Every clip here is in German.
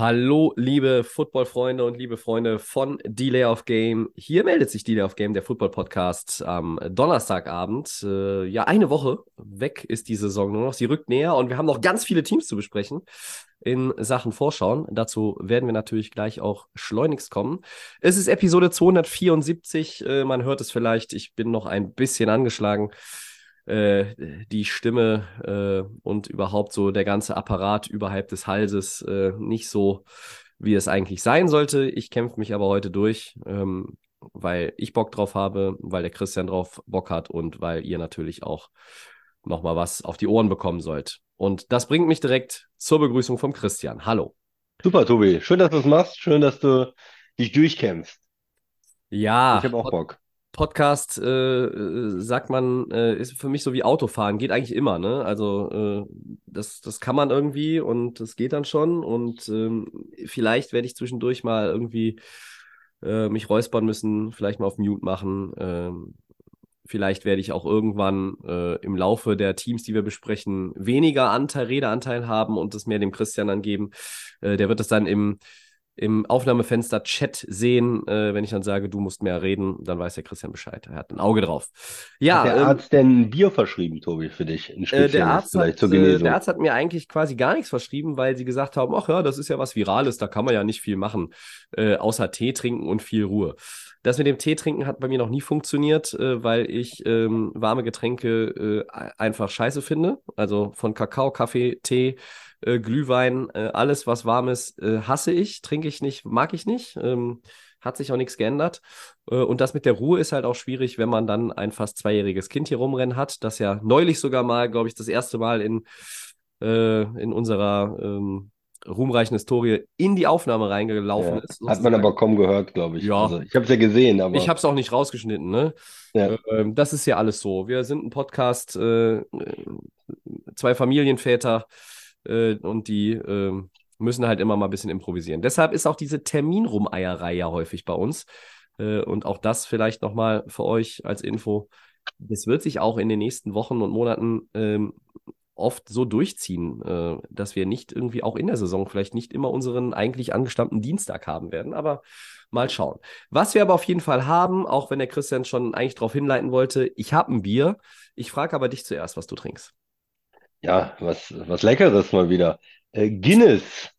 Hallo, liebe Football-Freunde und liebe Freunde von Delay of Game. Hier meldet sich Delay of Game, der Football-Podcast, am Donnerstagabend. Äh, ja, eine Woche weg ist die Saison nur noch. Sie rückt näher und wir haben noch ganz viele Teams zu besprechen in Sachen Vorschauen. Dazu werden wir natürlich gleich auch schleunigst kommen. Es ist Episode 274. Äh, man hört es vielleicht. Ich bin noch ein bisschen angeschlagen die Stimme äh, und überhaupt so der ganze Apparat überhalb des Halses äh, nicht so, wie es eigentlich sein sollte. Ich kämpfe mich aber heute durch, ähm, weil ich Bock drauf habe, weil der Christian drauf Bock hat und weil ihr natürlich auch nochmal was auf die Ohren bekommen sollt. Und das bringt mich direkt zur Begrüßung vom Christian. Hallo. Super, Tobi. Schön, dass du es machst. Schön, dass du dich durchkämpfst. Ja, Ich habe auch Bock. Podcast, äh, äh, sagt man, äh, ist für mich so wie Autofahren, geht eigentlich immer, ne? Also äh, das, das kann man irgendwie und das geht dann schon und ähm, vielleicht werde ich zwischendurch mal irgendwie äh, mich räuspern müssen, vielleicht mal auf Mute machen. Ähm, vielleicht werde ich auch irgendwann äh, im Laufe der Teams, die wir besprechen, weniger Anteil, Redeanteil haben und es mehr dem Christian dann geben. Äh, der wird es dann im im Aufnahmefenster Chat sehen, äh, wenn ich dann sage, du musst mehr reden, dann weiß der Christian Bescheid. Er hat ein Auge drauf. Ja, Hat der ähm, Arzt denn ein Bier verschrieben, Tobi, für dich? Ein äh, der, Arzt vielleicht hat, zur äh, Genesung. der Arzt hat mir eigentlich quasi gar nichts verschrieben, weil sie gesagt haben, ach ja, das ist ja was Virales, da kann man ja nicht viel machen, äh, außer Tee trinken und viel Ruhe. Das mit dem Tee trinken hat bei mir noch nie funktioniert, äh, weil ich ähm, warme Getränke äh, einfach scheiße finde. Also von Kakao, Kaffee, Tee, äh, Glühwein, äh, alles was warm ist, äh, hasse ich, trinke ich nicht, mag ich nicht. Ähm, hat sich auch nichts geändert. Äh, Und das mit der Ruhe ist halt auch schwierig, wenn man dann ein fast zweijähriges Kind hier rumrennen hat, das ja neulich sogar mal, glaube ich, das erste Mal in, äh, in unserer ähm, ruhmreichen Historie in die Aufnahme reingelaufen Ja. ist. Hat man aber kaum gehört, glaube ich. Ja. Also, ich habe es ja gesehen, aber Ich habe es auch nicht rausgeschnitten, ne? Ja. Ähm, das ist ja alles so. Wir sind ein Podcast, äh, äh, zwei Familienväter äh, und die äh, müssen halt immer mal ein bisschen improvisieren. Deshalb ist auch diese Terminrumeierei ja häufig bei uns. Äh, und auch das vielleicht nochmal für euch als Info. Das wird sich auch in den nächsten Wochen und Monaten ähm, oft so durchziehen, äh, dass wir nicht irgendwie auch in der Saison vielleicht nicht immer unseren eigentlich angestammten Dienstag haben werden. Aber mal schauen. Was wir aber auf jeden Fall haben, auch wenn der Christian schon eigentlich darauf hinleiten wollte, ich habe ein Bier. Ich frage aber dich zuerst, was du trinkst. Ja, was, was Leckeres mal wieder. Äh, Guinness.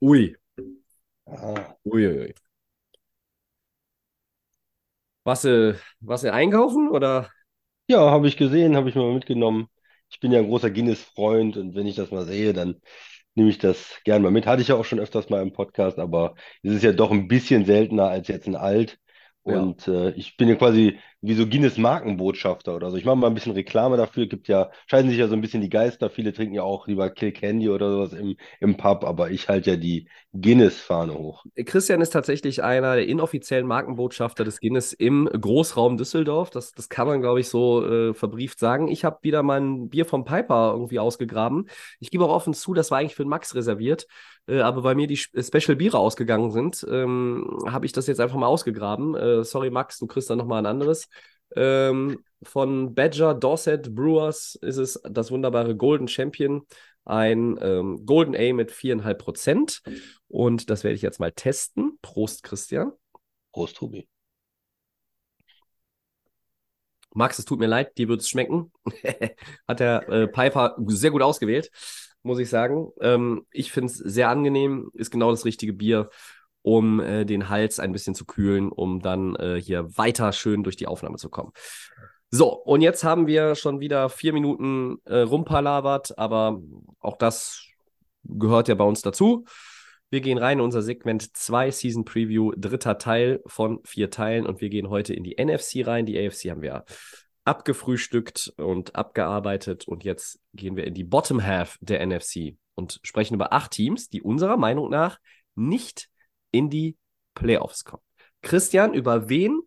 Ui. Ah, Ui, ui, ui. Was, äh, was äh, einkaufen oder? ja, habe ich gesehen, habe ich mal mitgenommen. Ich bin ja ein großer Guinness-Freund und wenn ich das mal sehe, dann nehme ich das gern mal mit. Hatte ich ja auch schon öfters mal im Podcast, aber es ist ja doch ein bisschen seltener als jetzt ein Alt. Ja. Und äh, ich bin ja quasi wie so Guinness-Markenbotschafter oder so. Ich mache mal ein bisschen Reklame dafür. Gibt ja, scheiden sich ja so ein bisschen die Geister. Viele trinken ja auch lieber Kilkenny oder sowas im, im Pub, aber ich halte ja die Guinness-Fahne hoch. Christian ist tatsächlich einer der inoffiziellen Markenbotschafter des Guinness im Großraum Düsseldorf. Das, das kann man, glaube ich, so äh, verbrieft sagen. Ich habe wieder mein Bier vom Piper irgendwie ausgegraben. Ich gebe auch offen zu, das war eigentlich für den Max reserviert. Äh, aber weil mir die Sp- Special Biere ausgegangen sind, ähm, habe ich das jetzt einfach mal ausgegraben. Äh, sorry, Max, du kriegst dann nochmal ein anderes. Ähm, von Badger Dorset Brewers ist es das wunderbare Golden Champion, ein ähm, Golden A mit 4,5 Prozent. Und das werde ich jetzt mal testen. Prost, Christian. Prost, Tobi. Max, es tut mir leid, dir wird es schmecken. Hat der äh, Piper sehr gut ausgewählt, muss ich sagen. Ähm, ich finde es sehr angenehm, ist genau das richtige Bier, um äh, den Hals ein bisschen zu kühlen, um dann äh, hier weiter schön durch die Aufnahme zu kommen. So, und jetzt haben wir schon wieder vier Minuten äh, rumpalabert, aber auch das gehört ja bei uns dazu. Wir gehen rein in unser Segment 2 Season Preview, dritter Teil von vier Teilen und wir gehen heute in die NFC rein. Die AFC haben wir abgefrühstückt und abgearbeitet und jetzt gehen wir in die Bottom Half der NFC und sprechen über acht Teams, die unserer Meinung nach nicht in die Playoffs kommen. Christian, über wen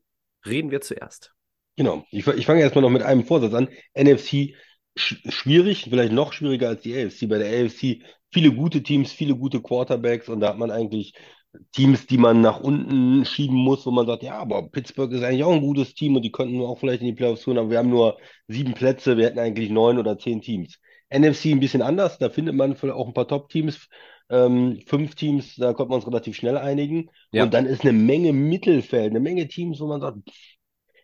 reden wir zuerst? Genau. Ich, ich fange erstmal noch mit einem Vorsatz an. NFC sch schwierig, vielleicht noch schwieriger als die AFC. Bei der AFC viele gute Teams, viele gute Quarterbacks und da hat man eigentlich Teams, die man nach unten schieben muss, wo man sagt, ja, aber Pittsburgh ist eigentlich auch ein gutes Team und die könnten auch vielleicht in die Playoffs tun, aber wir haben nur sieben Plätze, wir hätten eigentlich neun oder zehn Teams. NFC ein bisschen anders, da findet man vielleicht auch ein paar Top-Teams, ähm, fünf Teams, da konnten wir uns relativ schnell einigen. Ja. Und dann ist eine Menge Mittelfeld, eine Menge Teams, wo man sagt,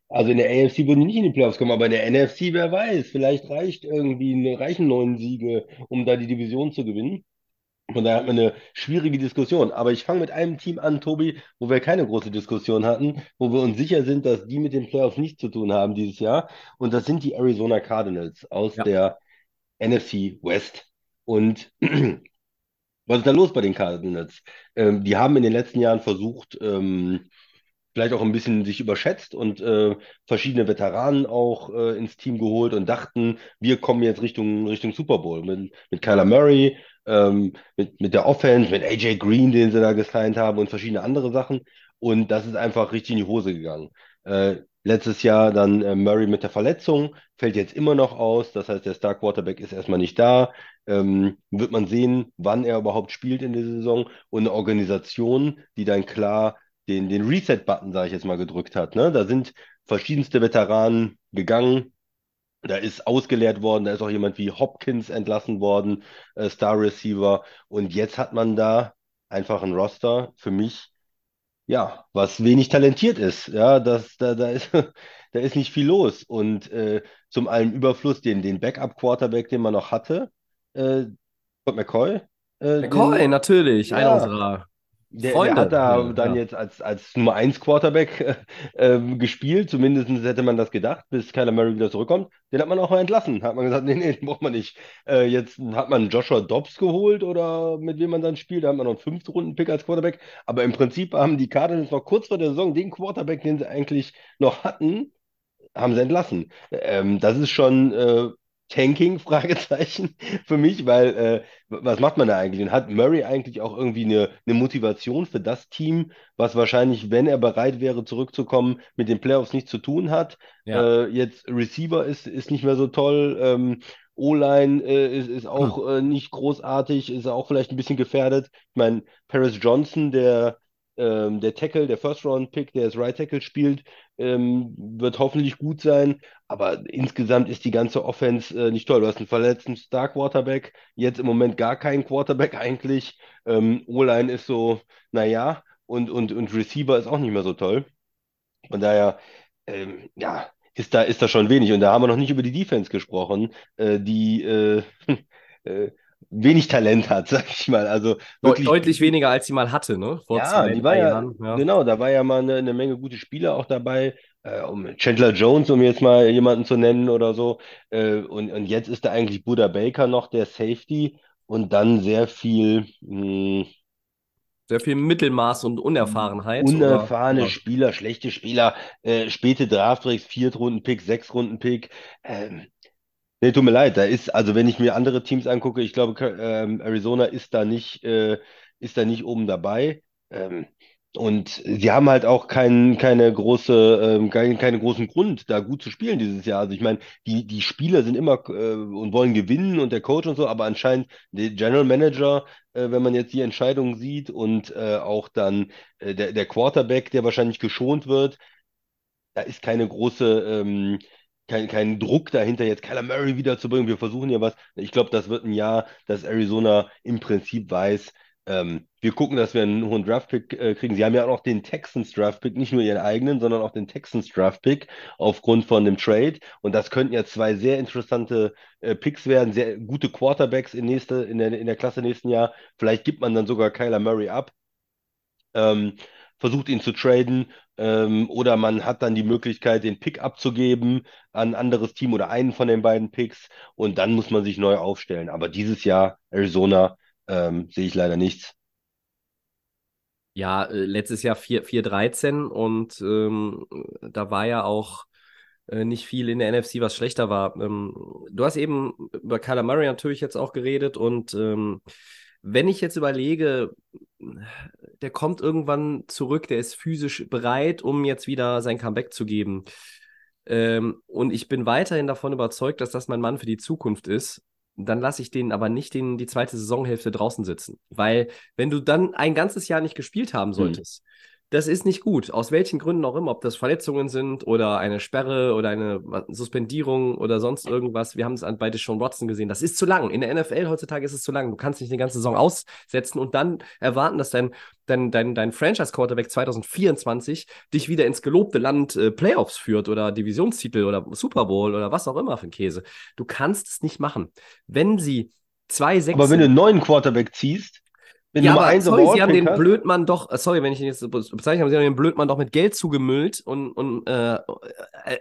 also in der AFC würden die nicht in die Playoffs kommen, aber in der NFC, wer weiß, vielleicht reicht irgendwie, eine, reichen neun Siege, um da die Division zu gewinnen. Von daher hat man eine schwierige Diskussion. Aber ich fange mit einem Team an, Tobi, wo wir keine große Diskussion hatten, wo wir uns sicher sind, dass die mit den Playoffs nichts zu tun haben dieses Jahr. Und das sind die Arizona Cardinals aus Ja. der NFC West. Und was ist da los bei den Cardinals? Ähm, die haben in den letzten Jahren versucht, ähm, vielleicht auch ein bisschen sich überschätzt und äh, verschiedene Veteranen auch äh, ins Team geholt und dachten, wir kommen jetzt Richtung, Richtung Super Bowl mit, mit Kyler Murray, ähm, mit, mit der Offense, mit AJ Green, den sie da gesigned haben und verschiedene andere Sachen. Und das ist einfach richtig in die Hose gegangen. Äh, letztes Jahr dann äh, Murray mit der Verletzung, fällt jetzt immer noch aus. Das heißt, der Star Quarterback ist erstmal nicht da. Ähm, wird man sehen, wann er überhaupt spielt in der Saison und eine Organisation, die dann klar den, den Reset-Button, sage ich jetzt mal, gedrückt hat. Ne? Da sind verschiedenste Veteranen gegangen. Da ist ausgeleert worden, da ist auch jemand wie Hopkins entlassen worden, äh, Star Receiver. Und jetzt hat man da einfach ein Roster für mich, ja, was wenig talentiert ist. Ja, das, da, da ist, da ist nicht viel los. Und äh, zum allem Überfluss, den, den Backup-Quarterback, den man noch hatte, äh, McCoy, äh, McCoy, den, natürlich, einer Ja. unserer der, der hat da Ja, dann ja. jetzt als, als Nummer 1 Quarterback äh, gespielt. Zumindest hätte man das gedacht, bis Kyler Murray wieder zurückkommt. Den hat man auch mal entlassen. Hat man gesagt, nee, nee, den braucht man nicht. Äh, jetzt hat man Joshua Dobbs geholt oder mit wem man dann spielt. Da hat man noch einen fünften Runden-Pick als Quarterback. Aber im Prinzip haben die Cardinals noch kurz vor der Saison den Quarterback, den sie eigentlich noch hatten, haben sie entlassen. Ähm, das ist schon äh, Tanking, Fragezeichen für mich, weil äh, was macht man da eigentlich? Und hat Murray eigentlich auch irgendwie eine, eine Motivation für das Team, was wahrscheinlich, wenn er bereit wäre, zurückzukommen, mit den Playoffs nichts zu tun hat? Ja. Äh, jetzt Receiver ist, ist nicht mehr so toll. Ähm, O-Line äh, ist, ist auch äh, nicht großartig, ist auch vielleicht ein bisschen gefährdet. Ich meine, Paris Johnson, der, ähm, der Tackle, der First-Round-Pick, der als Right Tackle spielt, ähm, wird hoffentlich gut sein. Aber insgesamt ist die ganze Offense äh, nicht toll. Du hast einen verletzten Star-Quarterback, jetzt im Moment gar keinen Quarterback eigentlich. Ähm, O-Line ist so, naja, und, und, und Receiver ist auch nicht mehr so toll. Von daher, ähm, ja, ist da, ist da schon wenig. Und da haben wir noch nicht über die Defense gesprochen, äh, die äh, äh, wenig Talent hat, sag ich mal. Also wirklich. Deutlich weniger, als sie mal hatte, ne? Vor Ja, die war ja, Jahren. Ja. genau, da war ja mal eine, eine Menge gute Spieler auch dabei. Äh, um Chandler Jones, um jetzt mal jemanden zu nennen oder so. Äh, und, und jetzt ist da eigentlich Buda Baker noch der Safety und dann sehr viel mh, Sehr viel Mittelmaß und Unerfahrenheit. oder- unerfahrene Ja. Spieler, schlechte Spieler, äh, späte Draftpicks, Viertrunden-Pick, Sechstrunden-Pick. Ähm, nee, tut mir leid, da ist, also wenn ich mir andere Teams angucke, ich glaube, ähm, Arizona ist da nicht, äh, ist da nicht oben dabei. Ähm, und sie haben halt auch keinen, keine große, ähm, keinen, keinen großen Grund, da gut zu spielen dieses Jahr. Also ich meine, die, die Spieler sind immer äh, und wollen gewinnen und der Coach und so, aber anscheinend der General Manager, äh, wenn man jetzt die Entscheidung sieht und äh, auch dann äh, der, der Quarterback, der wahrscheinlich geschont wird, da ist keine große, ähm, kein, kein Druck dahinter, jetzt Kyler Murray wiederzubringen. Wir versuchen ja was. Ich glaube, das wird ein Jahr, dass Arizona im Prinzip weiß, ähm, wir gucken, dass wir einen hohen Draftpick äh, kriegen. Sie haben ja auch noch den Texans Draftpick, nicht nur ihren eigenen, sondern auch den Texans Draftpick aufgrund von dem Trade. Und das könnten ja zwei sehr interessante äh, Picks werden, sehr gute Quarterbacks in, nächste, in, der, in der Klasse nächsten Jahr. Vielleicht gibt man dann sogar Kyler Murray ab ähm, versucht ihn zu traden ähm, oder man hat dann die Möglichkeit, den Pick abzugeben an ein anderes Team oder einen von den beiden Picks und dann muss man sich neu aufstellen. Aber dieses Jahr Arizona ähm, sehe ich leider nichts. Ja, äh, letztes Jahr 4 4-13 und ähm, da war ja auch äh, nicht viel in der NFC, was schlechter war. Ähm, du hast eben über Kyler Murray natürlich jetzt auch geredet und ähm, wenn ich jetzt überlege, der kommt irgendwann zurück, der ist physisch bereit, um jetzt wieder sein Comeback zu geben. Ähm, und ich bin weiterhin davon überzeugt, dass das mein Mann für die Zukunft ist. Dann lasse ich den aber nicht den, die zweite Saisonhälfte draußen sitzen. Weil, wenn du dann ein ganzes Jahr nicht gespielt haben solltest, das ist nicht gut. Aus welchen Gründen auch immer, ob das Verletzungen sind oder eine Sperre oder eine Suspendierung oder sonst irgendwas. Wir haben es bei Deshaun Watson gesehen. Das ist zu lang. In der NFL heutzutage ist es zu lang. Du kannst nicht eine ganze Saison aussetzen und dann erwarten, dass dein, dein, dein, dein Franchise-Quarterback 2024 dich wieder ins gelobte Land äh, Playoffs führt oder Divisionstitel oder Super Bowl oder was auch immer für ein Käse. Du kannst es nicht machen. Wenn sie zwei, sechs. Aber wenn du einen neuen Quarterback ziehst, wenn ja, Nummer aber sorry, sie haben den kannst, Blödmann doch, äh, sorry, wenn ich ihn jetzt bezeichne, aber sie haben den Blödmann doch mit Geld zugemüllt und, und äh, äh,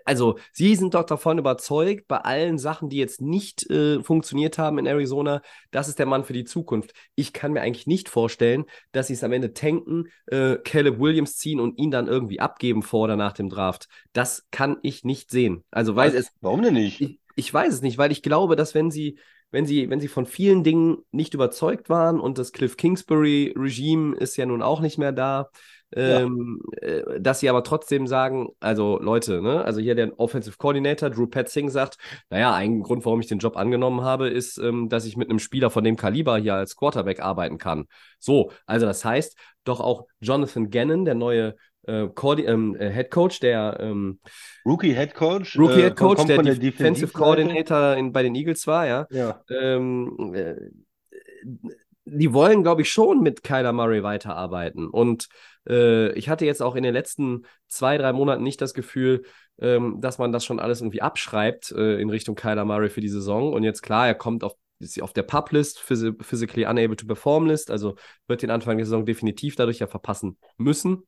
also sie sind doch davon überzeugt, bei allen Sachen, die jetzt nicht äh, funktioniert haben in Arizona, das ist der Mann für die Zukunft. Ich kann mir eigentlich nicht vorstellen, dass sie es am Ende tanken, äh, Caleb Williams ziehen und ihn dann irgendwie abgeben vor oder nach dem Draft. Das kann ich nicht sehen. Also weiß es, warum denn nicht? ich, ich weiß es nicht, weil ich glaube, dass wenn sie, wenn sie, wenn sie von vielen Dingen nicht überzeugt waren und das Cliff Kingsbury-Regime ist ja nun auch nicht mehr da, ähm, äh, dass sie aber trotzdem sagen, also Leute, ne, also hier der Offensive Coordinator Drew Petzing sagt, naja, ein Grund, warum ich den Job angenommen habe, ist, ähm, dass ich mit einem Spieler von dem Kaliber hier als Quarterback arbeiten kann. So, also das heißt, doch auch Jonathan Gannon, der neue äh, Coordi- ähm, äh, Head Coach, der ähm, Rookie Head Coach. Rookie äh, Head Coach, kommt der der Defensive. Coordinator in, bei den Eagles war, ja. Ja. Ähm, äh, die wollen, glaube ich, schon mit Kyler Murray weiterarbeiten. Und äh, ich hatte jetzt auch in den letzten zwei, drei Monaten nicht das Gefühl, ähm, dass man das schon alles irgendwie abschreibt äh, in Richtung Kyler Murray für die Saison. Und jetzt klar, er kommt auf, auf der Pub-List, phys Physically Unable to Perform-List, also wird den Anfang der Saison definitiv dadurch ja verpassen müssen.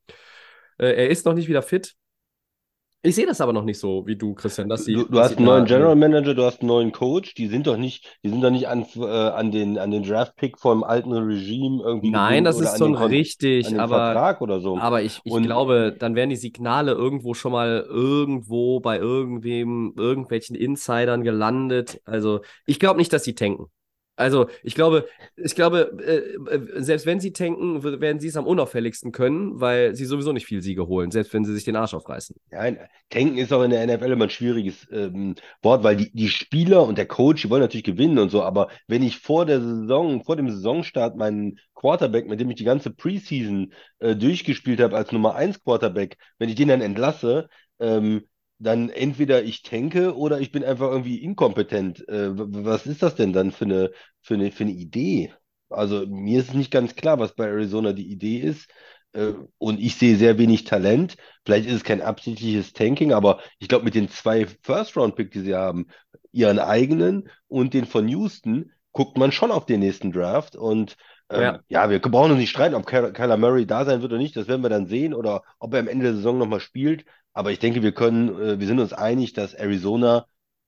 Äh, er ist noch nicht wieder fit. Ich sehe das aber noch nicht so wie du, Christian, dass sie. Du, du dass hast einen neuen General Manager, du hast einen neuen Coach, die sind doch nicht, die sind doch nicht an, äh, an den, an den Draft-Pick vom alten Regime irgendwie Nein, das ist schon Kon- richtig, aber. So. Aber ich, ich Und- glaube, dann werden die Signale irgendwo schon mal irgendwo bei irgendwem, irgendwelchen Insidern gelandet. Also ich glaube nicht, dass sie tanken. Also ich glaube, ich glaube, äh, äh, selbst wenn sie tanken, werden sie es am unauffälligsten können, weil sie sowieso nicht viel Siege holen, selbst wenn sie sich den Arsch aufreißen. Nein, tanken ist auch in der NFL immer ein schwieriges ähm, Wort, weil die, die Spieler und der Coach, die wollen natürlich gewinnen und so, aber wenn ich vor der Saison, vor dem Saisonstart meinen Quarterback, mit dem ich die ganze Preseason äh, durchgespielt habe als Nummer 1 Quarterback, wenn ich den dann entlasse, ähm, dann entweder ich tanke oder ich bin einfach irgendwie inkompetent. Äh, was ist das denn dann für eine, für eine, für eine Idee? Also mir ist nicht ganz klar, was bei Arizona die Idee ist. Äh, und ich sehe sehr wenig Talent. Vielleicht ist es kein absichtliches Tanking, aber ich glaube, mit den zwei First-Round-Pick, die sie haben, ihren eigenen und den von Houston, guckt man schon auf den nächsten Draft. Und ähm, Ja. ja, wir brauchen uns nicht streiten, ob Ky- Kyler Murray da sein wird oder nicht. Das werden wir dann sehen oder ob er am Ende der Saison nochmal spielt. Aber ich denke, wir können, äh, wir sind uns einig, dass Arizona,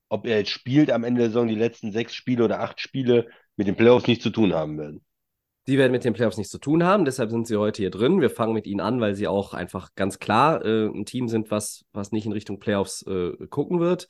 ob er jetzt spielt am Ende der Saison, die letzten sechs Spiele oder acht Spiele, mit den Playoffs nichts zu tun haben werden. Die werden mit den Playoffs nichts zu tun haben, deshalb sind sie heute hier drin. Wir fangen mit ihnen an, weil sie auch einfach ganz klar äh, ein Team sind, was, was nicht in Richtung Playoffs äh, gucken wird,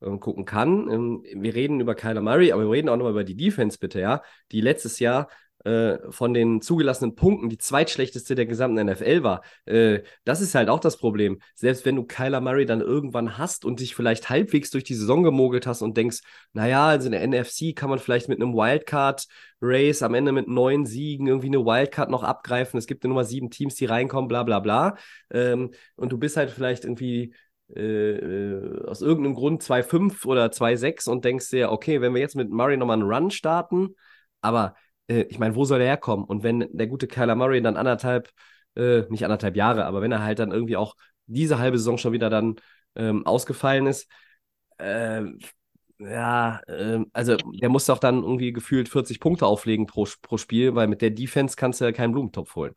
äh, gucken kann. Ähm, wir reden über Kyler Murray, aber wir reden auch nochmal über die Defense, bitte, ja, die letztes Jahr äh, von den zugelassenen Punkten die zweitschlechteste der gesamten NFL war. Äh, das ist halt auch das Problem. Selbst wenn du Kyler Murray dann irgendwann hast und dich vielleicht halbwegs durch die Saison gemogelt hast und denkst, naja, also in der NFC kann man vielleicht mit einem Wildcard Race am Ende mit neun Siegen irgendwie eine Wildcard noch abgreifen. Es gibt ja nur mal sieben Teams, die reinkommen, bla bla bla. Ähm, und du bist halt vielleicht irgendwie äh, aus irgendeinem Grund 2-5 oder 2-6 und denkst dir, okay, wenn wir jetzt mit Murray nochmal einen Run starten, aber äh, ich meine, wo soll der herkommen? Und wenn der gute Kyler Murray dann anderthalb, äh, nicht anderthalb Jahre, aber wenn er halt dann irgendwie auch diese halbe Saison schon wieder dann ähm, ausgefallen ist, äh, ja, ähm, also der muss doch dann irgendwie gefühlt 40 Punkte auflegen pro, pro Spiel, weil mit der Defense kannst du ja keinen Blumentopf holen.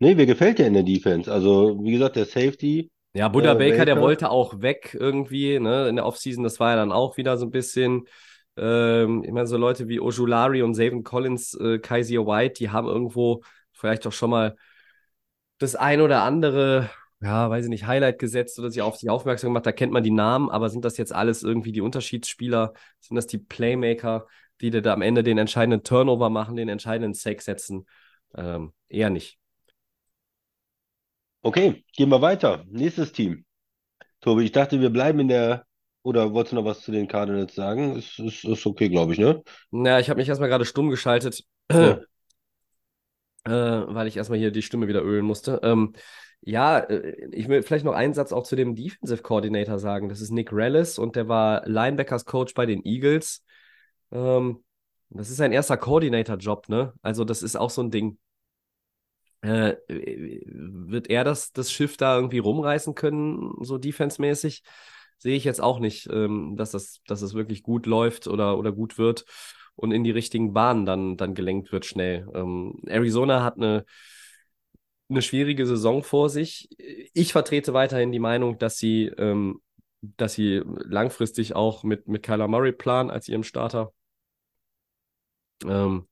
Nee, mir gefällt der in der Defense. Also, wie gesagt, der Safety, Ja, Buddha Äh, Baker, der Baker. wollte auch weg irgendwie, ne, in der Offseason, das war ja dann auch wieder so ein bisschen, ähm, ich meine, so Leute wie Ojulari und Zayvon Collins, äh, Kaiser White, die haben irgendwo vielleicht doch schon mal das ein oder andere, ja, weiß ich nicht, Highlight gesetzt oder sich auf sich aufmerksam gemacht, da kennt man die Namen, aber sind das jetzt alles irgendwie die Unterschiedsspieler? Sind das die Playmaker? die da am Ende den entscheidenden Turnover machen, den entscheidenden Sack setzen. Ähm, eher nicht. Okay, gehen wir weiter. Nächstes Team. Tobi, ich dachte, wir bleiben in der. Oder wolltest du noch was zu den Cardinals sagen? Ist, ist, ist okay, glaube ich, ne? Na, ich habe mich erstmal gerade stumm geschaltet, Ja. äh, weil ich erstmal hier die Stimme wieder ölen musste. Ähm, ja, äh, ich will vielleicht noch einen Satz auch zu dem Defensive Coordinator sagen. Das ist Nick Rellis und der war Linebackers Coach bei den Eagles. Ähm, das ist sein erster Coordinator-Job, ne? Also, das ist auch so ein Ding. Äh, wird er das, das Schiff da irgendwie rumreißen können, so defensemäßig? Sehe ich jetzt auch nicht, ähm, dass das, dass das wirklich gut läuft oder, oder gut wird und in die richtigen Bahnen dann, dann gelenkt wird schnell. Ähm, Arizona hat eine, eine schwierige Saison vor sich. Ich vertrete weiterhin die Meinung, dass sie, ähm, dass sie langfristig auch mit, mit Kyler Murray planen als ihrem Starter. Ähm,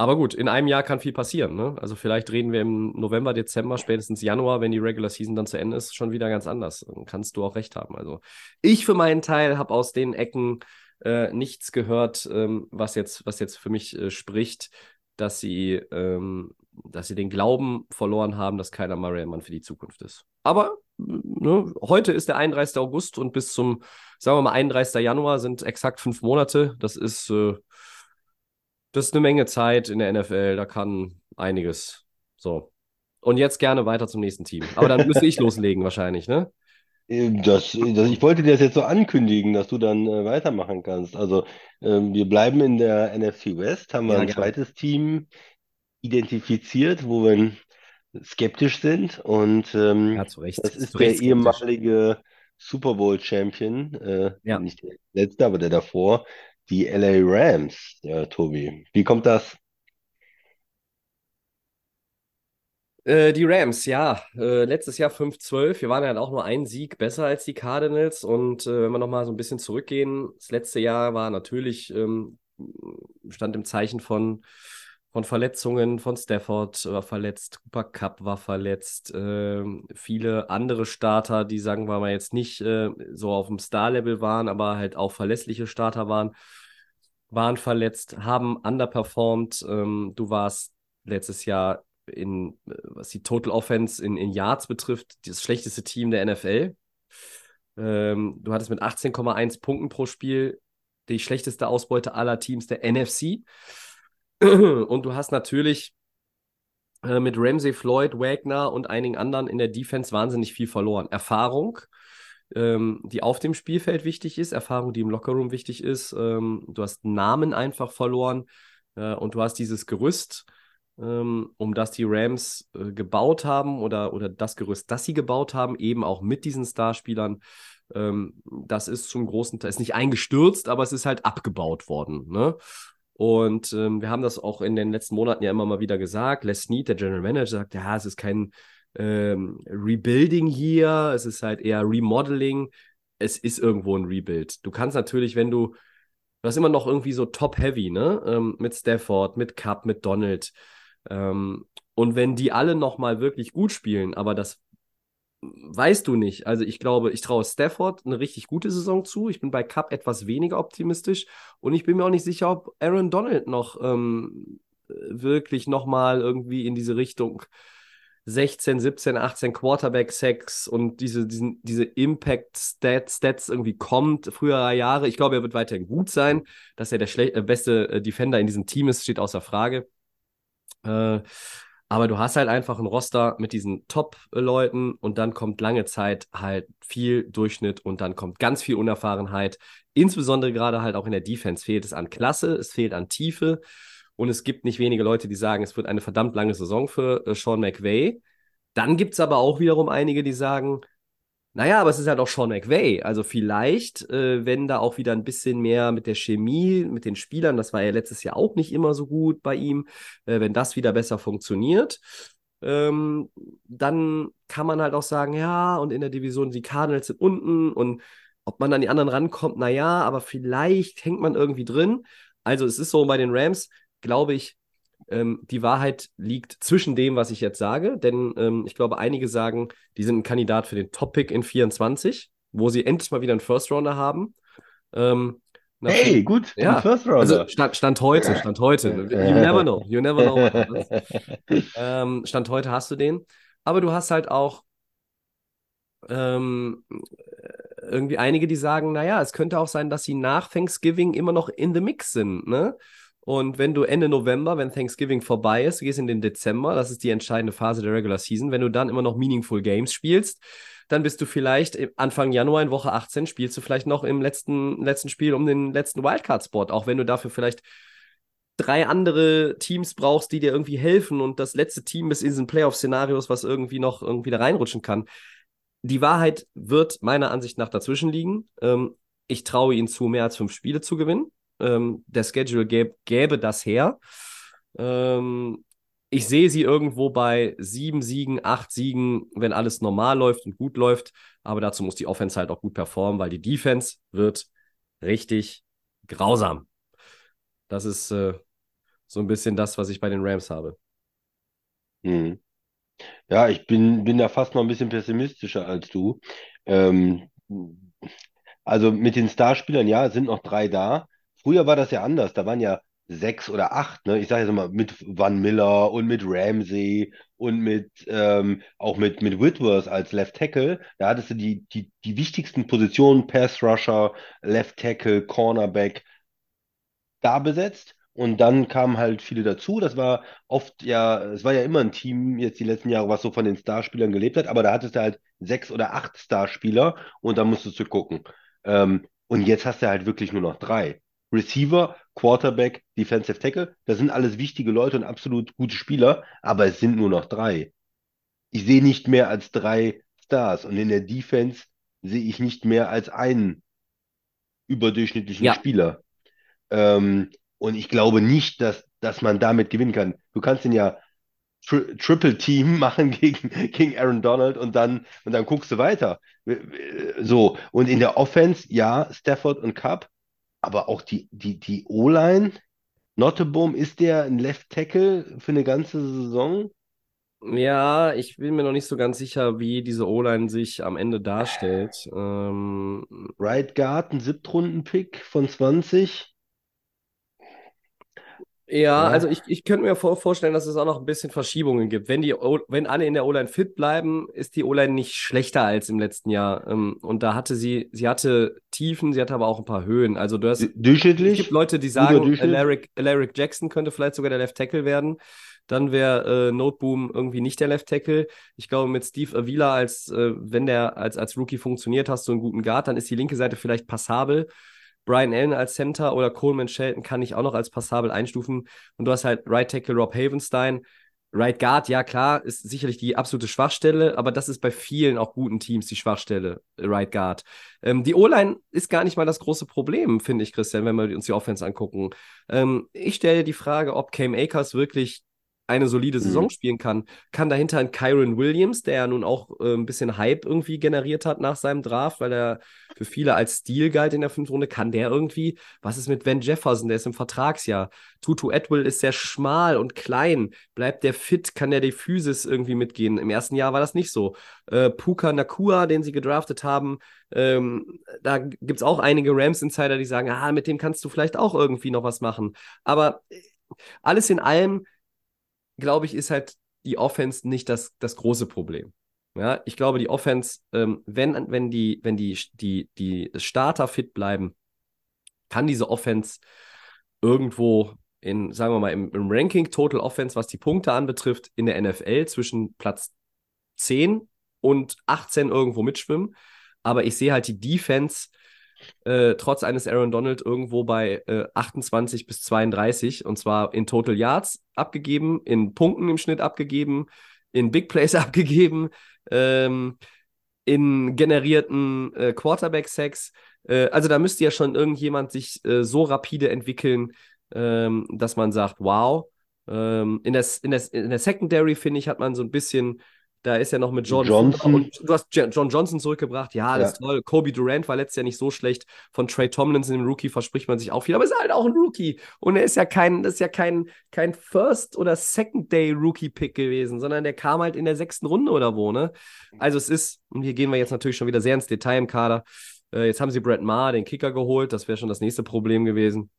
aber gut, in einem Jahr kann viel passieren. Ne? Also vielleicht reden wir im November, Dezember, spätestens Januar, wenn die Regular Season dann zu Ende ist, schon wieder ganz anders. Dann kannst du auch recht haben. Also ich für meinen Teil habe aus den Ecken äh, nichts gehört, ähm, was, jetzt, was jetzt für mich äh, spricht, dass sie, ähm, dass sie den Glauben verloren haben, dass Kyler Murray Mann für die Zukunft ist. Aber ne, heute ist der 31. August und bis zum, sagen wir mal, 31. Januar sind exakt fünf Monate. Das ist äh, das ist eine Menge Zeit in der NFL, da kann einiges. So. Und jetzt gerne weiter zum nächsten Team. Aber dann müsste ich loslegen wahrscheinlich, ne? Ähm, Das, das, ich wollte dir das jetzt so ankündigen, dass du dann äh, weitermachen kannst. Also ähm, wir bleiben in der NFC West, haben wir Ja, ein gerne. zweites Team identifiziert, wo wir skeptisch sind. Und ähm, Ja, zu Recht. das ist der ehemalige Super Bowl Champion, äh, Ja. nicht der letzte, aber der davor, die LA Rams, ja, Tobi. Wie kommt das? Äh, die Rams, ja. Äh, letztes Jahr 5-12. Wir waren ja auch nur ein Sieg besser als die Cardinals. Und äh, wenn wir nochmal so ein bisschen zurückgehen, das letzte Jahr war natürlich, ähm, stand im Zeichen von, von Verletzungen, von Stafford war verletzt, Cooper Cup war verletzt, ähm, viele andere Starter, die sagen wir mal jetzt nicht so auf dem Star-Level waren, aber halt auch verlässliche Starter waren, waren verletzt, haben underperformed. Ähm, du warst letztes Jahr in, äh, was die Total Offense in, in Yards betrifft, das schlechteste Team der NFL. Ähm, du hattest mit 18,1 Punkten pro Spiel die schlechteste Ausbeute aller Teams der NFC. Und du hast natürlich äh, mit Ramsey, Floyd, Wagner und einigen anderen in der Defense wahnsinnig viel verloren. Erfahrung, ähm, die auf dem Spielfeld wichtig ist, Erfahrung, die im Lockerroom wichtig ist. Ähm, du hast Namen einfach verloren äh, und du hast dieses Gerüst, ähm, um das die Rams äh, gebaut haben oder, oder das Gerüst, das sie gebaut haben, eben auch mit diesen Starspielern. Ähm, das ist zum großen Teil, ist nicht eingestürzt, aber es ist halt abgebaut worden. Ne? Und ähm, wir haben das auch in den letzten Monaten ja immer mal wieder gesagt. Les Snead, der General Manager, sagt, ja, es ist kein ähm, Rebuilding hier, es ist halt eher Remodeling. Es ist irgendwo ein Rebuild. Du kannst natürlich, wenn du, du hast immer noch irgendwie so top-heavy, ne? Ähm, mit Stafford, mit Cup, mit Donald. Ähm, und wenn die alle nochmal wirklich gut spielen, aber das weißt du nicht. Also ich glaube, ich traue Stafford eine richtig gute Saison zu. Ich bin bei Cup etwas weniger optimistisch und ich bin mir auch nicht sicher, ob Aaron Donald noch ähm, wirklich nochmal irgendwie in diese Richtung 16, 17, 18 Quarterback-Sacks und diese, diesen, diese Impact-Stats Stats irgendwie kommt, früherer Jahre. Ich glaube, er wird weiterhin gut sein. Dass er der äh, beste äh, Defender in diesem Team ist, steht außer Frage. Äh, aber du hast halt einfach ein Roster mit diesen Top-Leuten und dann kommt lange Zeit halt viel Durchschnitt und dann kommt ganz viel Unerfahrenheit. Insbesondere gerade halt auch in der Defense fehlt es an Klasse, es fehlt an Tiefe und es gibt nicht wenige Leute, die sagen, es wird eine verdammt lange Saison für äh, Sean McVay. Dann gibt es aber auch wiederum einige, die sagen, naja, aber es ist halt auch Sean McVay. Also vielleicht, äh, wenn da auch wieder ein bisschen mehr mit der Chemie, mit den Spielern, das war ja letztes Jahr auch nicht immer so gut bei ihm, äh, wenn das wieder besser funktioniert, ähm, dann kann man halt auch sagen, ja, und in der Division die Cardinals sind unten und ob man an die anderen rankommt, naja, aber vielleicht hängt man irgendwie drin. Also es ist so bei den Rams, glaube ich, ähm, die Wahrheit liegt zwischen dem, was ich jetzt sage, denn ähm, ich glaube, einige sagen, die sind ein Kandidat für den Top-Pick in 24, wo sie endlich mal wieder einen First-Rounder haben. Ähm, Hey, gut, ja. First Also Rounder. Stand, Stand heute, Stand heute. You never know. You never know. what happens. Ähm, Stand heute hast du den. Aber du hast halt auch ähm, irgendwie einige, die sagen, naja, es könnte auch sein, dass sie nach Thanksgiving immer noch in the mix sind, ne? Und wenn du Ende November, wenn Thanksgiving vorbei ist, gehst in den Dezember, das ist die entscheidende Phase der Regular Season, wenn du dann immer noch meaningful Games spielst, dann bist du vielleicht Anfang Januar in Woche 18, spielst du vielleicht noch im letzten, letzten Spiel um den letzten Wildcard-Spot, auch wenn du dafür vielleicht drei andere Teams brauchst, die dir irgendwie helfen und das letzte Team ist in diesen Playoff-Szenarios, was irgendwie noch irgendwie da reinrutschen kann. Die Wahrheit wird meiner Ansicht nach dazwischen liegen. Ähm, ich traue ihnen zu, mehr als fünf Spiele zu gewinnen. Ähm, der Schedule gäb, gäbe das her. Ähm, ich sehe sie irgendwo bei sieben Siegen, acht Siegen, wenn alles normal läuft und gut läuft. Aber dazu muss die Offense halt auch gut performen, weil die Defense wird richtig grausam. Das ist äh, so ein bisschen das, was ich bei den Rams habe. Hm. Ja, ich bin, bin da fast noch ein bisschen pessimistischer als du. Ähm, also mit den Starspielern, ja, sind noch drei da. Früher war das ja anders. Da waren ja sechs oder acht, ne? Ich sage jetzt mal mit Van Miller und mit Ramsey und mit ähm, auch mit, mit Whitworth als Left Tackle. Da hattest du die, die, die wichtigsten Positionen, Pass Rusher, Left Tackle, Cornerback, da besetzt. Und dann kamen halt viele dazu. Das war oft ja, es war ja immer ein Team jetzt die letzten Jahre, was so von den Starspielern gelebt hat, aber da hattest du halt sechs oder acht Starspieler und da musstest du gucken. Ähm, und jetzt hast du halt wirklich nur noch drei. Receiver, Quarterback, Defensive Tackle, das sind alles wichtige Leute und absolut gute Spieler, aber es sind nur noch drei. Ich sehe nicht mehr als drei Stars und in der Defense sehe ich nicht mehr als einen überdurchschnittlichen Ja. Spieler. Ähm, und ich glaube nicht, dass, dass man damit gewinnen kann. Du kannst ihn ja Tri Triple Team machen gegen, gegen Aaron Donald und dann, und dann guckst du weiter. So, und in der Offense, ja, Stafford und Cup, aber auch die, die, die O-Line. Nottebohm, ist der ein Left Tackle für eine ganze Saison? Ja, ich bin mir noch nicht so ganz sicher, wie diese O-Line sich am Ende darstellt. Ähm, Right Guard, ein Siebtrunden-Pick von 20. ja, also ich, ich könnte mir vor, vorstellen, dass es auch noch ein bisschen Verschiebungen gibt. Wenn die o wenn alle in der O-Line fit bleiben, ist die O-Line nicht schlechter als im letzten Jahr. Ähm, und da hatte sie, sie hatte Tiefen, sie hatte aber auch ein paar Höhen. Also du hast, D- es Durchschnittlich? gibt Leute, die sagen? Alaric, Alaric Jackson könnte vielleicht sogar der Left Tackle werden. Dann wäre äh, Noteboom irgendwie nicht der Left Tackle. Ich glaube, mit Steve Avila als, äh, wenn der als, als Rookie funktioniert, hast du einen guten Guard, dann ist die linke Seite vielleicht passabel. Brian Allen als Center oder Coleman Shelton kann ich auch noch als passabel einstufen. Und du hast halt Right Tackle Rob Havenstein. Right Guard, ja klar, ist sicherlich die absolute Schwachstelle, aber das ist bei vielen auch guten Teams die Schwachstelle, Right Guard. Ähm, die O-Line ist gar nicht mal das große Problem, finde ich, Christian, wenn wir uns die Offense angucken. Ähm, ich stelle die Frage, ob Cam Akers wirklich eine solide Saison Mhm. spielen kann. Kann dahinter ein Kyron Williams, der ja nun auch äh, ein bisschen Hype irgendwie generiert hat nach seinem Draft, weil er für viele als Stil galt in der fünften Runde, kann der irgendwie? Was ist mit Van Jefferson? Der ist im Vertragsjahr. Tutu Atwell ist sehr schmal und klein. Bleibt der fit? Kann der die Physis irgendwie mitgehen? Im ersten Jahr war das nicht so. Äh, Puka Nakua, den sie gedraftet haben, ähm, da gibt es auch einige Rams-Insider, die sagen, ah, mit dem kannst du vielleicht auch irgendwie noch was machen. Aber äh, alles in allem, glaube ich, ist halt die Offense nicht das, das große Problem. Ja, ich glaube, die Offense, ähm, wenn, wenn, die, wenn die, die, die Starter fit bleiben, kann diese Offense irgendwo in, sagen wir mal, im, im Ranking Total Offense, was die Punkte anbetrifft, in der NFL zwischen Platz 10 und 18 irgendwo mitschwimmen. Aber ich sehe halt die Defense äh, trotz eines Aaron Donald irgendwo bei äh, 28 bis 32 und zwar in Total Yards abgegeben, in Punkten im Schnitt abgegeben, in Big Plays abgegeben, ähm, in generierten äh, Quarterback-Sacks. Äh, also da müsste ja schon irgendjemand sich äh, so rapide entwickeln, ähm, dass man sagt, wow. Ähm, in, der, in, der, in der Secondary, finde ich, hat man so ein bisschen da ist ja noch mit Jordan Johnson. Und du hast John Johnson zurückgebracht. Ja, das ist Ja. toll. Kobe Durant war letztes Jahr nicht so schlecht. Von Trey Tomlinson, dem Rookie, verspricht man sich auch viel. Aber er ist halt auch ein Rookie. Und er ist ja kein, das ist ja kein, kein First- oder Second-Day-Rookie-Pick gewesen, sondern der kam halt in der sechsten Runde oder wo, ne? Also es ist, und hier gehen wir jetzt natürlich schon wieder sehr ins Detail im Kader. Äh, jetzt haben sie Brett Maher, den Kicker, geholt. Das wäre schon das nächste Problem gewesen.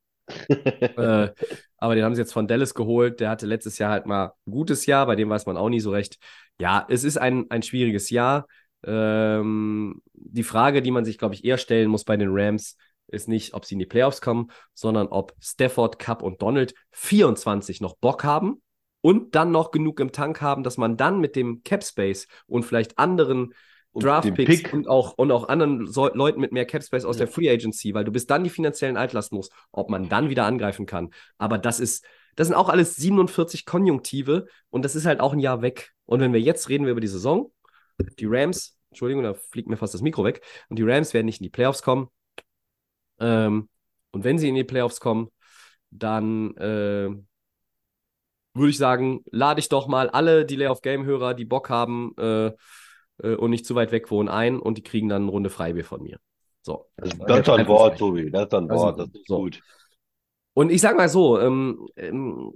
Äh, aber den haben sie jetzt von Dallas geholt. Der hatte letztes Jahr halt mal ein gutes Jahr, bei dem weiß man auch nie so recht. Ja, es ist ein, ein schwieriges Jahr. Ähm, die Frage, die man sich, glaube ich, eher stellen muss bei den Rams, ist nicht, ob sie in die Playoffs kommen, sondern ob Stafford, Cup und Donald 24 noch Bock haben und dann noch genug im Tank haben, dass man dann mit dem Cap Space und vielleicht anderen Und Draft den Picks Pick. und auch, und auch anderen so Leuten mit mehr Cap Space aus Ja. der Free Agency, weil du bis dann die finanziellen altlasten musst, ob man dann wieder angreifen kann. Aber das ist, das sind auch alles 47 Konjunktive und das ist halt auch ein Jahr weg. Und wenn wir jetzt reden wir über die Saison, die Rams, Entschuldigung, da fliegt mir fast das Mikro weg, und die Rams werden nicht in die Playoffs kommen. Ähm, und wenn sie in die Playoffs kommen, dann äh, würde ich sagen, lade ich doch mal alle Delay of Game-Hörer, die Bock haben äh, äh, und nicht zu weit weg wohnen, ein und die kriegen dann eine Runde Freibier von mir. So. Das, das ist doch ein Wort, Tobi. Das ist ein Also, Wort. Das ist so. gut. Und ich sage mal so, ähm, ähm,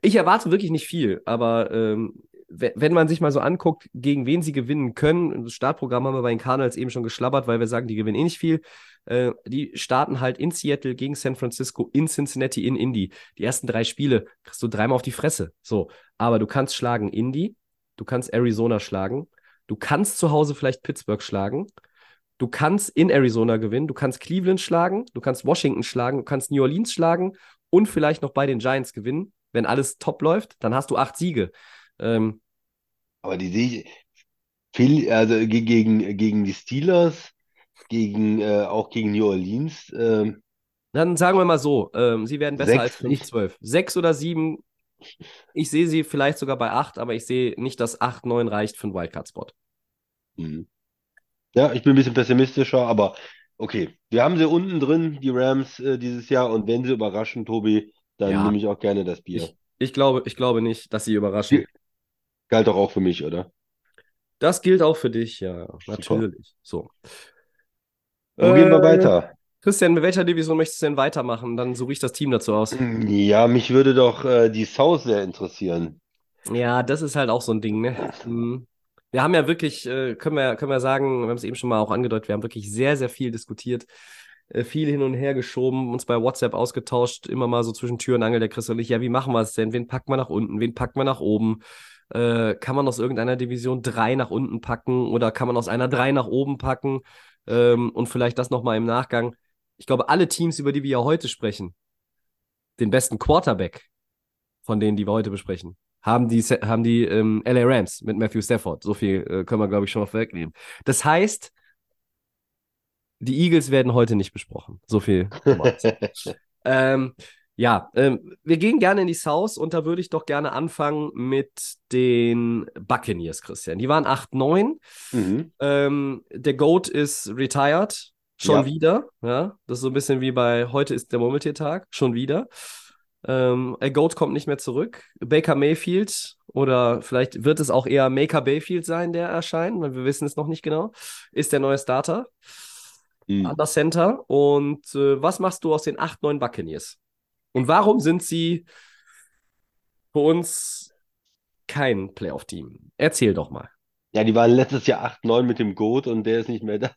ich erwarte wirklich nicht viel, aber ähm, we- wenn man sich mal so anguckt, gegen wen sie gewinnen können, das Startprogramm haben wir bei den Cardinals eben schon geschlabbert, weil wir sagen, die gewinnen eh nicht viel. Äh, die starten halt in Seattle gegen San Francisco, in Cincinnati, in Indy. Die ersten drei Spiele kriegst du dreimal auf die Fresse. So, aber du kannst schlagen Indy, du kannst Arizona schlagen, du kannst zu Hause vielleicht Pittsburgh schlagen. Du kannst in Arizona gewinnen, du kannst Cleveland schlagen, du kannst Washington schlagen, du kannst New Orleans schlagen und vielleicht noch bei den Giants gewinnen. Wenn alles top läuft, dann hast du acht Siege. Ähm, Aber die sehe ich viel, also ge- gegen, gegen die Steelers, gegen, äh, auch gegen New Orleans. ähm, dann sagen wir mal so, ähm, sie werden besser Sechs, als 5-12. Sechs oder sieben, ich sehe sie vielleicht sogar bei acht, aber ich sehe nicht, dass acht, neun reicht für einen Wildcard-Spot. Mhm. Ja, ich bin ein bisschen pessimistischer, aber okay. Wir haben sie unten drin, die Rams, äh, dieses Jahr. Und wenn sie überraschen, Tobi, dann Ja. nehme ich auch gerne das Bier. Ich, ich, glaube, ich glaube nicht, dass sie überraschen. Galt doch auch für mich, oder? Das gilt auch für dich, ja, natürlich. So. Wo gehen wir Äh, weiter? Christian, mit welcher Division möchtest du denn weitermachen? Dann suche ich das Team dazu aus. Ja, mich würde doch äh, die South sehr interessieren. Ja, das ist halt auch so ein Ding, ne? Mhm. Wir haben ja wirklich, äh, können wir, können wir sagen, wir haben es eben schon mal auch angedeutet, wir haben wirklich sehr, sehr viel diskutiert, äh, viel hin und her geschoben, uns bei WhatsApp ausgetauscht, immer mal so zwischen Tür und Angel, der Chris und ich, ja, wie machen wir es denn? Wen packen wir nach unten? Wen packen wir nach oben? Äh, kann man aus irgendeiner Division drei nach unten packen oder kann man aus einer drei nach oben packen? Ähm, und vielleicht das nochmal im Nachgang. Ich glaube, alle Teams, über die wir ja heute sprechen, den besten Quarterback von denen, die wir heute besprechen, haben die, haben die ähm, LA Rams mit Matthew Stafford. So viel äh, können wir, glaube ich, schon mal vorwegnehmen. Das heißt, die Eagles werden heute nicht besprochen. So viel. ähm, ja, ähm, wir gehen gerne in die South und da würde ich doch gerne anfangen mit den Buccaneers, Christian. Die waren 8-9. Mhm. Ähm, der Goat ist retired. Schon Ja. wieder. Ja, das ist so ein bisschen wie bei heute ist der Murmeltiertag. Schon wieder. Ähm, der Goat kommt nicht mehr zurück. Baker Mayfield oder vielleicht wird es auch eher Maker Bayfield sein, der erscheint, weil wir wissen es noch nicht genau. Ist der neue Starter Mhm. an der Center. Und äh, was machst du aus den 8-9 Buccaneers? Und warum sind sie für uns kein Playoff-Team? Erzähl doch mal. Ja, die waren letztes Jahr 8-9 mit dem Goat und der ist nicht mehr da.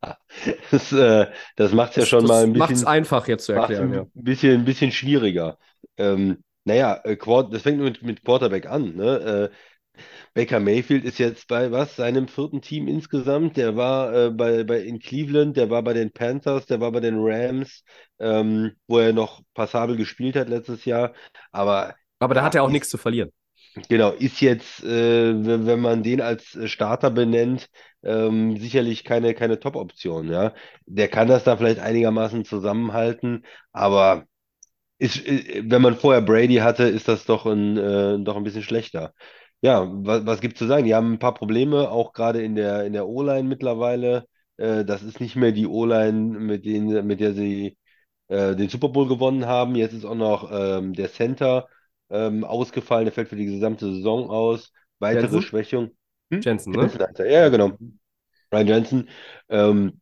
Das, äh, das macht es ja schon mal ein macht's bisschen, einfach jetzt zu erklären, ein ja. bisschen, ein bisschen schwieriger. Ähm, naja, äh, das fängt mit, mit Quarterback an. Ne? Äh, Baker Mayfield ist jetzt bei was? Seinem vierten Team insgesamt. Der war äh, bei, bei in Cleveland, der war bei den Panthers, der war bei den Rams, ähm, wo er noch passabel gespielt hat letztes Jahr. Aber Aber da hat er auch nichts zu verlieren. Genau, ist jetzt, äh, wenn man den als äh, Starter benennt, ähm, sicherlich keine, keine Top-Option, ja. Der kann das da vielleicht einigermaßen zusammenhalten, aber ist, äh, wenn man vorher Brady hatte, ist das doch ein, äh, doch ein bisschen schlechter. Ja, was, was gibt's zu sagen? Die haben ein paar Probleme, auch gerade in der, in der O-Line mittlerweile. Äh, das ist nicht mehr die O-Line, mit mit der sie äh, den Super Bowl gewonnen haben. Jetzt ist auch noch ähm, der Center ähm, ausgefallen, der fällt für die gesamte Saison aus. Weitere Jensen? Schwächung. Hm? Jensen, ne? Jensen ja, genau. Ryan Jensen. Ähm,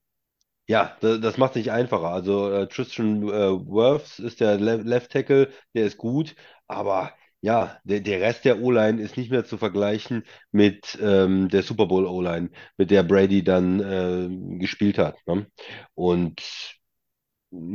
ja, das, das macht es nicht einfacher. Also äh, Tristan äh, Wirfs ist der Le Left Tackle, der ist gut, aber ja, der, der Rest der O-Line ist nicht mehr zu vergleichen mit ähm, der Super Bowl O-Line, mit der Brady dann äh, gespielt hat. Ne? Und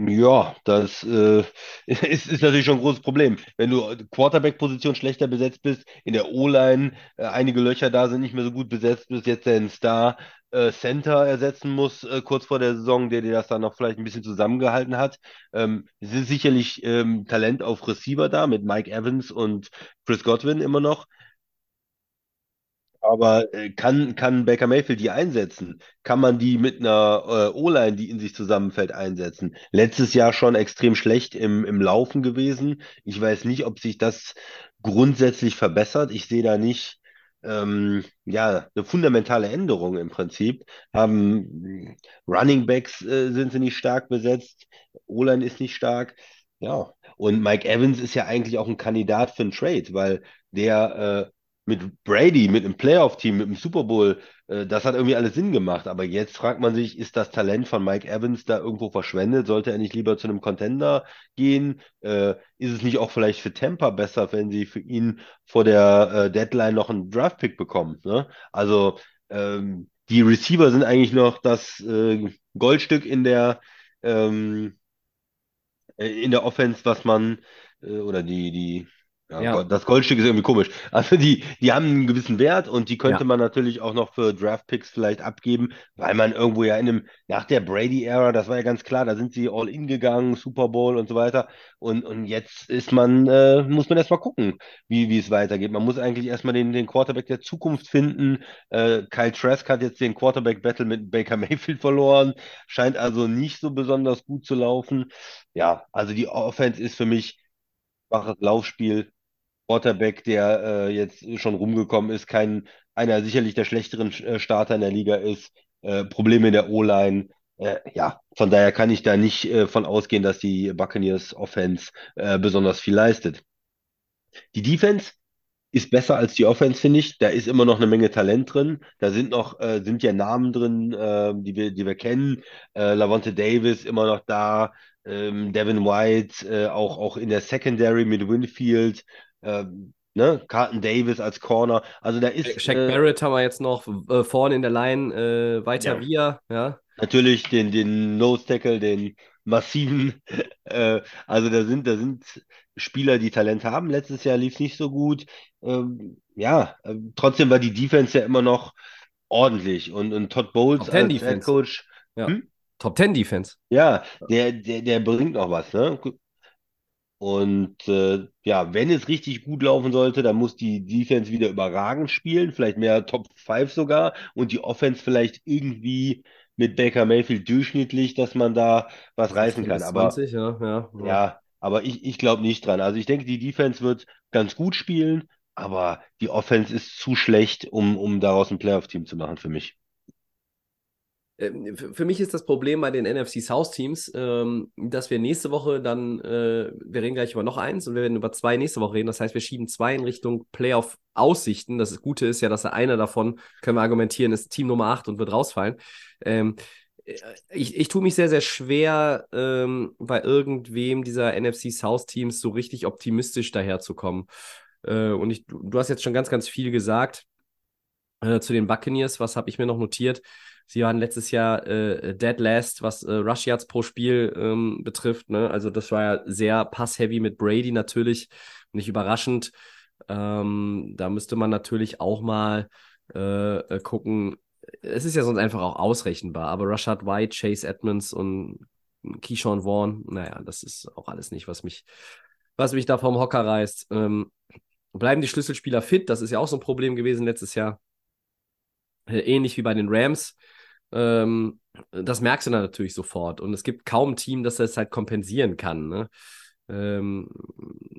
ja, das äh, ist, ist natürlich schon ein großes Problem. Wenn du Quarterback-Position schlechter besetzt bist, in der O-Line äh, einige Löcher da sind, nicht mehr so gut besetzt bist, jetzt den Star äh, Center ersetzen muss, äh, kurz vor der Saison, der dir das dann noch vielleicht ein bisschen zusammengehalten hat. Ähm, es ist sicherlich ähm, Talent auf Receiver da mit Mike Evans und Chris Godwin immer noch. Aber äh, kann, kann Baker Mayfield die einsetzen? Kann man die mit einer äh, O-Line, die in sich zusammenfällt, einsetzen? Letztes Jahr schon extrem schlecht im, im Laufen gewesen. Ich weiß nicht, ob sich das grundsätzlich verbessert. Ich sehe da nicht ähm, ja, eine fundamentale Änderung im Prinzip. Haben Running Backs äh, sind sie nicht stark besetzt, O-Line ist nicht stark. Ja, und Mike Evans ist ja eigentlich auch ein Kandidat für einen Trade, weil der äh, mit Brady, mit einem Playoff-Team, mit dem Super Bowl, äh, das hat irgendwie alles Sinn gemacht. Aber jetzt fragt man sich, ist das Talent von Mike Evans da irgendwo verschwendet? Sollte er nicht lieber zu einem Contender gehen? Äh, ist es nicht auch vielleicht für Tampa besser, wenn sie für ihn vor der äh, Deadline noch einen Draft-Pick bekommen? Ne? Also ähm, die Receiver sind eigentlich noch das äh, Goldstück in der ähm, äh, in der Offense, was man äh, oder die die ja, Ja, das Goldstück ist irgendwie komisch. Also die, die haben einen gewissen Wert und die könnte ja. man natürlich auch noch für Draftpicks vielleicht abgeben, weil man irgendwo ja in einem, nach der Brady-Ära, das war ja ganz klar, da sind sie all in gegangen, Super Bowl und so weiter. Und, und jetzt ist man, äh, muss man erstmal gucken, wie, wie es weitergeht. Man muss eigentlich erstmal den, den Quarterback der Zukunft finden. Äh, Kyle Trask hat jetzt den Quarterback-Battle mit Baker Mayfield verloren, scheint also nicht so besonders gut zu laufen. Ja, also die Offense ist für mich schwaches Laufspiel. Quarterback, der äh, jetzt schon rumgekommen ist, kein einer sicherlich der schlechteren äh, Starter in der Liga ist, äh, Probleme in der O-Line. Äh, ja, von daher kann ich da nicht äh, von ausgehen, dass die Buccaneers Offense äh, besonders viel leistet. Die Defense ist besser als die Offense, finde ich. Da ist immer noch eine Menge Talent drin. Da sind noch, äh, sind ja Namen drin, äh, die wir, die wir kennen. Äh, Lavonte Davis immer noch da. Ähm, Devin White, auch, auch in der Secondary mit Winfield. Ähm, ne? Carlton Davis als Corner. Also da ist Shaq äh, Barrett haben wir jetzt noch äh, vorne in der Line, äh, weiter Ja. wir, ja. natürlich den, den Nose Tackle, den massiven. Äh, also da sind, da sind Spieler, die Talent haben. Letztes Jahr lief es nicht so gut. Ähm, ja, äh, trotzdem war die Defense ja immer noch ordentlich. Und, und Todd Bowles Top 10 als. Head Coach, Ja. Hm? Top 10 Defense. ja, der, der, der bringt noch was, ne? Und äh, ja, wenn es richtig gut laufen sollte, dann muss die Defense wieder überragend spielen, vielleicht mehr Top 5 sogar und die Offense vielleicht irgendwie mit Baker Mayfield durchschnittlich, dass man da was reißen 15 kann. bis Aber 20, ja, ja, ja. ja, aber ich, ich glaube nicht dran. Also ich denke, die Defense wird ganz gut spielen, aber die Offense ist zu schlecht, um, um daraus ein Playoff-Team zu machen für mich. Ähm, Für mich ist das Problem bei den NFC South Teams, ähm, dass wir nächste Woche dann, äh, wir reden gleich über noch eins und wir werden über zwei nächste Woche reden. Das heißt, wir schieben zwei in Richtung Playoff-Aussichten. Das Gute ist ja, dass einer davon, können wir argumentieren, ist Team Nummer 8 und wird rausfallen. Ähm, äh, ich, ich tue mich sehr, sehr schwer, ähm, bei irgendwem dieser NFC South Teams so richtig optimistisch daherzukommen. Äh, und ich, du du hast jetzt schon ganz, ganz viel gesagt äh, zu den Buccaneers. Was habe ich mir noch notiert? Sie waren letztes Jahr äh, dead last, was äh, Rush Yards pro Spiel ähm, betrifft. Ne? Also das war ja sehr pass-heavy mit Brady natürlich, nicht überraschend. Ähm, da müsste man natürlich auch mal äh, äh, gucken. Es ist ja sonst einfach auch ausrechenbar, aber Rashad White, Chase Edmonds und Keyshawn Vaughn, naja, das ist auch alles nicht, was mich, was mich da vom Hocker reißt. Ähm, bleiben die Schlüsselspieler fit? Das ist ja auch so ein Problem gewesen letztes Jahr. Äh, ähnlich wie bei den Rams. Ähm, das merkst du dann natürlich sofort. Und es gibt kaum ein Team, das das halt kompensieren kann. Ne? Ähm,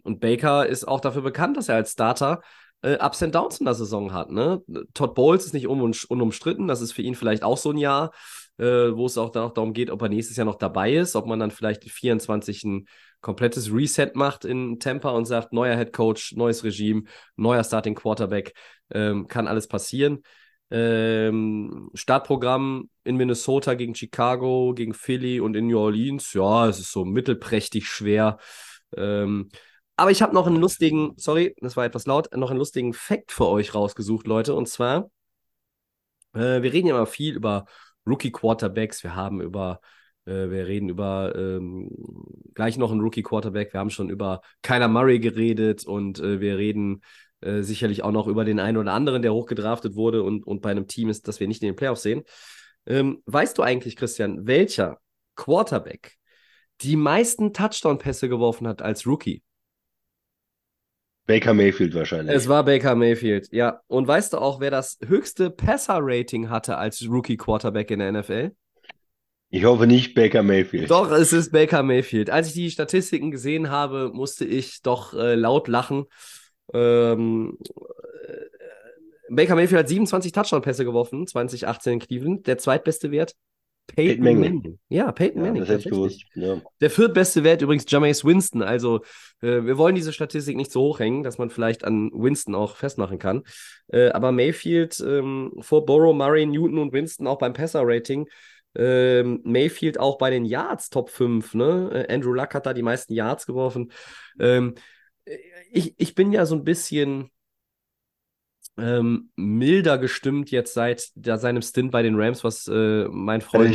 und Baker ist auch dafür bekannt, dass er als Starter äh, Ups and Downs in der Saison hat. Ne? Todd Bowles ist nicht un unumstritten. Das ist für ihn vielleicht auch so ein Jahr, äh, wo es auch, dann auch darum geht, ob er nächstes Jahr noch dabei ist, ob man dann vielleicht 24 ein komplettes Reset macht in Tampa und sagt, neuer Head Coach, neues Regime, neuer Starting Quarterback, ähm, kann alles passieren. Ähm, Startprogramm in Minnesota gegen Chicago, gegen Philly und in New Orleans. Ja, es ist so mittelprächtig schwer. Ähm, Aber ich habe noch einen lustigen, sorry, das war etwas laut, noch einen lustigen Fact für euch rausgesucht, Leute. Und zwar, äh, wir reden ja immer viel über Rookie-Quarterbacks, wir haben über, äh, wir reden über ähm, gleich noch einen Rookie-Quarterback, wir haben schon über Kyler Murray geredet und äh, wir reden äh, sicherlich auch noch über den einen oder anderen, der hochgedraftet wurde und, und bei einem Team ist, das wir nicht in den Playoffs sehen. Ähm, weißt du eigentlich, Christian, welcher Quarterback die meisten Touchdown-Pässe geworfen hat als Rookie? Baker Mayfield wahrscheinlich. Es war Baker Mayfield, ja. Und weißt du auch, wer das höchste Passer-Rating hatte als Rookie-Quarterback in der NFL? Ich hoffe nicht Baker Mayfield. Doch, es ist Baker Mayfield. Als ich die Statistiken gesehen habe, musste ich doch äh, laut lachen. Ähm, äh, Baker Mayfield hat 27 Touchdown-Pässe geworfen, 2018 in Cleveland. Der zweitbeste Wert Peyton, Peyton Manning. Manning. Ja, Peyton Ja, Manning. das hätte ich gewusst. Ja. Der viertbeste Wert übrigens Jameis Winston. Also äh, wir wollen diese Statistik nicht so hochhängen, dass man vielleicht an Winston auch festmachen kann. Äh, aber Mayfield ähm, vor Burrow, Murray, Newton und Winston auch beim Passer-Rating. Ähm, Mayfield auch bei den Yards Top 5. Ne? Äh, Andrew Luck hat da die meisten Yards geworfen. Ähm, ich, ich bin ja so ein bisschen ähm, milder gestimmt jetzt seit da seinem Stint bei den Rams, was äh, mein Freund?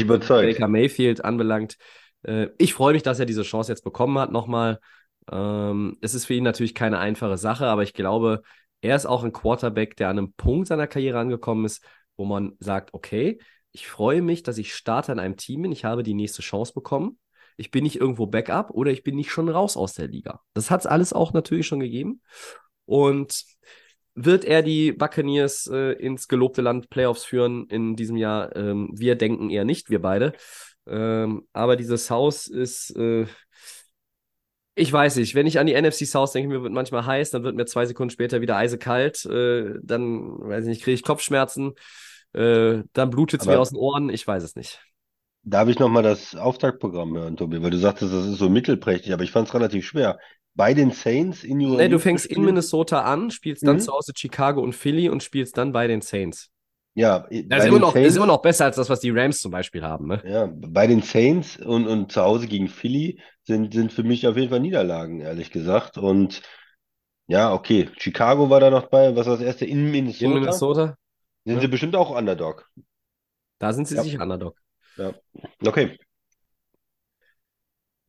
Baker Mayfield anbelangt. Äh, ich freue mich, dass er diese Chance jetzt bekommen hat, nochmal. Ähm, es ist für ihn natürlich keine einfache Sache, aber ich glaube, er ist auch ein Quarterback, der an einem Punkt seiner Karriere angekommen ist, wo man sagt, okay, ich freue mich, dass ich Starter in einem Team bin, ich habe die nächste Chance bekommen. Ich bin nicht irgendwo Backup oder ich bin nicht schon raus aus der Liga. Das hat es alles auch natürlich schon gegeben. Und wird er die Buccaneers äh, ins gelobte Land Playoffs führen in diesem Jahr? Ähm, wir denken eher nicht, wir beide. Ähm, aber dieses Haus ist, äh, ich weiß nicht, wenn ich an die NFC South denke, mir wird manchmal heiß, dann wird mir zwei Sekunden später wieder eisekalt, äh, dann, weiß ich nicht, kriege ich Kopfschmerzen, äh, dann blutet es mir aus den Ohren, ich weiß es nicht. Darf ich nochmal das Auftaktprogramm hören, Tobi? Weil du sagtest, das ist so mittelprächtig, aber ich fand es relativ schwer. Bei den Saints in New Nee, du fängst in? Minnesota an, spielst dann Mhm. zu Hause Chicago und Philly und spielst dann bei den Saints. Ja, Das ist immer, noch, Saints, ist immer noch besser als das, was die Rams zum Beispiel haben. Ne? ja, bei den Saints und, und zu Hause gegen Philly sind, sind für mich auf jeden Fall Niederlagen, ehrlich gesagt. Und ja, okay, Chicago war da noch bei, was war das erste? In Minnesota? In Minnesota, Sind Ja. sie bestimmt auch Underdog. da sind sie Ja. sicher Underdog. Okay.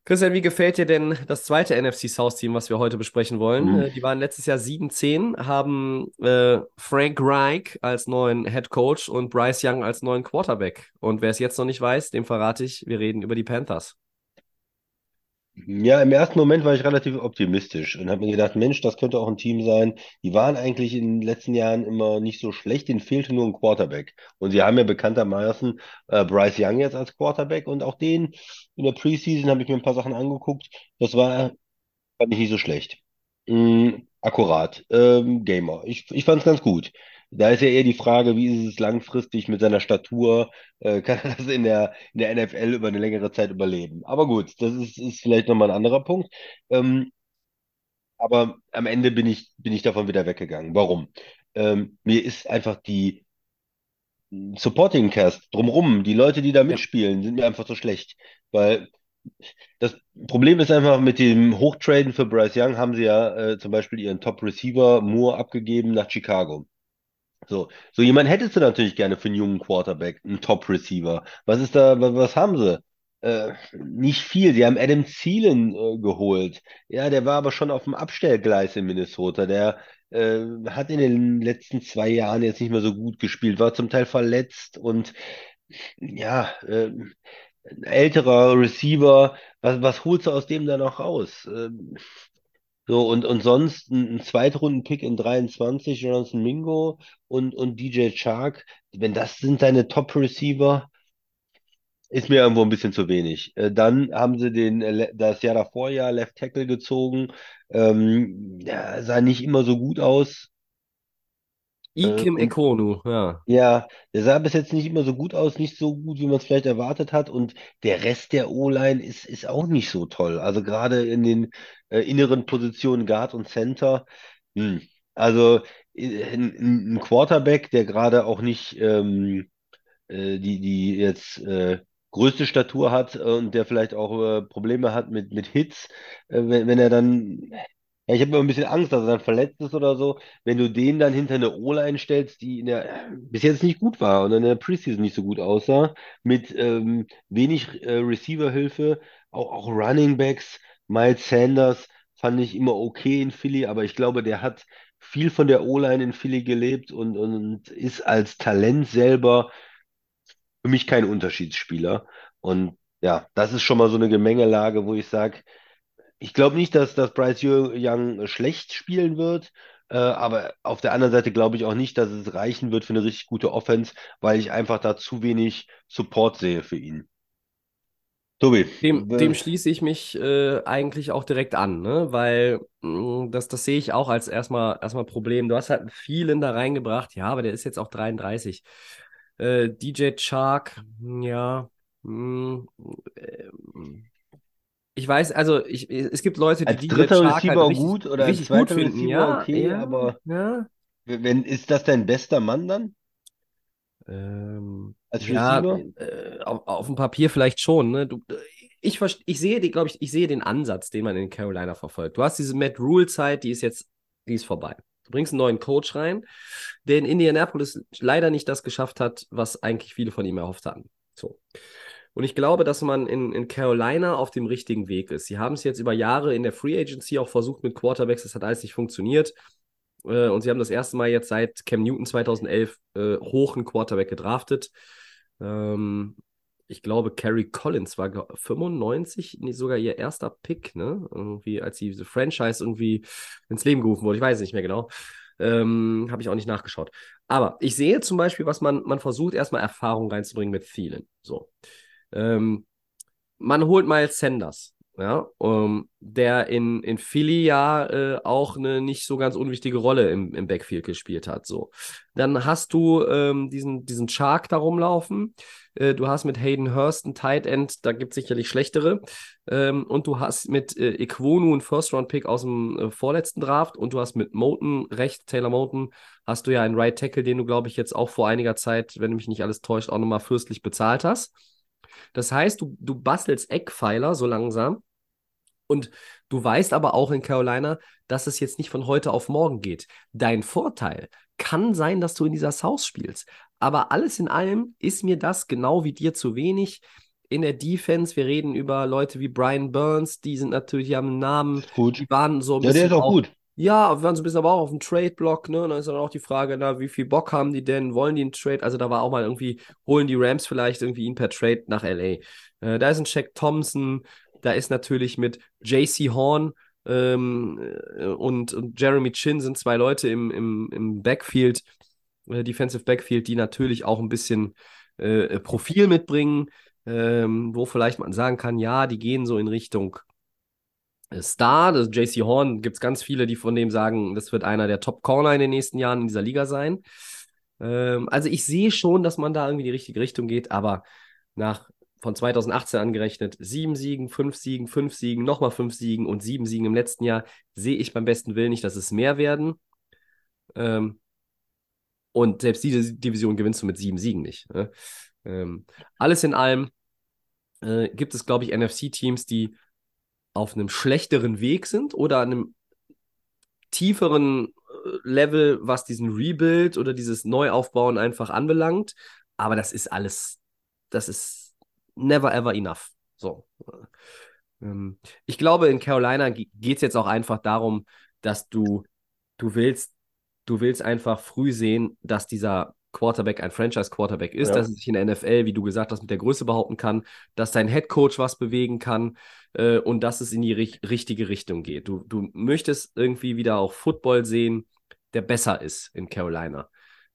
Christian, wie gefällt dir denn das zweite NFC South-Team, was wir heute besprechen wollen? Mhm. Äh, Die waren letztes Jahr 7-10, haben äh, Frank Reich als neuen Head Coach und Bryce Young als neuen Quarterback. Und wer es jetzt noch nicht weiß, dem verrate ich, wir reden über die Panthers. Ja, im ersten Moment war ich relativ optimistisch und habe mir gedacht, Mensch, das könnte auch ein Team sein. Die waren eigentlich in den letzten Jahren immer nicht so schlecht, denen fehlte nur ein Quarterback. Und sie haben ja bekanntermaßen äh, Bryce Young jetzt als Quarterback und auch den in der Preseason habe ich mir ein paar Sachen angeguckt. Das war, fand ich nicht so schlecht. Mm, akkurat. Ähm, Gamer. Ich, ich fand es ganz gut. Da ist ja eher die Frage, wie ist es langfristig mit seiner Statur? Äh, kann er das in der, in der NFL über eine längere Zeit überleben? Aber gut, das ist, ist vielleicht nochmal ein anderer Punkt. Ähm, aber am Ende bin ich, bin ich davon wieder weggegangen. Warum? Ähm, mir ist einfach die Supporting Cast drumrum, die Leute, die da mitspielen, sind mir einfach so schlecht. Weil das Problem ist einfach, mit dem Hochtraden für Bryce Young haben sie ja äh, zum Beispiel ihren Top Receiver Moore abgegeben nach Chicago. So, so jemand hättest du natürlich gerne für einen jungen Quarterback, einen Top Receiver. Was ist da, wa- was haben sie? Äh, nicht viel. Sie haben Adam Thielen äh, geholt. Ja, der war aber schon auf dem Abstellgleis in Minnesota. Der äh, hat in den letzten zwei Jahren jetzt nicht mehr so gut gespielt, war zum Teil verletzt und ja, äh, ein älterer Receiver, was, was holst du aus dem da noch raus? So, und, und sonst ein, ein Zweitrunden-Pick in 23, Jonathan Mingo und, und DJ Chark, wenn das sind deine Top-Receiver, ist mir irgendwo ein bisschen zu wenig. Äh, dann haben sie den, äh, das Jahr davor ja Left Tackle gezogen, ähm, ja, sah nicht immer so gut aus. Ikem und- Ekonu, ja. Ja, der sah bis jetzt nicht immer so gut aus, nicht so gut, wie man es vielleicht erwartet hat. Und der Rest der O-Line ist, ist auch nicht so toll. Also gerade in den äh, inneren Positionen Guard und Center. Hm. Also äh, ein, ein Quarterback, der gerade auch nicht ähm, äh, die, die jetzt äh, größte Statur hat und der vielleicht auch äh, Probleme hat mit, mit Hits, äh, wenn, wenn er dann Ja, ich habe immer ein bisschen Angst, dass er dann verletzt ist oder so. Wenn du den dann hinter eine O-Line stellst, die in der bis jetzt nicht gut war und in der Preseason nicht so gut aussah, mit ähm, wenig äh, Receiver-Hilfe, auch, auch Running Backs, Miles Sanders fand ich immer okay in Philly, aber ich glaube, der hat viel von der O-Line in Philly gelebt und, und ist als Talent selber für mich kein Unterschiedsspieler. Und ja, das ist schon mal so eine Gemengelage, wo ich sage, ich glaube nicht, dass, dass Bryce Young schlecht spielen wird, äh, aber auf der anderen Seite glaube ich auch nicht, dass es reichen wird für eine richtig gute Offense, weil ich einfach da zu wenig Support sehe für ihn. Tobi. Dem, dem schließe ich mich äh, eigentlich auch direkt an, ne? weil mh, mm, das, das sehe ich auch als erstmal, erstmal Problem. Du hast halt vielen da reingebracht, ja, aber der ist jetzt auch 33. Äh, DJ Chark, ja, mh, mm, äh, ich weiß, also ich, es gibt Leute, die als DJ dritter Receiver halt richtig, gut oder als richtig gut zweiter finden. Receiver Ja, okay, ja, aber ja. wenn, ist das dein bester Mann dann Ähm, als ja, Receiver? äh, auf, auf dem Papier vielleicht schon. Ne? Du, ich, ich sehe, die, glaube ich, ich sehe den Ansatz, den man in Carolina verfolgt. Du hast diese Matt Rule-Zeit, die ist jetzt, die ist vorbei. Du bringst einen neuen Coach rein, der in Indianapolis leider nicht das geschafft hat, was eigentlich viele von ihm erhofft hatten. So. Und ich glaube, dass man in, in Carolina auf dem richtigen Weg ist. Sie haben es jetzt über Jahre in der Free Agency auch versucht mit Quarterbacks, das hat alles nicht funktioniert. Äh, und sie haben das erste Mal jetzt seit Cam Newton 2011 äh, hoch einen Quarterback gedraftet. Ähm, ich glaube, Kerry Collins war glaub, 95, nicht sogar ihr erster Pick, ne? Irgendwie, als diese Franchise irgendwie ins Leben gerufen wurde. Ich weiß nicht mehr genau. Ähm, Habe ich auch nicht nachgeschaut. Aber ich sehe zum Beispiel, was man, man versucht, erstmal Erfahrung reinzubringen mit Thielen. So. Ähm, man holt Miles Sanders, ja, um, der in, in Philly ja äh, auch eine nicht so ganz unwichtige Rolle im, im Backfield gespielt hat. So. Dann hast du ähm, diesen, diesen Shark da rumlaufen. Äh, du hast mit Hayden Hurst einen Tight End, da gibt es sicherlich schlechtere. Ähm, und du hast mit äh, Iquonu einen First-Round-Pick aus dem äh, vorletzten Draft und du hast mit Moten, rechts Taylor Moten, hast du ja einen Right Tackle, den du, glaube ich, jetzt auch vor einiger Zeit, wenn mich nicht alles täuscht, auch nochmal fürstlich bezahlt hast. Das heißt, du, du bastelst Eckpfeiler so langsam. Und du weißt aber auch in Carolina, dass es jetzt nicht von heute auf morgen geht. Dein Vorteil kann sein, dass du in dieser South spielst. Aber alles in allem ist mir das genau wie dir zu wenig. In der Defense, wir reden über Leute wie Brian Burns, die sind natürlich, die haben einen Namen, gut. die waren so ein Ja, der bisschen ist auch gut. Ja, wir waren so ein bisschen aber auch auf dem Trade-Block, ne? Und dann ist dann auch die Frage, na, wie viel Bock haben die denn? Wollen die einen Trade? Also da war auch mal irgendwie, holen die Rams vielleicht irgendwie ihn per Trade nach LA. Äh, da ist ein Shaq Thompson, da ist natürlich mit JC Horn ähm, äh, und, und Jeremy Chin sind zwei Leute im, im, im Backfield, äh, Defensive Backfield, die natürlich auch ein bisschen äh, Profil mitbringen, ähm, wo vielleicht man sagen kann, ja, die gehen so in Richtung Star, das JC Horn, gibt es ganz viele, die von dem sagen, das wird einer der Top-Corner in den nächsten Jahren in dieser Liga sein. Ähm, also ich sehe schon, dass man da irgendwie die richtige Richtung geht, aber nach von 2018 angerechnet, sieben Siegen, fünf Siegen, fünf Siegen, nochmal fünf Siegen und sieben Siegen im letzten Jahr, sehe ich beim besten Willen nicht, dass es mehr werden. Ähm, und selbst diese Division gewinnst du mit sieben Siegen nicht. Ne? Ähm, alles in allem äh, gibt es, glaube ich, NFC-Teams, die auf einem schlechteren Weg sind oder an einem tieferen äh, Level, was diesen Rebuild oder dieses Neuaufbauen einfach anbelangt. Aber das ist alles, das ist never ever enough. So. Ähm, ich glaube, in Carolina geht es jetzt auch einfach darum, dass du, du willst, du willst einfach früh sehen, dass dieser Quarterback ein Franchise-Quarterback ist, Ja. dass er sich in der NFL, wie du gesagt hast, mit der Größe behaupten kann, dass dein Headcoach was bewegen kann äh, und dass es in die ri richtige Richtung geht. Du, du möchtest irgendwie wieder auch Football sehen, der besser ist in Carolina.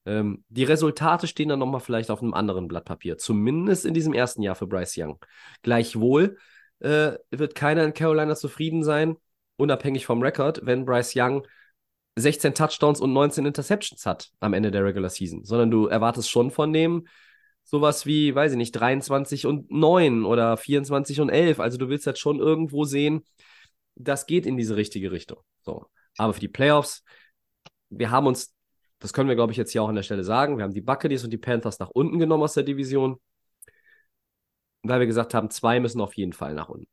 Ähm, die Resultate stehen dann nochmal vielleicht auf einem anderen Blatt Papier, zumindest in diesem ersten Jahr für Bryce Young. Gleichwohl äh, wird keiner in Carolina zufrieden sein, unabhängig vom Rekord, wenn Bryce Young 16 Touchdowns und 19 Interceptions hat am Ende der Regular Season, sondern du erwartest schon von dem sowas wie, weiß ich nicht, 23 und 9 oder 24 und 11. Also du willst halt schon irgendwo sehen, das geht in diese richtige Richtung. So. Aber für die Playoffs, wir haben uns, das können wir, glaube ich, jetzt hier auch an der Stelle sagen, wir haben die Buccaneers und die Panthers nach unten genommen aus der Division, weil wir gesagt haben, zwei müssen auf jeden Fall nach unten.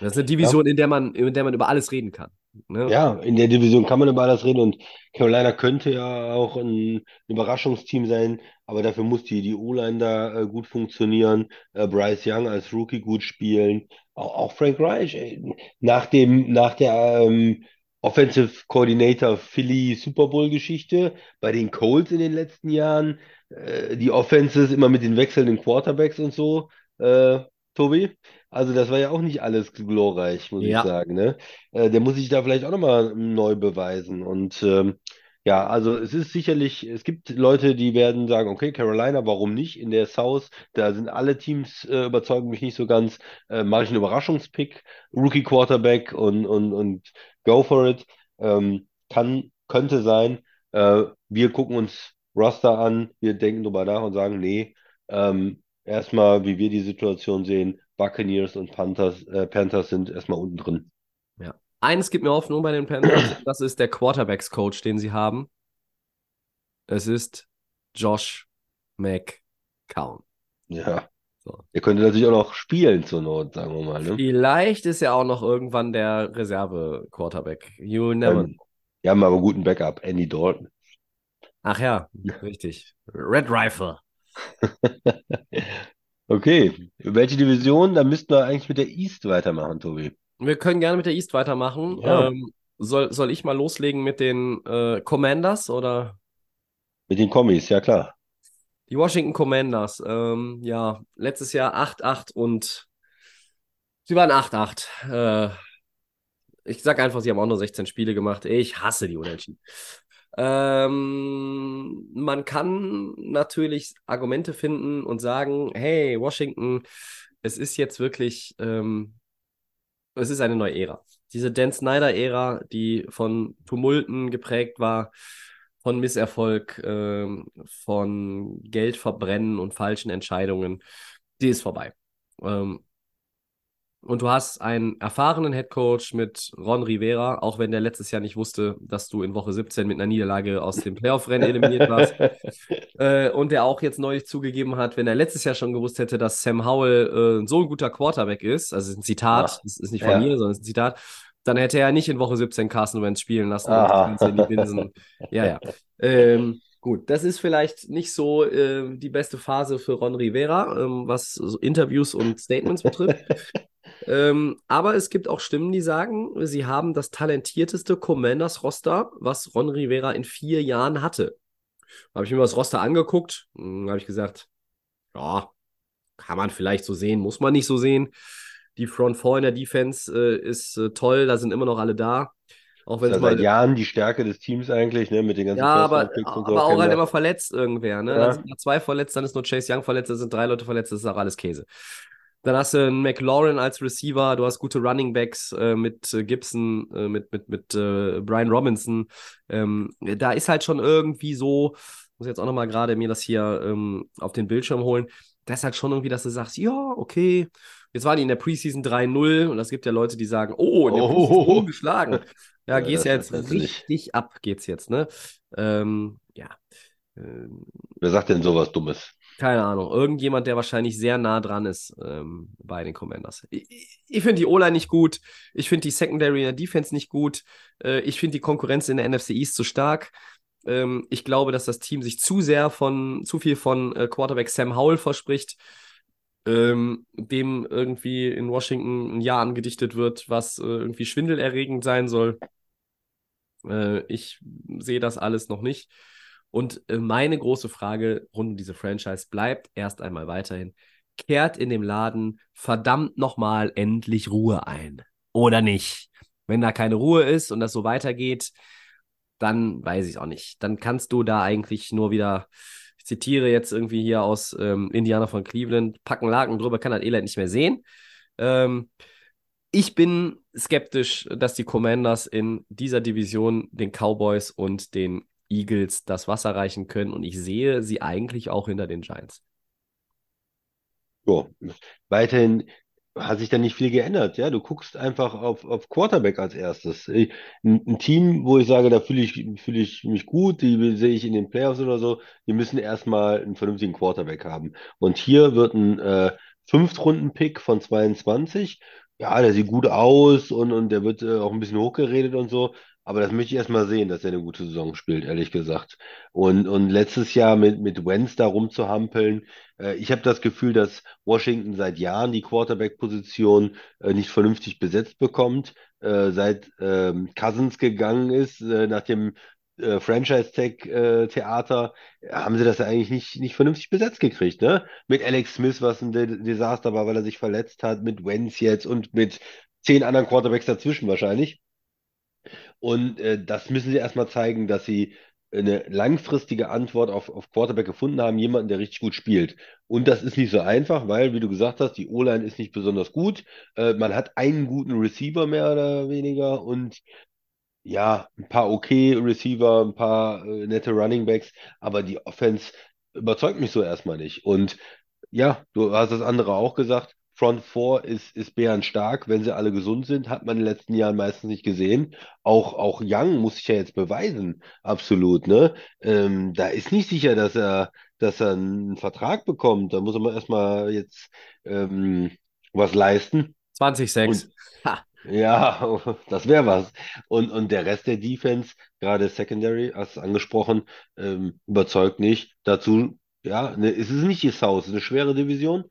Das ist eine Division, in der man, in der man über alles reden kann. Ne? Ja, in der Division kann man über alles reden und Carolina könnte ja auch ein Überraschungsteam sein, aber dafür muss die, die O-Line da äh, gut funktionieren, äh, Bryce Young als Rookie gut spielen, auch, auch Frank Reich, ey, nach dem, nach der ähm, Offensive Coordinator Philly Super Bowl Geschichte bei den Colts in den letzten Jahren, äh, die Offenses immer mit den wechselnden Quarterbacks und so, äh, Tobi. Also das war ja auch nicht alles glorreich, muss ich Ja. sagen, ne? Äh, der muss sich da vielleicht auch nochmal neu beweisen. Und ähm, ja, also es ist sicherlich, es gibt Leute, die werden sagen, okay, Carolina, warum nicht? In der South, da sind alle Teams, äh, überzeugen mich nicht so ganz. Äh, mache ich einen Überraschungspick, Rookie Quarterback und, und, und go for it. Ähm, kann, könnte sein. Äh, wir gucken uns Roster an, wir denken drüber nach und sagen, nee, ähm, erstmal, wie wir die Situation sehen, Buccaneers und Panthers, äh, Panthers sind erstmal unten drin. Ja. Eines gibt mir Hoffnung bei den Panthers, das ist der Quarterbacks-Coach, den sie haben. Es ist Josh McCown. Ja. So. Er könnte natürlich auch noch spielen zur Not, sagen wir mal. Ne? Vielleicht ist er auch noch irgendwann der Reserve-Quarterback. You never Ähm, wir haben aber einen guten Backup, Andy Dalton. Ach ja, richtig. Red Rifle. Okay, welche Division? Da müssten wir eigentlich mit der East weitermachen, Tobi. Wir können gerne mit der East weitermachen. Ja. Ähm, soll, soll ich mal loslegen mit den äh, Commanders oder Mit den Kommis, ja klar. die Washington Commanders? Ähm, ja, letztes Jahr 8-8 und sie waren 8-8. Äh, ich sag einfach, sie haben auch nur 16 Spiele gemacht. Ich hasse die Unentschieden. Ähm, man kann natürlich Argumente finden und sagen, hey, Washington, es ist jetzt wirklich, ähm, es ist eine neue Ära. Diese Dan Snyder-Ära, die von Tumulten geprägt war, von Misserfolg, ähm, von Geldverbrennen und falschen Entscheidungen, die ist vorbei. Ähm, und du hast einen erfahrenen Headcoach mit Ron Rivera, auch wenn der letztes Jahr nicht wusste, dass du in Woche 17 mit einer Niederlage aus dem Playoff-Rennen eliminiert warst. Äh, und der auch jetzt neulich zugegeben hat, wenn er letztes Jahr schon gewusst hätte, dass Sam Howell äh, so ein guter Quarterback ist, also ist ein Zitat, Ach, das ist nicht von ja. mir, sondern es ist ein Zitat, dann hätte er nicht in Woche 17 Carson Wentz spielen lassen. Ja, ja. Ähm, gut, das ist vielleicht nicht so äh, die beste Phase für Ron Rivera, ähm, was so Interviews und Statements betrifft. Ähm, aber es gibt auch Stimmen, die sagen, sie haben das talentierteste Commanders-Roster, was Ron Rivera in vier Jahren hatte. Habe ich mir das Roster angeguckt, habe ich gesagt, ja, kann man vielleicht so sehen, muss man nicht so sehen. Die Front Four in der Defense äh, ist äh, toll, da sind immer noch alle da. Auch wenn Das es ist ja mal seit Jahren die Stärke des Teams eigentlich, ne, mit den ganzen ja, aber, und so. aber auch halt immer verletzt irgendwer. Ne? Ja. Dann sind zwei verletzt, dann ist nur Chase Young verletzt, dann sind drei Leute verletzt, das ist auch alles Käse. Dann hast du einen McLaurin als Receiver, du hast gute Running Backs äh, mit äh, Gibson, äh, mit, mit, mit äh, Brian Robinson. Ähm, da ist halt schon irgendwie so, muss jetzt auch nochmal gerade mir das hier ähm, auf den Bildschirm holen, da ist halt schon irgendwie, dass du sagst, ja, okay, jetzt waren die in der Preseason 3-0 und es gibt ja Leute, die sagen, oh, in der Oh. Preseason ungeschlagen. Ja, geht's ja jetzt richtig ab, geht's jetzt, ne? Ähm, ja. Ähm, Wer sagt denn sowas Dummes? Keine Ahnung. Irgendjemand, der wahrscheinlich sehr nah dran ist ähm, bei den Commanders. Ich, ich finde die O-Line nicht gut. Ich finde die Secondary in der Defense nicht gut. Äh, ich finde die Konkurrenz in der NFC East zu stark. Ähm, ich glaube, dass das Team sich zu sehr von, zu viel von äh, Quarterback Sam Howell verspricht, ähm, dem irgendwie in Washington ein Jahr angedichtet wird, was äh, irgendwie schwindelerregend sein soll. Äh, ich sehe das alles noch nicht. Und äh, meine große Frage rund um diese Franchise bleibt erst einmal weiterhin: Kehrt in dem Laden verdammt nochmal endlich Ruhe ein? Oder nicht? Wenn da keine Ruhe ist und das so weitergeht, dann weiß ich auch nicht. Dann kannst du da eigentlich nur wieder, ich zitiere jetzt irgendwie hier aus ähm, Indiana von Cleveland, packen Laken drüber, kann das Elend nicht mehr sehen. Ähm, ich bin skeptisch, dass die Commanders in dieser Division den Cowboys und den Eagles das Wasser reichen können und ich sehe sie eigentlich auch hinter den Giants. So, weiterhin hat sich da nicht viel geändert. Ja, du guckst einfach auf, auf Quarterback als erstes. Ein, ein Team, wo ich sage, da fühle ich, fühle ich mich gut, die sehe ich in den Playoffs oder so, die müssen erstmal einen vernünftigen Quarterback haben. Und hier wird ein äh, Fünftrunden-Pick von 22 Ja, der sieht gut aus und, und der wird äh, auch ein bisschen hochgeredet und so. Aber das möchte ich erst mal sehen, dass er eine gute Saison spielt, ehrlich gesagt. Und, und letztes Jahr mit, mit Wentz da rumzuhampeln, äh, ich habe das Gefühl, dass Washington seit Jahren die Quarterback-Position äh, nicht vernünftig besetzt bekommt. Äh, seit ähm, Cousins gegangen ist, äh, nach dem äh, Franchise-Tag-Theater, haben sie das eigentlich nicht, nicht vernünftig besetzt gekriegt, ne? Mit Alex Smith, was ein De Desaster war, weil er sich verletzt hat, mit Wentz jetzt und mit zehn anderen Quarterbacks dazwischen wahrscheinlich. Und äh, das müssen sie erstmal zeigen, dass sie eine langfristige Antwort auf, auf Quarterback gefunden haben, jemanden, der richtig gut spielt. Und das ist nicht so einfach, weil, wie du gesagt hast, die O-Line ist nicht besonders gut. Äh, man hat einen guten Receiver mehr oder weniger und ja, ein paar okay Receiver, ein paar äh, nette Running Backs, aber die Offense überzeugt mich so erstmal nicht. Und ja, du hast das andere auch gesagt. Front Four ist, ist bärenstark, wenn sie alle gesund sind, hat man in den letzten Jahren meistens nicht gesehen. Auch, auch Young muss sich ja jetzt beweisen, absolut, ne? Ähm, da ist nicht sicher, dass er, dass er einen Vertrag bekommt. Da muss er mal erstmal jetzt ähm, was leisten. 20-6. Und ja, das wäre was. Und, und der Rest der Defense, gerade Secondary, hast du angesprochen, ähm, überzeugt nicht. Dazu, ja, ne, es ist nicht die South, es ist eine schwere Division.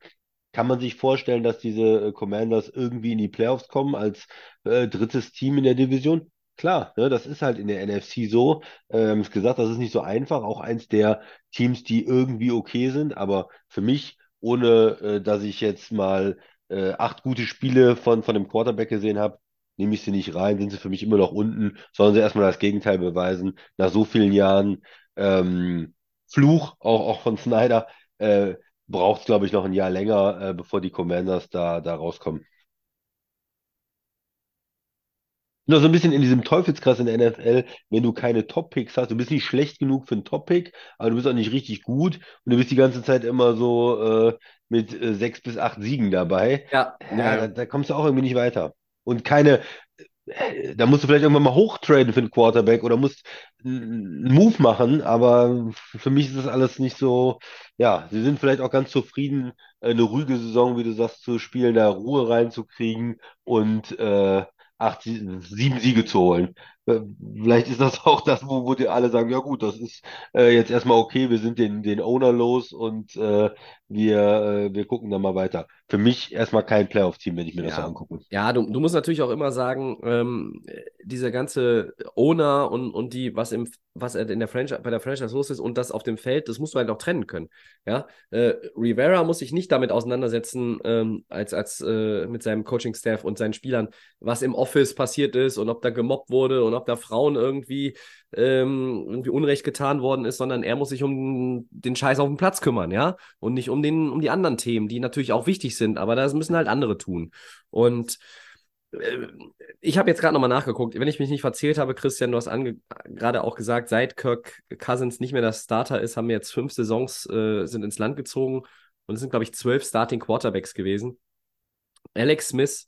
Kann man sich vorstellen, dass diese äh, Commanders irgendwie in die Playoffs kommen als äh, drittes Team in der Division? Klar, ne, das ist halt in der NFC so. Äh, haben es gesagt, das ist nicht so einfach. Auch eins der Teams, die irgendwie okay sind. Aber für mich, ohne äh, dass ich jetzt mal äh, acht gute Spiele von, von dem Quarterback gesehen habe, nehme ich sie nicht rein, sind sie für mich immer noch unten, sollen sie erstmal das Gegenteil beweisen. Nach so vielen Jahren ähm, Fluch, auch, auch von Snyder, äh, braucht es, glaube ich, noch ein Jahr länger, äh, bevor die Commanders da, da rauskommen. Nur so ein bisschen in diesem Teufelskreis in der NFL, wenn du keine Top-Picks hast, du bist nicht schlecht genug für einen Top-Pick, aber du bist auch nicht richtig gut und du bist die ganze Zeit immer so äh, mit äh, sechs bis acht Siegen dabei. Ja, Ja, da, da kommst du auch irgendwie nicht weiter. Und keine, da musst du vielleicht irgendwann mal hochtraden für einen Quarterback oder musst einen Move machen, aber für mich ist das alles nicht so, ja, sie sind vielleicht auch ganz zufrieden, eine ruhige Saison, wie du sagst, zu spielen, da Ruhe reinzukriegen und äh, acht, Sie- sieben Siege zu holen. Äh, Vielleicht ist das auch das, wo, wo die alle sagen, ja gut, das ist äh, jetzt erstmal okay, wir sind den, den Owner los und äh, wir, äh, wir gucken dann mal weiter. Für mich erstmal kein Playoff-Team, wenn ich mir das so Ja. angucke. Ja, du, du musst natürlich auch immer sagen, ähm, dieser ganze Owner und, und die, was im, was in der Franchise, bei der Franchise los ist und das auf dem Feld, das musst du halt auch trennen können. Ja, äh, Rivera muss sich nicht damit auseinandersetzen, ähm, als, als äh, mit seinem Coaching-Staff und seinen Spielern, was im Office passiert ist und ob da gemobbt wurde und ob da Frauen irgendwie, ähm, irgendwie Unrecht getan worden ist, sondern er muss sich um den Scheiß auf dem Platz kümmern, ja, und nicht um den, um die anderen Themen, die natürlich auch wichtig sind, aber das müssen halt andere tun. Und äh, ich habe jetzt gerade nochmal nachgeguckt, wenn ich mich nicht verzählt habe, Christian, du hast gerade auch gesagt, seit Kirk Cousins nicht mehr der Starter ist, haben wir jetzt fünf Saisons äh, sind ins Land gezogen und es sind, glaube ich, zwölf Starting Quarterbacks gewesen. Alex Smith,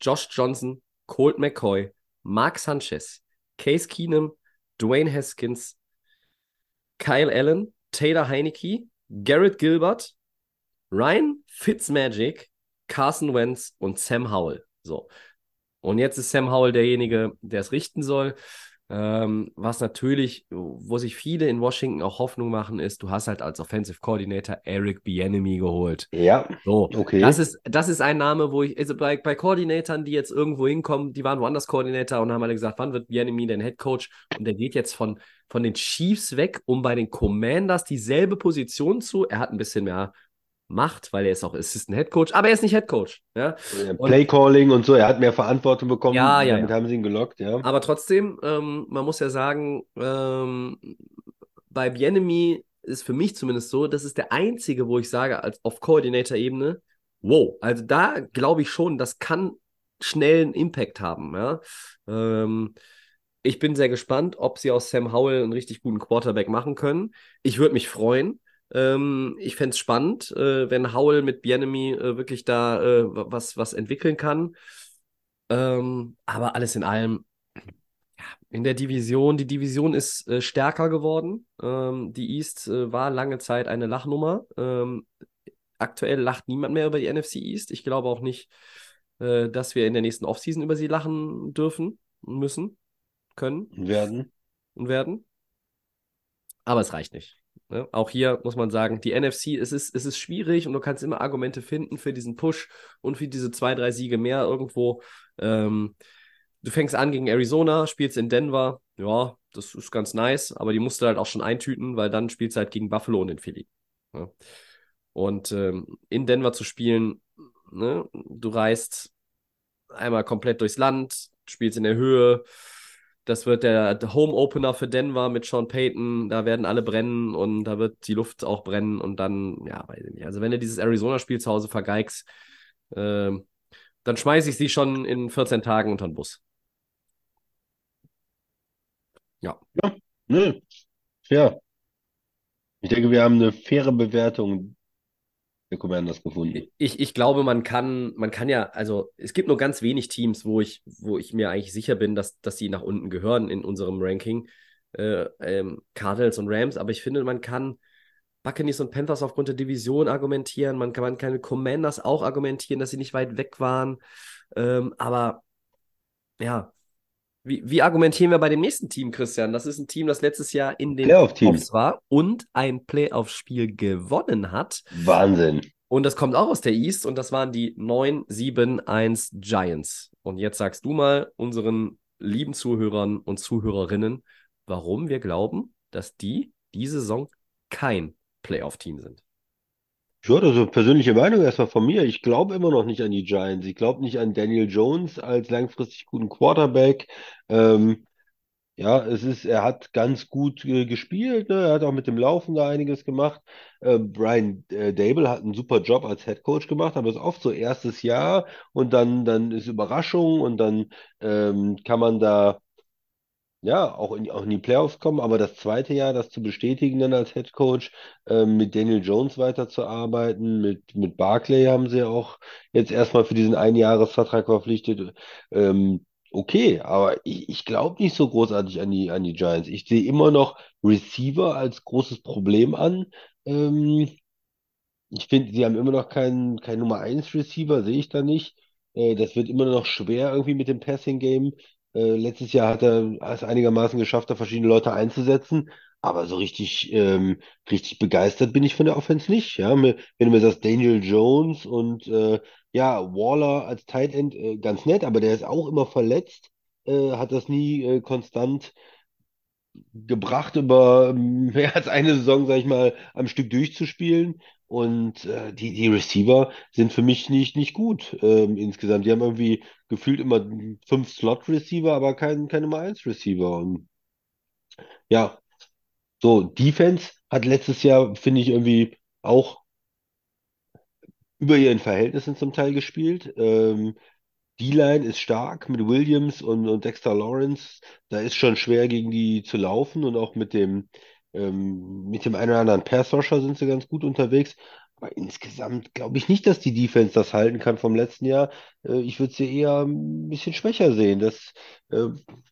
Josh Johnson, Colt McCoy, Mark Sanchez, Case Keenum, Dwayne Haskins, Kyle Allen, Taylor Heineke, Garrett Gilbert, Ryan Fitzmagic, Carson Wentz und Sam Howell. So. Und jetzt ist Sam Howell derjenige, der es richten soll. Ähm, was natürlich, wo sich viele in Washington auch Hoffnung machen, ist, du hast halt als Offensive Coordinator Eric Bieniemy geholt. Ja, So, okay. das ist, das ist ein Name, wo ich, also bei, bei Koordinatoren, die jetzt irgendwo hinkommen, die waren woanders Koordinator und haben alle gesagt, wann wird Bieniemy denn Head Coach? Und der geht jetzt von, von den Chiefs weg, um bei den Commanders dieselbe Position zu. Er hat ein bisschen mehr Macht, weil er ist auch Assistant Head Coach, aber er ist nicht Head Coach. Ja? Playcalling und so, er hat mehr Verantwortung bekommen, Ja, ja, damit ja. haben sie ihn gelockt, ja. Aber trotzdem, ähm, man muss ja sagen, ähm, bei Bienemy ist für mich zumindest so, das ist der einzige, wo ich sage, als auf Coordinator-Ebene, wow, also da glaube ich schon, das kann schnell einen Impact haben. Ja? Ähm, ich bin sehr gespannt, ob sie aus Sam Howell einen richtig guten Quarterback machen können. Ich würde mich freuen. Ähm, ich fände es spannend, äh, wenn Howell mit Bienemy äh, wirklich da äh, was, was entwickeln kann. Ähm, aber alles in allem, ja, in der Division, die Division ist äh, stärker geworden. Ähm, die East äh, war lange Zeit eine Lachnummer. Ähm, aktuell lacht niemand mehr über die NFC East. Ich glaube auch nicht, äh, dass wir in der nächsten Offseason über sie lachen dürfen, müssen, können Werden. und werden. Aber es reicht nicht. Ne? Auch hier muss man sagen, die NFC, es ist, es ist schwierig und du kannst immer Argumente finden für diesen Push und für diese zwei, drei Siege mehr irgendwo. Ähm, du fängst an gegen Arizona, spielst in Denver. Ja, das ist ganz nice, aber die musst du halt auch schon eintüten, weil dann spielst du halt gegen Buffalo und in Philly. Ne? Und ähm, in Denver zu spielen, ne? du reist einmal komplett durchs Land, spielst in der Höhe. Das wird der Home Opener für Denver mit Sean Payton. Da werden alle brennen und da wird die Luft auch brennen. Und dann, ja, weiß ich nicht. Also, wenn du dieses Arizona-Spiel zu Hause vergeigst, äh, dann schmeiße ich sie schon in 14 Tagen unter den Bus. Ja. Ja, ne, fair. Ich denke, wir haben eine faire Bewertung der Commanders gefunden. Ich, ich glaube, man kann, man kann ja, also es gibt nur ganz wenig Teams, wo ich, wo ich mir eigentlich sicher bin, dass, dass sie nach unten gehören in unserem Ranking. Äh, ähm, Cardinals und Rams, aber ich finde, man kann Buccaneers und Panthers aufgrund der Division argumentieren, man kann, man kann Commanders auch argumentieren, dass sie nicht weit weg waren. Ähm, aber ja, wie, wie argumentieren wir bei dem nächsten Team, Christian? Das ist ein Team, das letztes Jahr in den. Playoffs war und ein Playoff-Spiel gewonnen hat. Wahnsinn. Und das kommt auch aus der East und das waren die 9-7-1 Giants. Und jetzt sagst du mal unseren lieben Zuhörern und Zuhörerinnen, warum wir glauben, dass die diese Saison kein Playoff-Team sind. Ja, das ist eine persönliche Meinung erstmal von mir. Ich glaube immer noch nicht an die Giants. Ich glaube nicht an Daniel Jones als langfristig guten Quarterback. Ähm, ja, es ist, er hat ganz gut äh, gespielt. Ne? Er hat auch mit dem Laufen da einiges gemacht. Äh, Brian äh, Dable hat einen super Job als Head Coach gemacht, aber es ist oft so erstes Jahr und dann, dann ist Überraschung und dann ähm, kann man da ja, auch in, auch in die Playoffs kommen, aber das zweite Jahr, das zu bestätigen dann als Head Coach, ähm, mit Daniel Jones weiterzuarbeiten, mit, mit Barclay haben sie auch jetzt erstmal für diesen Einjahresvertrag verpflichtet. Ähm, okay, aber ich, ich glaube nicht so großartig an die, an die Giants. Ich sehe immer noch Receiver als großes Problem an. Ähm, ich finde, sie haben immer noch keinen kein Nummer 1 Receiver, sehe ich da nicht. Äh, das wird immer noch schwer irgendwie mit dem Passing Game. Äh, letztes Jahr hat er es einigermaßen geschafft, da verschiedene Leute einzusetzen. Aber so richtig, ähm, richtig begeistert bin ich von der Offense nicht. Ja? Wenn du mir sagst, Daniel Jones und äh, ja, Waller als Tight End, äh, ganz nett, aber der ist auch immer verletzt, äh, hat das nie äh, konstant gebracht, über ähm, mehr als eine Saison, sag ich mal, am Stück durchzuspielen. Und äh, die, die Receiver sind für mich nicht, nicht gut ähm, insgesamt. Die haben irgendwie gefühlt immer fünf Slot-Receiver, aber kein, kein Nummer 1-Receiver. Und ja, so, Defense hat letztes Jahr, finde ich, irgendwie auch über ihren Verhältnissen zum Teil gespielt. Ähm, D-Line ist stark mit Williams und, und Dexter Lawrence. Da ist schon schwer gegen die zu laufen und auch mit dem, ähm, mit dem einen oder anderen Pass-Rusher sind sie ganz gut unterwegs. Aber insgesamt glaube ich nicht, dass die Defense das halten kann vom letzten Jahr. Äh, ich würde sie eher ein bisschen schwächer sehen. Das, äh,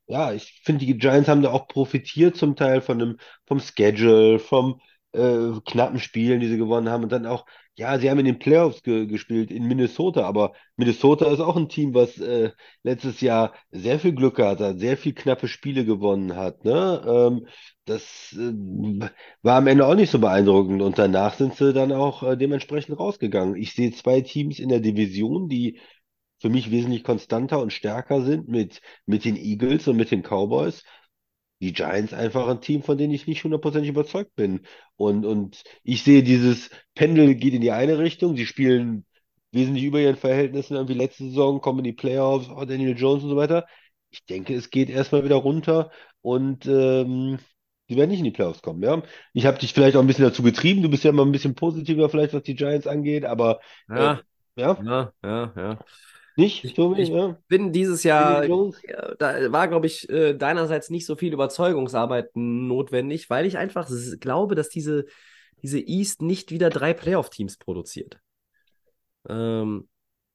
ja, ich finde, die Giants haben da auch profitiert zum Teil von dem, vom Schedule, vom äh, knappen Spielen, die sie gewonnen haben und dann auch ja, sie haben in den Playoffs ge gespielt in Minnesota, aber Minnesota ist auch ein Team, was äh, letztes Jahr sehr viel Glück gehabt hat, sehr viel knappe Spiele gewonnen hat. Ne? Ähm, das äh, war am Ende auch nicht so beeindruckend und danach sind sie dann auch äh, dementsprechend rausgegangen. Ich sehe zwei Teams in der Division, die für mich wesentlich konstanter und stärker sind mit, mit den Eagles und mit den Cowboys die Giants einfach ein Team, von denen ich nicht hundertprozentig überzeugt bin. Und, und ich sehe, dieses Pendel geht in die eine Richtung. Sie spielen wesentlich über ihren Verhältnissen, irgendwie letzte Saison, kommen in die Playoffs, oh, Daniel Jones und so weiter. Ich denke, es geht erstmal wieder runter und ähm, die werden nicht in die Playoffs kommen. Ja? Ich habe dich vielleicht auch ein bisschen dazu getrieben. Du bist ja immer ein bisschen positiver, vielleicht was die Giants angeht, aber äh, Ja, ja, ja, ja, ja. Nicht, Ich, Tobi? ich Ja? bin dieses Jahr, ja, da war, glaube ich, äh, deinerseits nicht so viel Überzeugungsarbeit notwendig, weil ich einfach glaube, dass diese, diese East nicht wieder drei Playoff-Teams produziert. Ähm,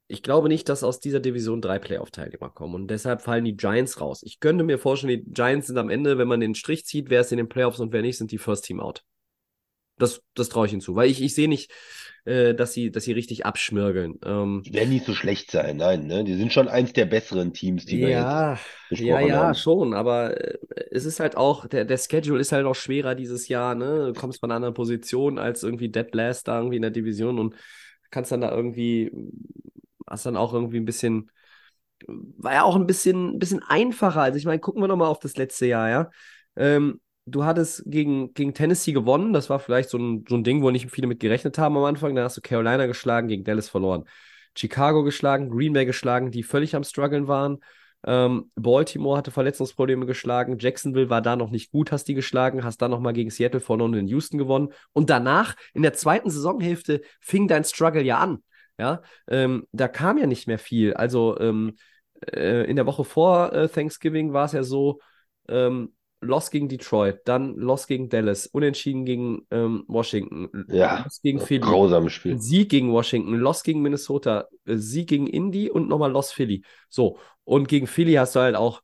ich glaube nicht, dass aus dieser Division drei Playoff-Teilnehmer kommen und deshalb fallen die Giants raus. Ich könnte mir vorstellen, die Giants sind am Ende, wenn man den Strich zieht, wer ist in den Playoffs und wer nicht, sind die First Team out. Das, das traue ich ihnen zu, weil ich, ich sehe nicht, äh, dass, sie, dass sie richtig abschmirgeln. Ähm, Die werden nicht so schlecht sein, nein, ne? Die sind schon eins der besseren Teams, die wir ja, jetzt ja, besprochen ja, haben. schon, aber äh, es ist halt auch, der, der Schedule ist halt auch schwerer dieses Jahr, ne? Du kommst von einer anderen Position als irgendwie Dead Last da irgendwie in der Division und kannst dann da irgendwie, hast dann auch irgendwie ein bisschen, war ja auch ein bisschen, ein bisschen einfacher. Also ich meine, gucken wir nochmal auf das letzte Jahr, ja. Ähm, du hattest gegen, gegen Tennessee gewonnen, das war vielleicht so ein, so ein Ding, wo nicht viele mit gerechnet haben am Anfang. Dann hast du Carolina geschlagen, gegen Dallas verloren. Chicago geschlagen, Green Bay geschlagen, die völlig am struggeln waren. Ähm, Baltimore hatte Verletzungsprobleme geschlagen. Jacksonville war da noch nicht gut, hast die geschlagen, hast dann nochmal gegen Seattle verloren und in Houston gewonnen. Und danach, in der zweiten Saisonhälfte, fing dein Struggle ja an. Ja, ähm, da kam ja nicht mehr viel. Also ähm, äh, in der Woche vor äh, Thanksgiving war es ja so, ähm, Loss gegen Detroit, dann Loss gegen Dallas, Unentschieden gegen ähm, Washington, Ja, Loss gegen Philly, grausames Spiel. Sieg gegen Washington, Loss gegen Minnesota, äh, Sieg gegen Indy und nochmal Loss Philly. So, und gegen Philly hast du halt auch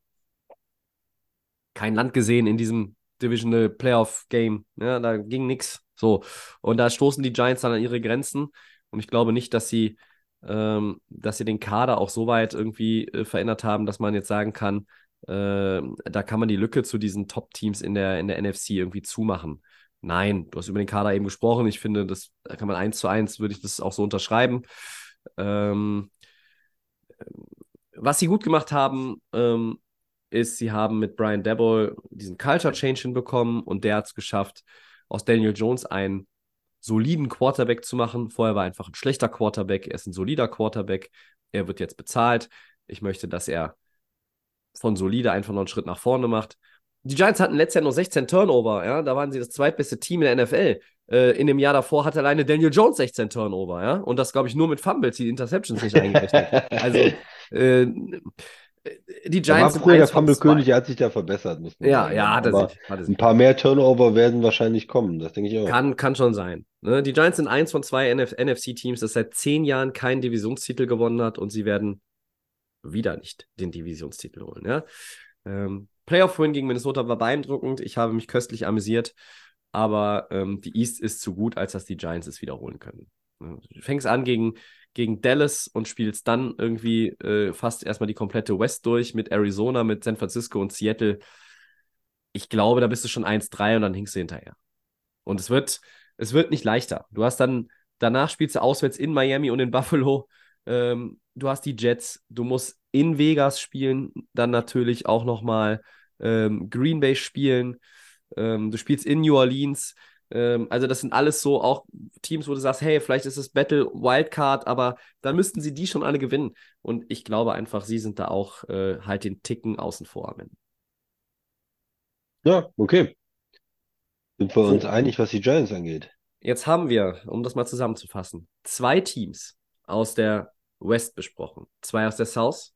kein Land gesehen in diesem Divisional Playoff Game. Ja, da ging nichts. So, und da stoßen die Giants dann an ihre Grenzen. Und ich glaube nicht, dass sie, ähm, dass sie den Kader auch so weit irgendwie äh, verändert haben, dass man jetzt sagen kann, äh, da kann man die Lücke zu diesen Top-Teams in der, in der NFC irgendwie zumachen. Nein, du hast über den Kader eben gesprochen. Ich finde, das da kann man eins zu eins, würde ich das auch so unterschreiben. Ähm, was sie gut gemacht haben, ähm, ist, sie haben mit Brian Dabble diesen Culture Change hinbekommen und der hat es geschafft, aus Daniel Jones einen soliden Quarterback zu machen. Vorher war er einfach ein schlechter Quarterback, er ist ein solider Quarterback, er wird jetzt bezahlt. Ich möchte, dass er von solide einfach noch einen Schritt nach vorne macht. Die Giants hatten letztes Jahr nur 16 Turnover, ja, da waren sie das zweitbeste Team in der NFL. Äh, in dem Jahr davor hatte alleine Daniel Jones 16 Turnover, ja, und das glaube ich nur mit Fumbles, die Interceptions nicht eingerechnet. Also äh, die Da war Giants früher der Fumble-König, hat sich da verbessert, muss man Ja, sagen. ja, hat er sich. Hat er ein sich. paar mehr Turnover werden wahrscheinlich kommen, das denke ich auch. Kann, kann schon sein. Ne? Die Giants sind eins von zwei NF NFC-Teams, das seit zehn Jahren keinen Divisionstitel gewonnen hat und sie werden wieder nicht den Divisionstitel holen. Ja? Ähm, Playoff-Win gegen Minnesota war beeindruckend. Ich habe mich köstlich amüsiert, aber ähm, die East ist zu gut, als dass die Giants es wiederholen können. Ne? Du fängst an gegen, gegen Dallas und spielst dann irgendwie äh, fast erstmal die komplette West durch mit Arizona, mit San Francisco und Seattle. Ich glaube, da bist du schon 1-3 und dann hinkst du hinterher. Und es wird, es wird nicht leichter. Du hast dann, danach spielst du auswärts in Miami und in Buffalo. Ähm, du hast die Jets, du musst in Vegas spielen, dann natürlich auch nochmal ähm, Green Bay spielen. Ähm, du spielst in New Orleans. Ähm, also, das sind alles so auch Teams, wo du sagst, hey, vielleicht ist es Battle Wildcard, aber dann müssten sie die schon alle gewinnen. Und ich glaube einfach, sie sind da auch äh, halt den Ticken außen vor am Ende. Ja, okay. Sind wir So. uns einig, was die Giants angeht? Jetzt haben wir, um das mal zusammenzufassen, zwei Teams aus der West besprochen. Zwei aus der South,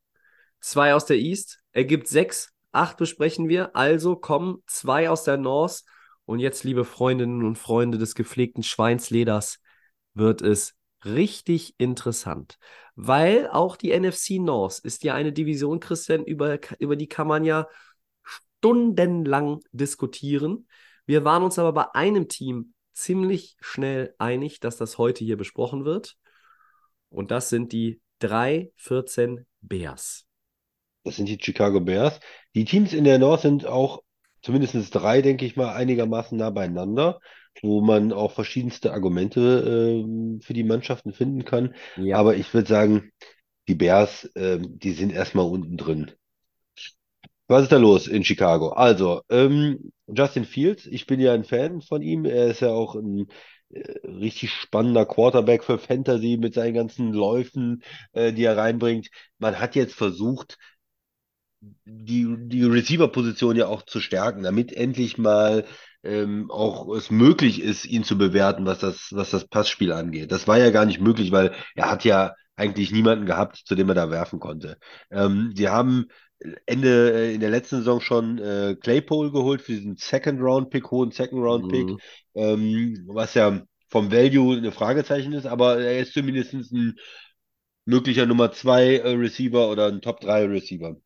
zwei aus der East. Ergibt sechs. Acht besprechen wir. Also kommen zwei aus der North. Und jetzt, liebe Freundinnen und Freunde des gepflegten Schweinsleders, wird es richtig interessant. Weil auch die NFC North ist ja eine Division, Christian, über, über die kann man ja stundenlang diskutieren. Wir waren uns aber bei einem Team ziemlich schnell einig, dass das heute hier besprochen wird. Und das sind die 3-14 Bears. Das sind die Chicago Bears. Die Teams in der North sind auch zumindest drei, denke ich mal, einigermaßen nah beieinander, wo man auch verschiedenste Argumente ähm, für die Mannschaften finden kann. Ja. Aber ich würde sagen, die Bears, ähm, die sind erstmal unten drin. Was ist da los in Chicago? Also, ähm, Justin Fields, ich bin ja ein Fan von ihm. Er ist ja auch ein äh, richtig spannender Quarterback für Fantasy mit seinen ganzen Läufen, äh, die er reinbringt. Man hat jetzt versucht, die, die Receiver-Position ja auch zu stärken, damit endlich mal ähm, auch es möglich ist, ihn zu bewerten, was das, was das Passspiel angeht. Das war ja gar nicht möglich, weil er hat ja eigentlich niemanden gehabt, zu dem er da werfen konnte. Ähm, die haben Ende äh, in der letzten Saison schon äh, Claypool geholt für diesen Second-Round-Pick, hohen Second-Round-Pick, Mhm. ähm, was ja vom Value eine Fragezeichen ist, aber er ist zumindest ein möglicher Nummer zwei äh, Receiver oder ein Top 3 Receiver.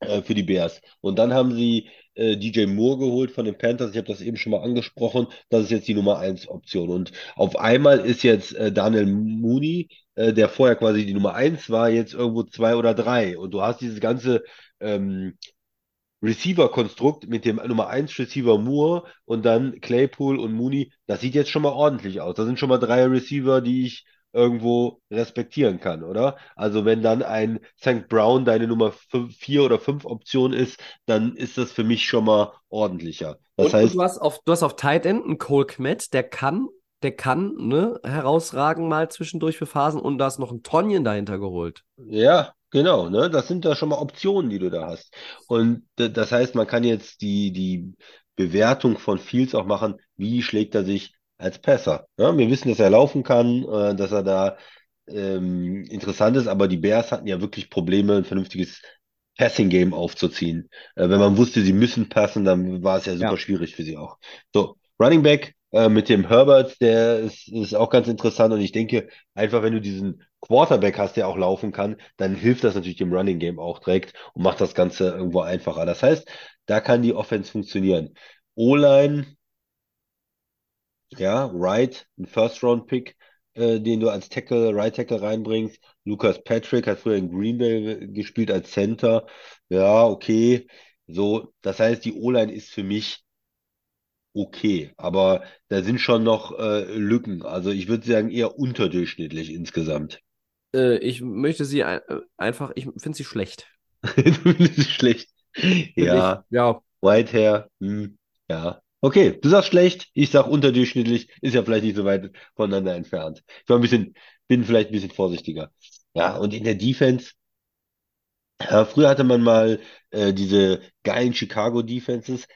Äh, für die Bears. Und dann haben sie äh, DJ Moore geholt von den Panthers. Ich habe das eben schon mal angesprochen. Das ist jetzt die Nummer 1 Option. Und auf einmal ist jetzt äh, Daniel Mooney, äh, der vorher quasi die Nummer 1 war, jetzt irgendwo 2 oder 3. Und du hast dieses ganze ähm, Receiver-Konstrukt mit dem Nummer 1 Receiver Moore und dann Claypool und Mooney. Das sieht jetzt schon mal ordentlich aus. Das sind schon mal drei Receiver, die ich irgendwo respektieren kann, oder? Also wenn dann ein St. Brown deine Nummer 4 oder 5 Option ist, dann ist das für mich schon mal ordentlicher. Das Und heißt, du hast auf, du hast auf Tight End einen Cole Kmet, der kann, der kann ne, herausragen mal zwischendurch für Phasen und da ist noch ein Tonjen dahinter geholt. ja, genau, ne? Das sind da schon mal Optionen, die du da hast. Und das heißt, man kann jetzt die, die Bewertung von Fields auch machen, wie schlägt er sich als Passer. Ja, wir wissen, dass er laufen kann, äh, dass er da ähm, interessant ist, aber die Bears hatten ja wirklich Probleme, ein vernünftiges Passing-Game aufzuziehen. Äh, wenn man wusste, sie müssen passen, dann war es ja super Ja. schwierig für sie auch. So, Running Back äh, mit dem Herbert, der ist, ist auch ganz interessant und ich denke, einfach wenn du diesen Quarterback hast, der auch laufen kann, dann hilft das natürlich dem Running Game auch direkt und macht das Ganze irgendwo einfacher. Das heißt, da kann die Offense funktionieren. O-Line, ja, Wright, ein First-Round-Pick, äh, den du als Tackle, Right Tackle reinbringst. Lucas Patrick hat früher in Green Bay gespielt als Center. Ja, okay. So, das heißt, die O-Line ist für mich okay, aber da sind schon noch äh, Lücken. Also ich würde sagen, eher unterdurchschnittlich insgesamt. Äh, ich möchte sie ein, äh, einfach, ich finde sie schlecht. Du findest schlecht. Ja, Ich, ja, Whitehair, hm, ja. Okay, du sagst schlecht, ich sag unterdurchschnittlich, ist ja vielleicht nicht so weit voneinander entfernt. Ich war ein bisschen, bin vielleicht ein bisschen vorsichtiger. Ja, und in der Defense, ja, früher hatte man mal äh, diese geilen Chicago Defenses,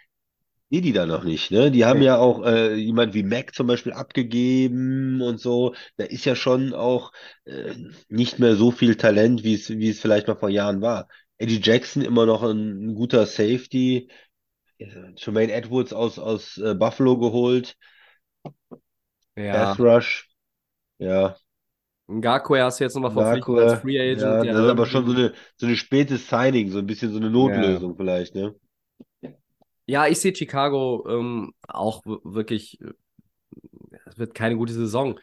die die da noch nicht, ne? Die haben ja auch äh, jemand wie Mac zum Beispiel abgegeben und so. Da ist ja schon auch äh, nicht mehr so viel Talent, wie es, wie es vielleicht mal vor Jahren war. Eddie Jackson immer noch ein, ein guter Safety. Jermaine Edwards aus, aus äh, Buffalo geholt. ja. Pass Rush. Ja, Ngakwe hast du jetzt nochmal verpflichtet als. Free Agent. Ja, das ist aber schon so eine, so eine spätes Signing, so ein bisschen so eine Notlösung vielleicht, ne? Ja, ich sehe Chicago ähm, auch wirklich, äh, es wird keine gute Saison.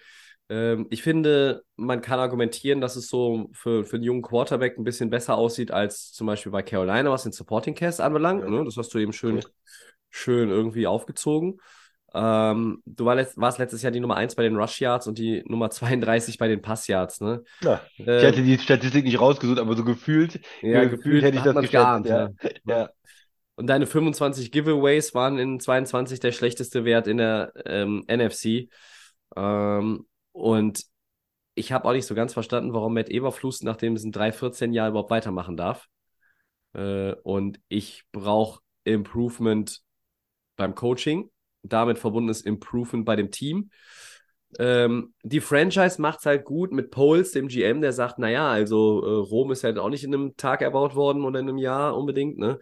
Ähm, ich finde, man kann argumentieren, dass es so für, für einen jungen Quarterback ein bisschen besser aussieht als zum Beispiel bei Carolina, was den Supporting Cast anbelangt. Ja. Ne? Das hast du eben schön, Ja. schön irgendwie aufgezogen. Ähm, du war letzt, warst letztes Jahr die Nummer 1 bei den Rush Yards und die Nummer 32 bei den Pass Yards. Ne? Na, ich Ähm, hätte die Statistik nicht rausgesucht, aber so gefühlt, ja, gefühlt hätte ich das geschätzt, geahnt, ja. ja. Ja. Und deine 25 Giveaways waren in 22 der schlechteste Wert in der ähm, NFC. Ähm, und ich habe auch nicht so ganz verstanden, warum Matt Eberflus nach dem 3-14 Jahr überhaupt weitermachen darf. Äh, und ich brauche Improvement beim Coaching. Damit verbundenes Improvement bei dem Team. Ähm, die Franchise macht es halt gut mit Poles, dem GM, der sagt, naja, also äh, Rom ist halt auch nicht in einem Tag erbaut worden oder in einem Jahr unbedingt, ne?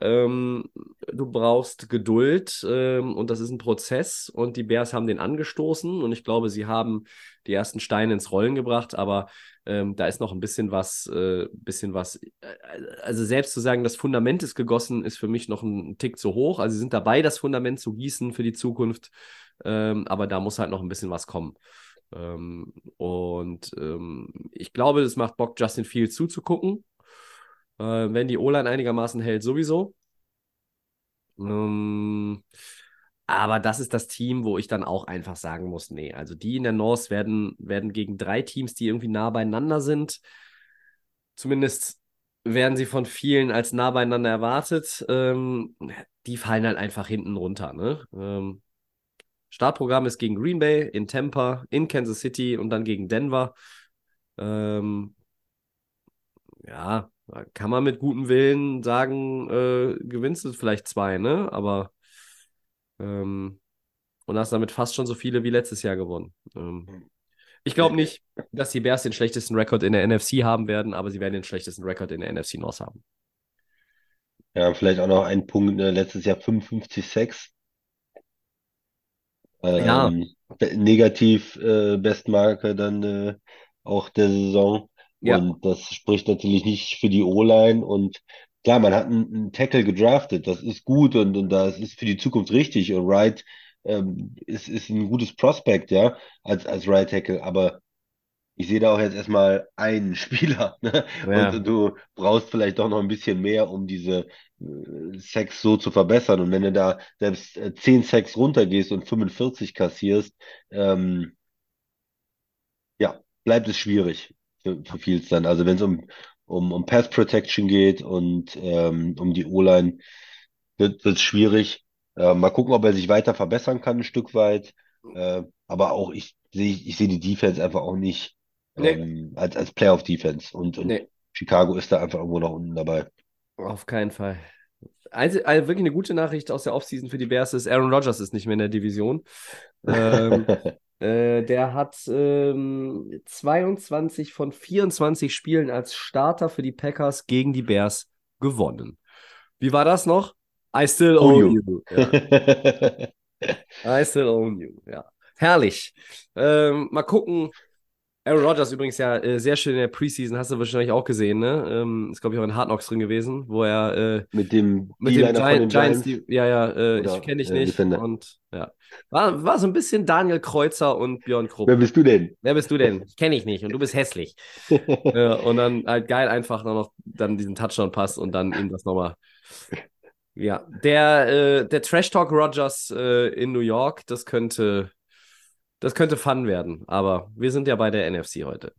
Ähm, du brauchst Geduld ähm, und das ist ein Prozess und die Bears haben den angestoßen und ich glaube, sie haben die ersten Steine ins Rollen gebracht, aber ähm, da ist noch ein bisschen was, äh, bisschen was, äh, also selbst zu sagen, das Fundament ist gegossen, ist für mich noch ein Tick zu hoch. Also sie sind dabei, das Fundament zu gießen für die Zukunft, ähm, aber da muss halt noch ein bisschen was kommen. Ähm, und ähm, ich glaube, es macht Bock, Justin Fields zuzugucken. Äh, wenn die O-Line einigermaßen hält, sowieso. Ähm, aber das ist das Team, wo ich dann auch einfach sagen muss, nee, also die in der North werden, werden gegen drei Teams, die irgendwie nah beieinander sind, zumindest werden sie von vielen als nah beieinander erwartet, ähm, die fallen halt einfach hinten runter. Ne? Ähm, Startprogramm ist gegen Green Bay, in Tampa, in Kansas City und dann gegen Denver. Ähm, ja, kann man mit gutem Willen sagen, äh, gewinnst du vielleicht zwei, ne? Aber ähm, und hast damit fast schon so viele wie letztes Jahr gewonnen. Ähm, ich glaube nicht, dass die Bears den schlechtesten Rekord in der NFC haben werden, aber sie werden den schlechtesten Rekord in der NFC North haben. Ja, vielleicht auch noch ein Punkt, ne, letztes Jahr 55 Sacks. Ja. Ähm, negativ äh, Bestmarke dann äh, auch der Saison. Ja. Und das spricht natürlich nicht für die O-Line und klar, man hat einen, einen Tackle gedraftet, das ist gut und, und das ist für die Zukunft richtig. Und Wright ähm, ist, ist ein gutes Prospect, ja, als, als Right Tackle, aber ich sehe da auch jetzt erstmal einen Spieler, ne? Ja. Und du brauchst vielleicht doch noch ein bisschen mehr, um diese äh, Sacks so zu verbessern. Und wenn du da selbst äh, 10 Sacks runtergehst und 45 kassierst, ähm, ja, bleibt es schwierig für, für Fields dann. Also wenn es um, um, um Pass Protection geht und ähm, um die O-Line, wird es schwierig. Äh, mal gucken, ob er sich weiter verbessern kann, ein Stück weit. Äh, aber auch ich sehe ich sehe die Defense einfach auch nicht Nee. ähm, als, als Playoff-Defense. Und, und Nee. Chicago ist da einfach irgendwo noch unten dabei. Auf keinen Fall. Also, also wirklich eine gute Nachricht aus der Offseason für die Bears ist, Aaron Rodgers ist nicht mehr in der Division. Ähm, äh, der hat ähm, 22 von 24 Spielen als Starter für die Packers gegen die Bears gewonnen. Wie war das noch? I still Own you. you. Ja. I still own you. Ja. Herrlich. Ähm, mal gucken. Aaron Rodgers übrigens ja äh, sehr schön in der Preseason, hast du wahrscheinlich auch gesehen, ne? Ähm, ist, glaube ich, auch in Hard Knocks drin gewesen, wo er äh, Mit dem mit dem Gi Giants, Giants. die, ja, ja, äh, Oder, ich kenne dich äh, nicht. Defender. Und ja. War, war so ein bisschen Daniel Kreuzer und Björn Krupp. Wer bist du denn? Wer bist du denn? Ich kenne dich nicht und du bist hässlich. äh, und dann halt geil einfach noch dann diesen Touchdown-Pass und dann ihm das nochmal. Ja, der, äh, der Trash Talk Rogers äh, in New York, das könnte, das könnte fun werden. Aber wir sind ja bei der NFC heute.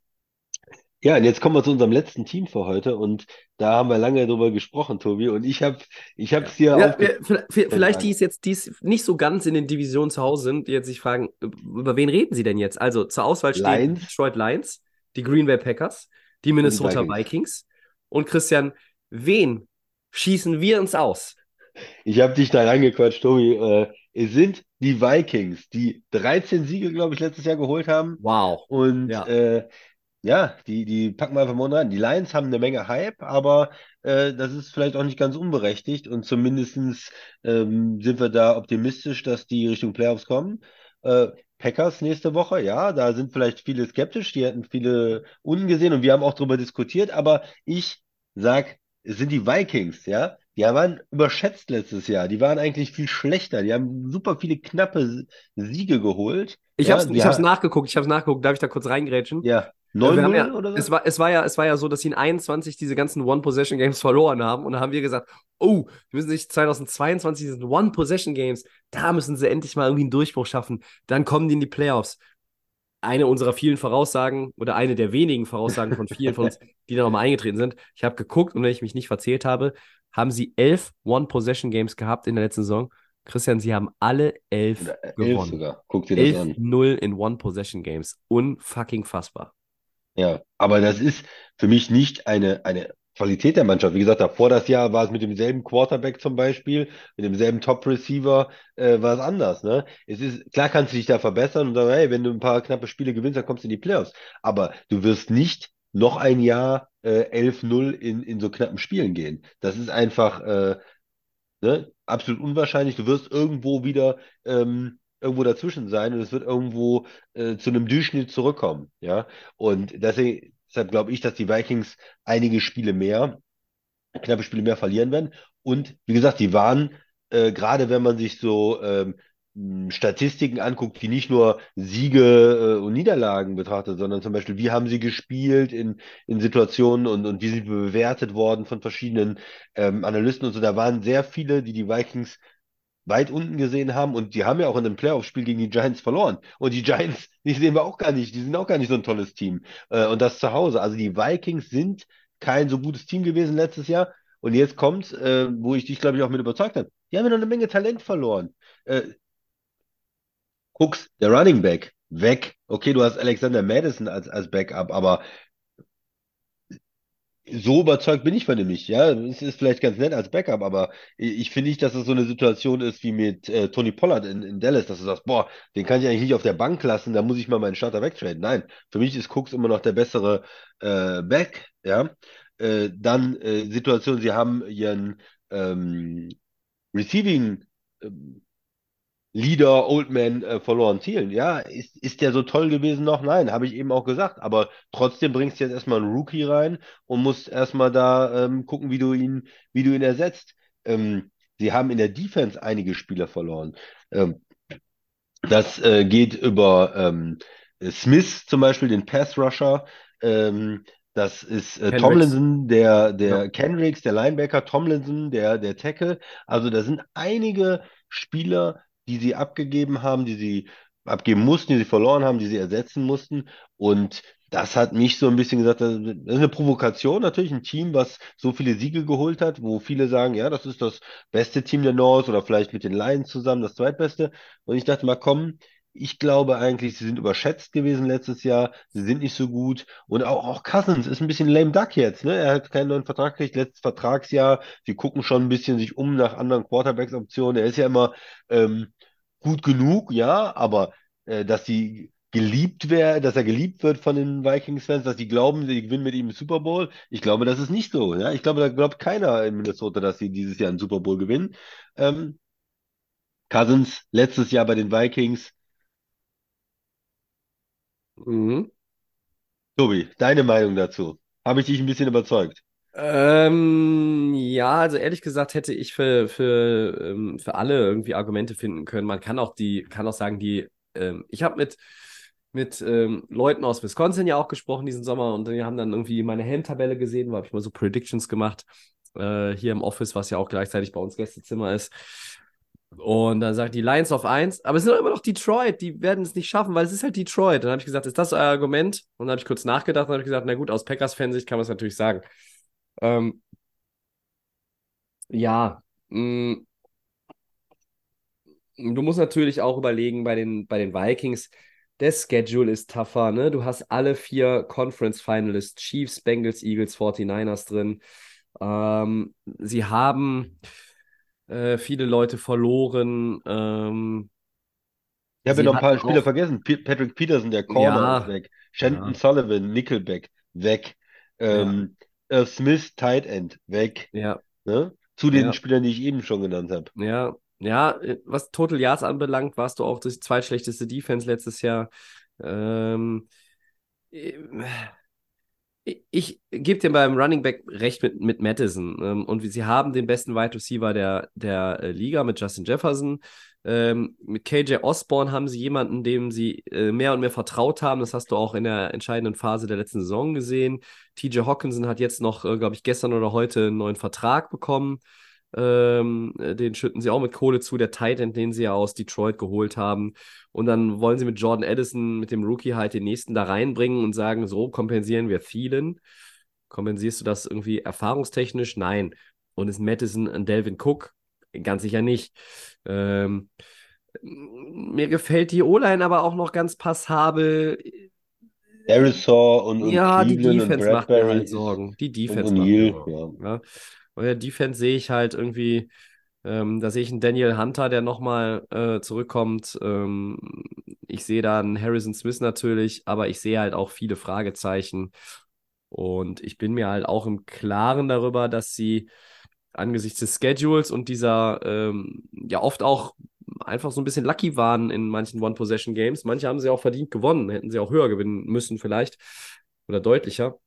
Ja, und jetzt kommen wir zu unserem letzten Team für heute und da haben wir lange drüber gesprochen, Tobi, und ich habe ich hab's hier Ja, vielleicht- vielleicht die es jetzt die es nicht so ganz in den Divisionen zu Hause sind, die jetzt sich fragen, über wen reden sie denn jetzt? Also zur Auswahl stehen die Lions. Detroit Lions, die Green Bay Packers, die Minnesota Vikings. Vikings. Und Christian, wen schießen wir uns aus? Ich habe dich da reingequatscht, Tobi. Äh, es sind die Vikings, die 13 Siege, glaube ich, letztes Jahr geholt haben. Wow. Und Ja. äh, ja, die, die packen wir einfach mal rein. Die Lions haben eine Menge Hype, aber äh, das ist vielleicht auch nicht ganz unberechtigt. Und zumindestens ähm, sind wir da optimistisch, dass die Richtung Playoffs kommen. Äh, Packers nächste Woche, ja, da sind vielleicht viele skeptisch, die hätten viele unten gesehen und wir haben auch darüber diskutiert, aber ich sag, es sind die Vikings, ja. Die waren überschätzt letztes Jahr. Die waren eigentlich viel schlechter. Die haben super viele knappe Siege geholt. Ich Ja, habe die ich hab's ha- nachgeguckt, ich habe nachgeguckt. Darf ich da kurz reingrätschen? Ja, Äh, wir haben 9-0 ja, oder so? es war, es war ja, es war ja so, dass sie in 21 diese ganzen One-Possession-Games verloren haben. Und da haben wir gesagt, oh, wir müssen sich 2022 diesen One-Possession-Games, da müssen sie endlich mal irgendwie einen Durchbruch schaffen. Dann kommen die in die Playoffs. Eine unserer vielen Voraussagen oder eine der wenigen Voraussagen von vielen von uns, die da nochmal eingetreten sind. Ich habe geguckt und wenn ich mich nicht verzählt habe, haben sie elf One-Possession-Games gehabt in der letzten Saison. Christian, sie haben alle elf Oder elf gewonnen. sogar. Guck dir das an. 11-0 in One-Possession-Games. Unfucking fassbar. Ja, aber das ist für mich nicht eine, eine Qualität der Mannschaft. Wie gesagt, davor das Jahr war es mit demselben Quarterback zum Beispiel, mit demselben Top-Receiver, äh, war es anders, ne? Es ist, klar kannst du dich da verbessern und sagen, hey, wenn du ein paar knappe Spiele gewinnst, dann kommst du in die Playoffs. Aber du wirst nicht noch ein Jahr äh, 11-0 in, in so knappen Spielen gehen. Das ist einfach äh, ne, absolut unwahrscheinlich. Du wirst irgendwo wieder ähm, irgendwo dazwischen sein und es wird irgendwo äh, zu einem Durchschnitt zurückkommen. Ja, und deswegen, deshalb glaube ich, dass die Vikings einige Spiele mehr, knappe Spiele mehr verlieren werden. Und wie gesagt, die waren, äh, gerade wenn man sich so ähm, Statistiken anguckt, die nicht nur Siege äh, und Niederlagen betrachtet, sondern zum Beispiel, wie haben sie gespielt in, in Situationen und, und wie sind sie bewertet worden von verschiedenen ähm, Analysten und so. Da waren sehr viele, die die Vikings weit unten gesehen haben und die haben ja auch in einem Playoff-Spiel gegen die Giants verloren. Und die Giants, die sehen wir auch gar nicht, die sind auch gar nicht so ein tolles Team. Äh, und das zu Hause. Also die Vikings sind kein so gutes Team gewesen letztes Jahr. Und jetzt kommt, äh, wo ich dich, glaube ich, auch mit überzeugt habe. Die haben ja noch eine Menge Talent verloren. Äh, guck's, der Running Back, weg. Okay, du hast Alexander Madison als, als Backup, aber so überzeugt bin ich von dem nicht. Ja, es ist vielleicht ganz nett als Backup, aber ich, finde nicht, dass es so eine Situation ist wie mit äh, Tony Pollard in, in Dallas, dass du sagst, boah, den kann ich eigentlich nicht auf der Bank lassen, da muss ich mal meinen Starter wegtraden. Nein, für mich ist Cooks immer noch der bessere äh, Back, ja. Äh, dann äh, Situation, sie haben ihren ähm, Receiving ähm, Leader, Old Man äh, verloren Thielen. Ja, ist, ist der so toll gewesen noch? Nein, habe ich eben auch gesagt. Aber trotzdem bringst du jetzt erstmal einen Rookie rein und musst erstmal da ähm, gucken, wie du ihn, wie du ihn ersetzt. Ähm, sie haben in der Defense einige Spieler verloren. Ähm, das äh, geht über ähm, Smith zum Beispiel, den Pass Rusher. Ähm, das ist äh. Tomlinson, der, der Ja. Kendricks, der Linebacker, Tomlinson, der, der Tackle. Also da sind einige Spieler, die sie abgegeben haben, die sie abgeben mussten, die sie verloren haben, die sie ersetzen mussten. Und das hat mich so ein bisschen gesagt, das ist eine Provokation natürlich, ein Team, was so viele Siege geholt hat, wo viele sagen, ja, das ist das beste Team der North oder vielleicht mit den Lions zusammen das zweitbeste. Und ich dachte mal, komm, ich glaube eigentlich, sie sind überschätzt gewesen letztes Jahr. Sie sind nicht so gut. Und auch, auch Cousins ist ein bisschen lame duck jetzt. Ne? Er hat keinen neuen Vertrag gekriegt, letztes Vertragsjahr. Sie gucken schon ein bisschen sich um nach anderen Quarterbacks-Optionen. Er ist ja immer ähm, gut genug, ja, aber äh, dass sie geliebt wäre, dass er geliebt wird von den Vikings-Fans, dass sie glauben, sie gewinnen mit ihm den Super Bowl. Ich glaube, das ist nicht so. Ja? Ich glaube, da glaubt keiner in Minnesota, dass sie dieses Jahr einen Super Bowl gewinnen. Ähm, Cousins letztes Jahr bei den Vikings. Mhm. Tobi, deine Meinung dazu? Habe ich dich ein bisschen überzeugt? Ähm, ja, also ehrlich gesagt hätte ich für, für, ähm, für alle irgendwie Argumente finden können. Man kann auch die, kann auch sagen, die, ähm, ich habe mit, mit ähm, Leuten aus Wisconsin ja auch gesprochen diesen Sommer und die haben dann irgendwie meine Helmtabelle gesehen, wo habe ich mal so Predictions gemacht, äh, hier im Office, was ja auch gleichzeitig bei uns Gästezimmer ist. Und dann sagt die Lions auf 1, aber es sind doch immer noch Detroit, die werden es nicht schaffen, weil es ist halt Detroit. Dann habe ich gesagt, ist das euer Argument? Und dann habe ich kurz nachgedacht und habe gesagt, na gut, aus Packers-Fansicht kann man es natürlich sagen. Ähm, ja, mh, du musst natürlich auch überlegen, bei den, bei den Vikings, der Schedule ist tougher, ne? Du hast alle vier Conference Finalists, Chiefs, Bengals, Eagles, 49ers drin. Ähm, sie haben äh, viele Leute verloren. Ähm, Ich habe ja noch ein paar Spieler auch- vergessen. P Patrick Peterson, der Corner, Ja. ist weg. Shandon Ja. Sullivan, Nickelback, weg. Ähm, äh, Smith, Tight End, weg. ja, Ne? Zu den Ja. Spielern, die ich eben schon genannt habe. Ja, ja, äh, was Total Yards anbelangt, warst du auch das zweitschlechteste Defense letztes Jahr. Ähm, äh, ich gebe dir beim Running Back recht mit, mit Madison. Ähm, und sie haben den besten Wide Receiver der, der äh, Liga mit Justin Jefferson. Ähm, mit KJ Osborne haben sie jemanden, dem sie äh, mehr und mehr vertraut haben. Das hast du auch in der entscheidenden Phase der letzten Saison gesehen. TJ Hawkinson hat jetzt noch, äh, glaube ich, gestern oder heute einen neuen Vertrag bekommen. Ähm, äh, den schütten sie auch mit Kohle zu, der Tight End, den sie ja aus Detroit geholt haben. Und dann wollen sie mit Jordan Addison, mit dem Rookie halt den nächsten da reinbringen und sagen, so kompensieren wir Thielen. Kompensierst du das irgendwie erfahrungstechnisch? Nein. Und ist Madison und Delvin Cook? Ganz sicher nicht. Ähm, mir gefällt die O-Line aber auch noch ganz passabel. Harrisor und, und Ja, die Cleveland und Defense macht mir halt Sorgen. Die Defense macht mir Sorgen. ja. Ja. Der Defense sehe ich halt irgendwie, ähm, da sehe ich einen Daniel Hunter, der nochmal äh, zurückkommt. Ähm, ich sehe da einen Harrison Smith natürlich, aber ich sehe halt auch viele Fragezeichen. Und ich bin mir halt auch im Klaren darüber, dass sie angesichts des Schedules und dieser ähm, ja oft auch einfach so ein bisschen lucky waren in manchen One-Possession-Games. Manche haben sie auch verdient gewonnen, hätten sie auch höher gewinnen müssen vielleicht oder deutlicher.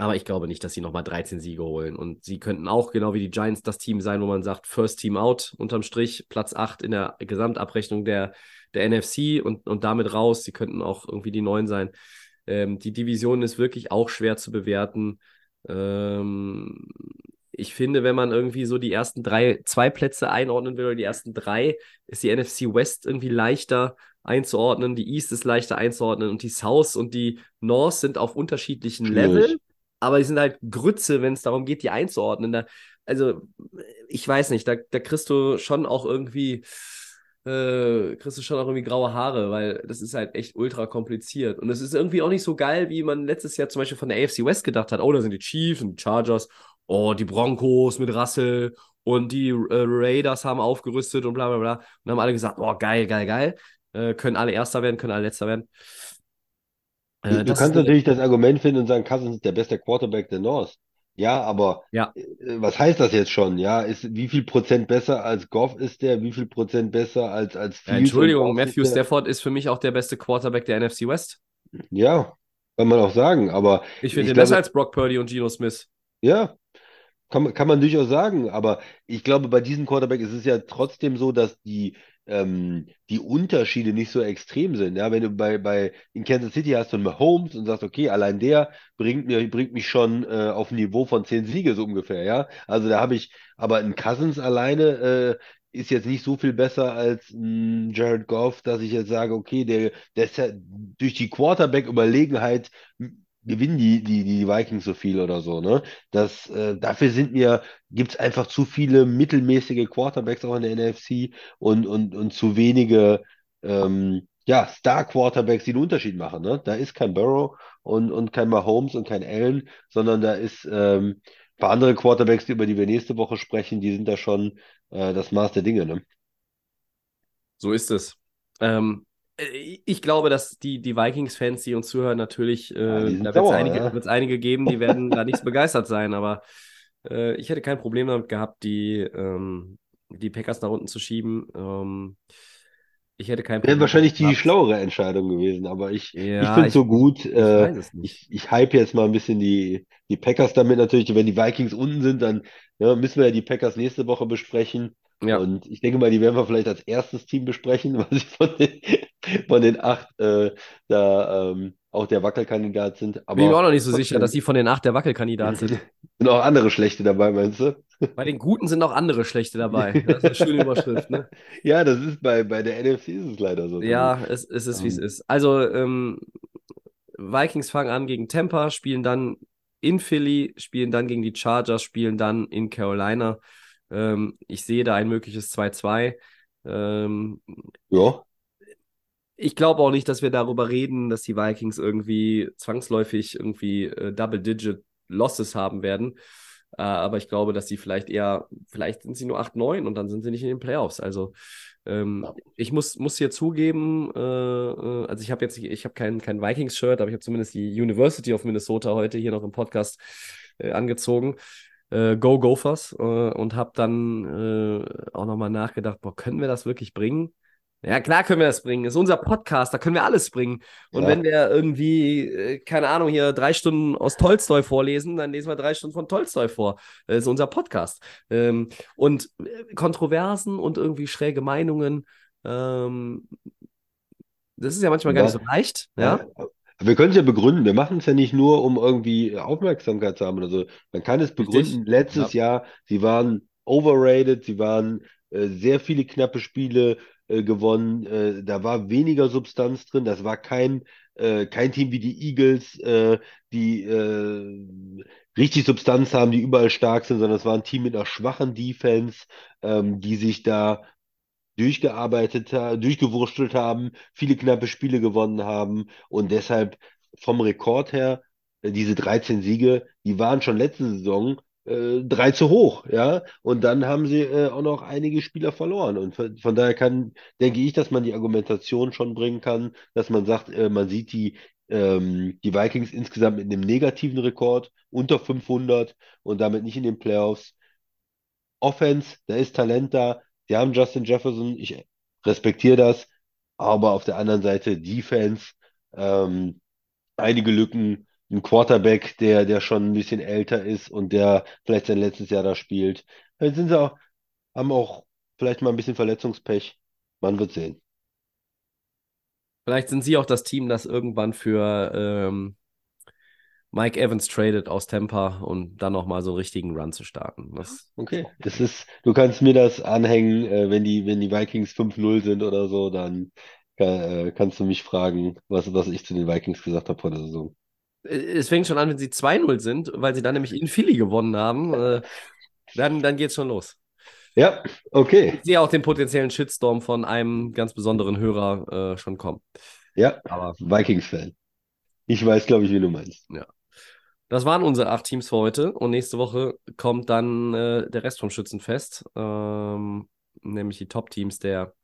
Aber ich glaube nicht, dass sie nochmal 13 Siege holen. Und sie könnten auch, genau wie die Giants, das Team sein, wo man sagt, First Team out unterm Strich, Platz 8 in der Gesamtabrechnung der, der NFC und, und damit raus. Sie könnten auch irgendwie die Neuen sein. Ähm, die Division ist wirklich auch schwer zu bewerten. Ähm, ich finde, wenn man irgendwie so die ersten drei, zwei Plätze einordnen will oder die ersten drei, ist die NFC West irgendwie leichter einzuordnen, die East ist leichter einzuordnen und die South und die North sind auf unterschiedlichen. Level, aber die sind halt Grütze, wenn es darum geht, die einzuordnen. Da, also, ich weiß nicht, da, da kriegst du schon auch irgendwie, äh, kriegst du schon auch irgendwie graue Haare, weil das ist halt echt ultra kompliziert. Und es ist irgendwie auch nicht so geil, wie man letztes Jahr zum Beispiel von der AFC West gedacht hat. Oh, da sind die Chiefs und die Chargers, oh, die Broncos mit Russell und die äh, Raiders haben aufgerüstet und bla bla bla. Und haben alle gesagt, oh, geil, geil, geil. Äh, können alle Erster werden, können alle Letzter werden. Du, Äh, das kannst natürlich das Argument finden und sagen, Cousins ist der beste Quarterback der North. Ja, aber Ja. äh, was heißt das jetzt schon? Ja, ist wie viel Prozent besser als Goff ist der? Wie viel Prozent besser als als Ja, Fields Entschuldigung, ist Matthew? Stafford ist für mich auch der beste Quarterback der NFC West. Ja, kann man auch sagen, aber Ich finde ihn besser als Brock Purdy und Geno Smith. ja, kann, man- kann man durchaus sagen, aber ich glaube, bei diesem Quarterback ist es ja trotzdem so, dass die, ähm, die Unterschiede nicht so extrem sind. Ja, wenn du bei, bei in Kansas City hast du einen Mahomes und sagst, okay, allein der bringt mir, bringt mich schon äh, auf ein Niveau von zehn Siege so ungefähr, ja. Also da habe ich, aber ein Cousins alleine äh, ist jetzt nicht so viel besser als ein Jared Goff, dass ich jetzt sage, okay, der, der ist ja durch die Quarterback-Überlegenheit gewinnen die, die, die Vikings so viel oder so, ne? Das, äh, dafür sind mir, gibt es einfach zu viele mittelmäßige Quarterbacks auch in der NFC und, und, und zu wenige ähm, ja, Star-Quarterbacks, die einen Unterschied machen, ne? Da ist kein Burrow und, und kein Mahomes und kein Allen, sondern da ist ähm, ein paar andere Quarterbacks, über die wir nächste Woche sprechen, die sind da schon äh, das Maß der Dinge, ne? So ist es. Ähm, äh, ich glaube, dass die, die Vikings-Fans, die uns zuhören, natürlich, Ja, äh, sind da wird es einige, ja. wird's einige geben, die werden da nicht begeistert sein, aber äh, ich hätte kein Problem damit gehabt, die, ähm, die Packers nach unten zu schieben. Ähm, ich hätte kein Wäre Problem wahrscheinlich die gehabt. schlauere Entscheidung gewesen, aber ich, ich Ja, finde ich, so gut, ich äh, es nicht. ich, ich hype jetzt mal ein bisschen die, die Packers damit natürlich. Wenn die Vikings unten sind, dann ja, müssen wir ja die Packers nächste Woche besprechen. Ja, Und ich denke mal, die werden wir vielleicht als erstes Team besprechen, weil sie von den, von den acht äh, da ähm, auch der Wackelkandidat sind. bin ich mir auch Aber noch nicht so sicher, dass sie von den acht der Wackelkandidat sind. sind auch andere schlechte dabei, meinst du? Bei den Guten sind auch andere schlechte dabei. Das ist eine schöne Überschrift, ne? Ja, das ist bei, bei der NFC ist es leider so. Ja, es, es ist, wie es Ähm, ist. Also, ähm, Vikings fangen an gegen Tampa, spielen dann in Philly, spielen dann gegen die Chargers, spielen dann in Carolina. Ähm, ich sehe da ein mögliches 2-2. Ähm, ja, ich glaube auch nicht, dass wir darüber reden, dass die Vikings irgendwie zwangsläufig irgendwie äh, Double-Digit Losses haben werden. Äh, aber ich glaube, dass sie vielleicht eher, vielleicht sind sie nur 8-9 und dann sind sie nicht in den Playoffs. Also ähm, Ja. ich muss, muss hier zugeben, äh, äh, also ich habe jetzt, ich habe kein, kein Vikings-Shirt, aber ich habe zumindest die University of Minnesota heute hier noch im Podcast äh, angezogen. Äh, Go Gophers äh, und habe dann äh, auch nochmal nachgedacht, boah, können wir das wirklich bringen? Ja, klar können wir das bringen. Ist unser Podcast, da können wir alles bringen. Und Ja. wenn wir irgendwie, äh, keine Ahnung, hier drei Stunden aus Tolstoi vorlesen, dann lesen wir drei Stunden von Tolstoi vor. Das ist unser Podcast. Ähm, und äh, Kontroversen und irgendwie schräge Meinungen, ähm, das ist ja manchmal gar nicht so leicht. Ja, wir können es ja begründen. Wir machen es ja nicht nur, um irgendwie Aufmerksamkeit zu haben oder so. Man kann es begründen. Letztes Jahr, sie waren overrated, sie waren äh, sehr viele knappe Spiele äh, gewonnen. Äh, da war weniger Substanz drin. Das war kein, äh, kein Team wie die Eagles, äh, die äh, richtig Substanz haben, die überall stark sind, sondern es war ein Team mit einer schwachen Defense, ähm, die sich da durchgearbeitet, durchgewurschtelt haben, viele knappe Spiele gewonnen haben und deshalb vom Rekord her, äh, diese 13 Siege, die waren schon letzte Saison äh, drei zu hoch, ja, und dann haben sie äh, auch noch einige Spieler verloren und von, von daher kann, denke ich, dass man die Argumentation schon bringen kann, dass man sagt, äh, man sieht die ähm, die Vikings insgesamt mit einem negativen Rekord unter 500 und damit nicht in den Playoffs. Offense, da ist Talent da. Sie haben Justin Jefferson, ich respektiere das, aber auf der anderen Seite Defense, ähm, einige Lücken, ein Quarterback, der, der schon ein bisschen älter ist und der vielleicht sein letztes Jahr da spielt. Dann sind sie auch, haben auch vielleicht mal ein bisschen Verletzungspech. Man wird sehen. vielleicht sind sie auch das Team, das irgendwann für ähm, Mike Evans tradet aus Tampa und dann nochmal so einen richtigen Run zu starten. Das, Okay, es ist, du kannst mir das anhängen, äh, wenn die, wenn die Vikings 5-0 sind oder so, dann äh, kannst du mich fragen, was, was ich zu den Vikings gesagt habe vor der Saison. es fängt schon an, wenn sie 2-0 sind, weil sie dann nämlich in Philly gewonnen haben. Äh, dann, dann geht's schon los. Ja, okay. Ich sehe auch den potenziellen Shitstorm von einem ganz besonderen Hörer äh, schon kommen. Ja, Aber Vikings-Fan. Ich weiß, glaube ich, wie du meinst. Das waren unsere acht Teams für heute. Und nächste Woche kommt dann äh, der Rest vom Schützenfest, ähm, nämlich die Top-Teams der